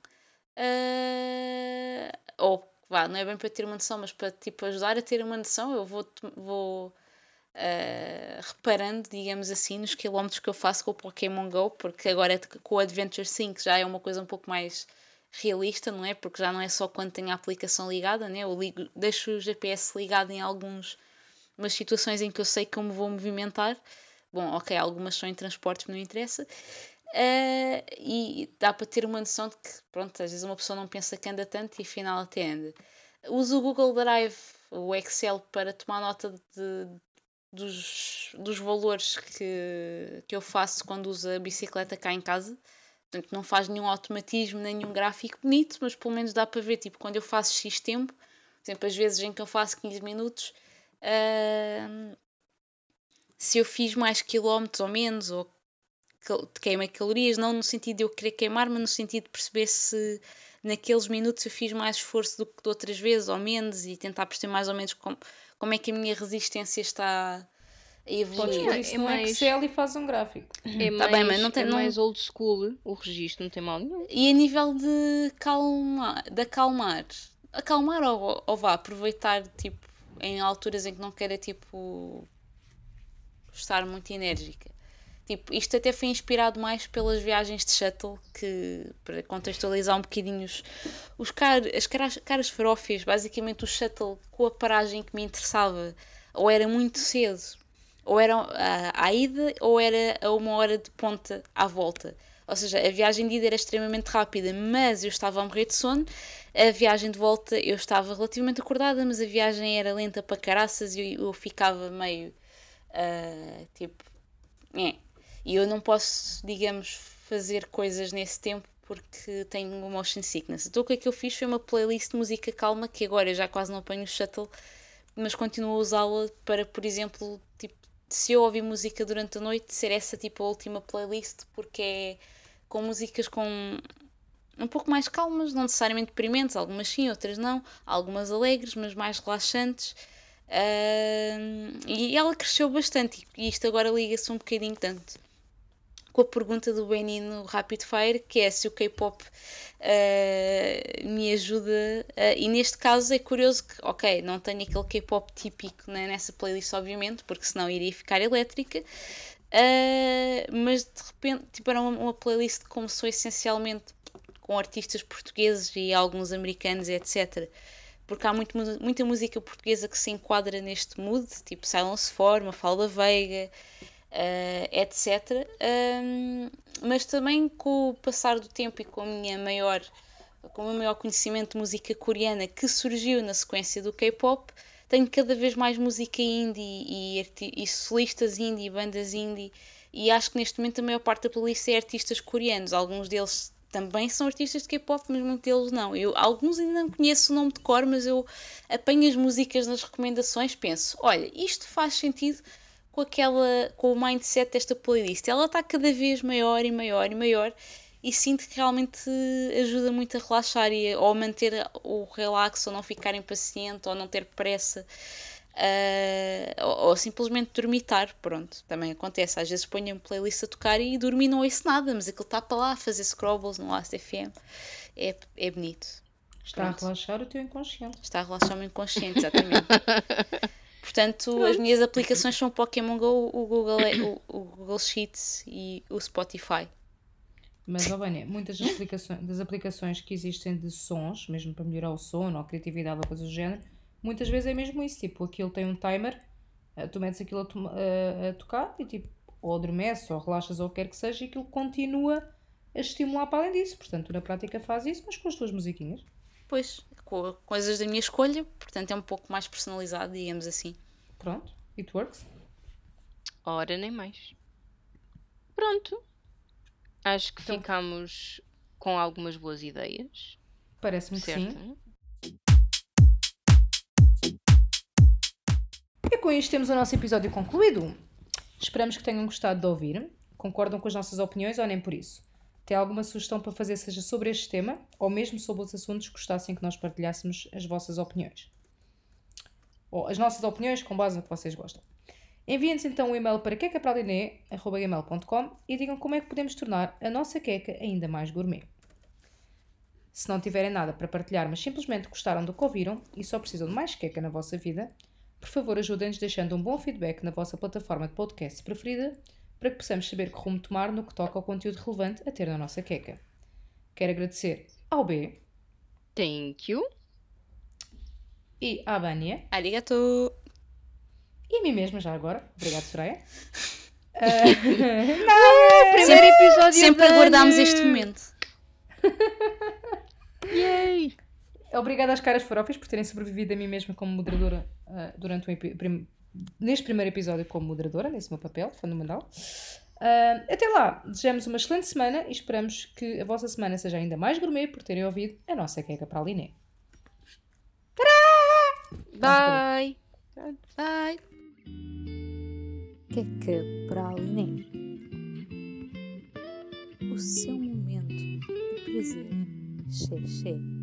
uh, ou vá, não é bem para ter uma noção, mas para tipo, ajudar a ter uma noção, eu vou, vou uh, reparando, digamos assim, nos quilómetros que eu faço com o Pokémon Go, porque agora é com o Adventure 5 já é uma coisa um pouco mais realista, não é? Porque já não é só quando tenho a aplicação ligada, né? Eu ligo, deixo o GPS ligado em algumas situações em que eu sei como vou movimentar. Bom, ok, algumas são em transportes, não interessa. Uh, e dá para ter uma noção de que, pronto, às vezes uma pessoa não pensa que anda tanto e afinal até anda. Uso o Google Drive, o Excel, para tomar nota de, dos, dos valores que, que eu faço quando uso a bicicleta cá em casa. Portanto, não faz nenhum automatismo, nenhum gráfico bonito, mas pelo menos dá para ver, tipo, quando eu faço X tempo, por exemplo, às vezes em que eu faço 15 minutos, uh, se eu fiz mais quilómetros ou menos, ou queimei calorias, não no sentido de eu querer queimar, mas no sentido de perceber se naqueles minutos eu fiz mais esforço do que de outras vezes ou menos e tentar perceber mais ou menos como, como é que a minha resistência está a evoluir. Podes pôr é no mais- Excel e faz um gráfico. É Tá mais, bem, mas não tem- é não- mais old school o registro, não tem mal nenhum. E a nível de calmar, de acalmar, acalmar ou, ou vá, aproveitar tipo em alturas em que não queira tipo estar muito enérgica. Tipo, isto até foi inspirado mais pelas viagens de shuttle, que para contextualizar um bocadinho os, os car, as caras, caras farófias, basicamente o shuttle com a paragem que me interessava, ou era muito cedo, ou era à, à ida, ou era a uma hora de ponta à volta. Ou seja, a viagem de ida era extremamente rápida, mas eu estava a morrer de sono. A viagem de volta eu estava relativamente acordada, mas a viagem era lenta para caraças e eu, eu ficava meio ah, tipo. É. E eu não posso, digamos, fazer coisas nesse tempo porque tenho motion sickness. Então o que é que eu fiz foi uma playlist de música calma que agora eu já quase não apanho o shuttle, mas continuo a usá-la para, por exemplo, tipo, se eu ouvir música durante a noite, ser essa tipo a última playlist, porque é com músicas com um pouco mais calmas, não necessariamente deprimentes, algumas sim, outras não, algumas alegres, mas mais relaxantes. Ahm, e ela cresceu bastante, e isto agora liga-se um bocadinho tanto com a pergunta do Benino Rapid Fire, que é se o K-pop ah, me ajuda. ah, e neste caso é curioso que, ok, não tenho aquele K-pop típico né, nessa playlist, obviamente, porque senão iria ficar elétrica. ah, mas de repente, tipo, era uma, uma playlist que começou essencialmente com artistas portugueses e alguns americanos, etc. Porque há muito, mu- muita música portuguesa que se enquadra neste mood, tipo Silence Forma, Falda Veiga, eh, etc. Ahm, mas também com o passar do tempo e com a minha maior com o meu maior conhecimento de música coreana que surgiu na sequência do K-pop, tenho cada vez mais música indie e, e solistas indie, bandas indie, e acho que neste momento a maior parte da playlist é artistas coreanos. Alguns deles também são artistas de K-pop, mas muitos deles não. Eu, alguns ainda não conheço o nome de cor, mas eu apanho as músicas nas recomendações, penso, olha, isto faz sentido com aquela com o mindset desta playlist. Ela está cada vez maior e maior e maior e sinto que realmente ajuda muito a relaxar e a, ou a manter o relax ou não ficar impaciente ou não ter pressa. ah, ou, ou simplesmente dormitar, pronto, também acontece. Às vezes ponho a playlist a tocar e dormo e não ouço nada, mas aquilo está para lá a fazer scrobbles no Last FM. É, é bonito. Está Pronto. a relaxar o teu inconsciente. Está a relaxar o meu inconsciente, exatamente. Portanto, as minhas aplicações são o Pokémon Go, o Google, o, o Google Sheets e o Spotify. Mas, ó Vânia, muitas das aplicações, das aplicações que existem de sons, mesmo para melhorar o sono ou a criatividade ou coisas do género, muitas vezes é mesmo isso. Tipo, aquilo tem um timer, eh, tu metes aquilo a, toma- a- a tocar e tipo, ou adormeces ou relaxas ou o que quer que seja e aquilo continua a estimular para além disso. Portanto, tu na prática faz isso, mas com as tuas musiquinhas. Pois, com coisas da minha escolha, portanto é um pouco mais personalizado, digamos assim. Pronto, it works. Ora, nem mais. Pronto. Acho que Então- ficamos com algumas boas ideias. Parece-me que sim. Certo? E com isto temos o nosso episódio concluído. Esperamos que tenham gostado de ouvir. Concordam com as nossas opiniões ou nem por isso? Tem alguma sugestão para fazer, seja sobre este tema ou mesmo sobre os assuntos gostassem que nós partilhássemos as vossas opiniões? Ou as nossas opiniões com base no que vocês gostam. Enviem-nos então um e-mail para quecapraliné.com e digam como é que podemos tornar a nossa queca ainda mais gourmet. Se não tiverem nada para partilhar, mas simplesmente gostaram do que ouviram e só precisam de mais queca na vossa vida, por favor ajudem-nos deixando um bom feedback na vossa plataforma de podcast preferida para que possamos saber que rumo tomar no que toca ao conteúdo relevante a ter na nossa queca. Quero agradecer ao B Thank you. e à Vânia Arigato! e a mim mesma já agora. Obrigado, Soraya. Primeiro episódio Sempre aguardámos este momento. Yay! Obrigada às caras farofas por terem sobrevivido a mim mesma como moderadora ah, durante o neste primeiro episódio como moderadora, nesse meu papel fundamental. Ah, até lá, desejamos uma excelente semana e esperamos que a vossa semana seja ainda mais gourmet por terem ouvido a nossa queca para a Liné. Bye! Bye! Queca para a Liné. O seu momento de prazer. Xé, xé.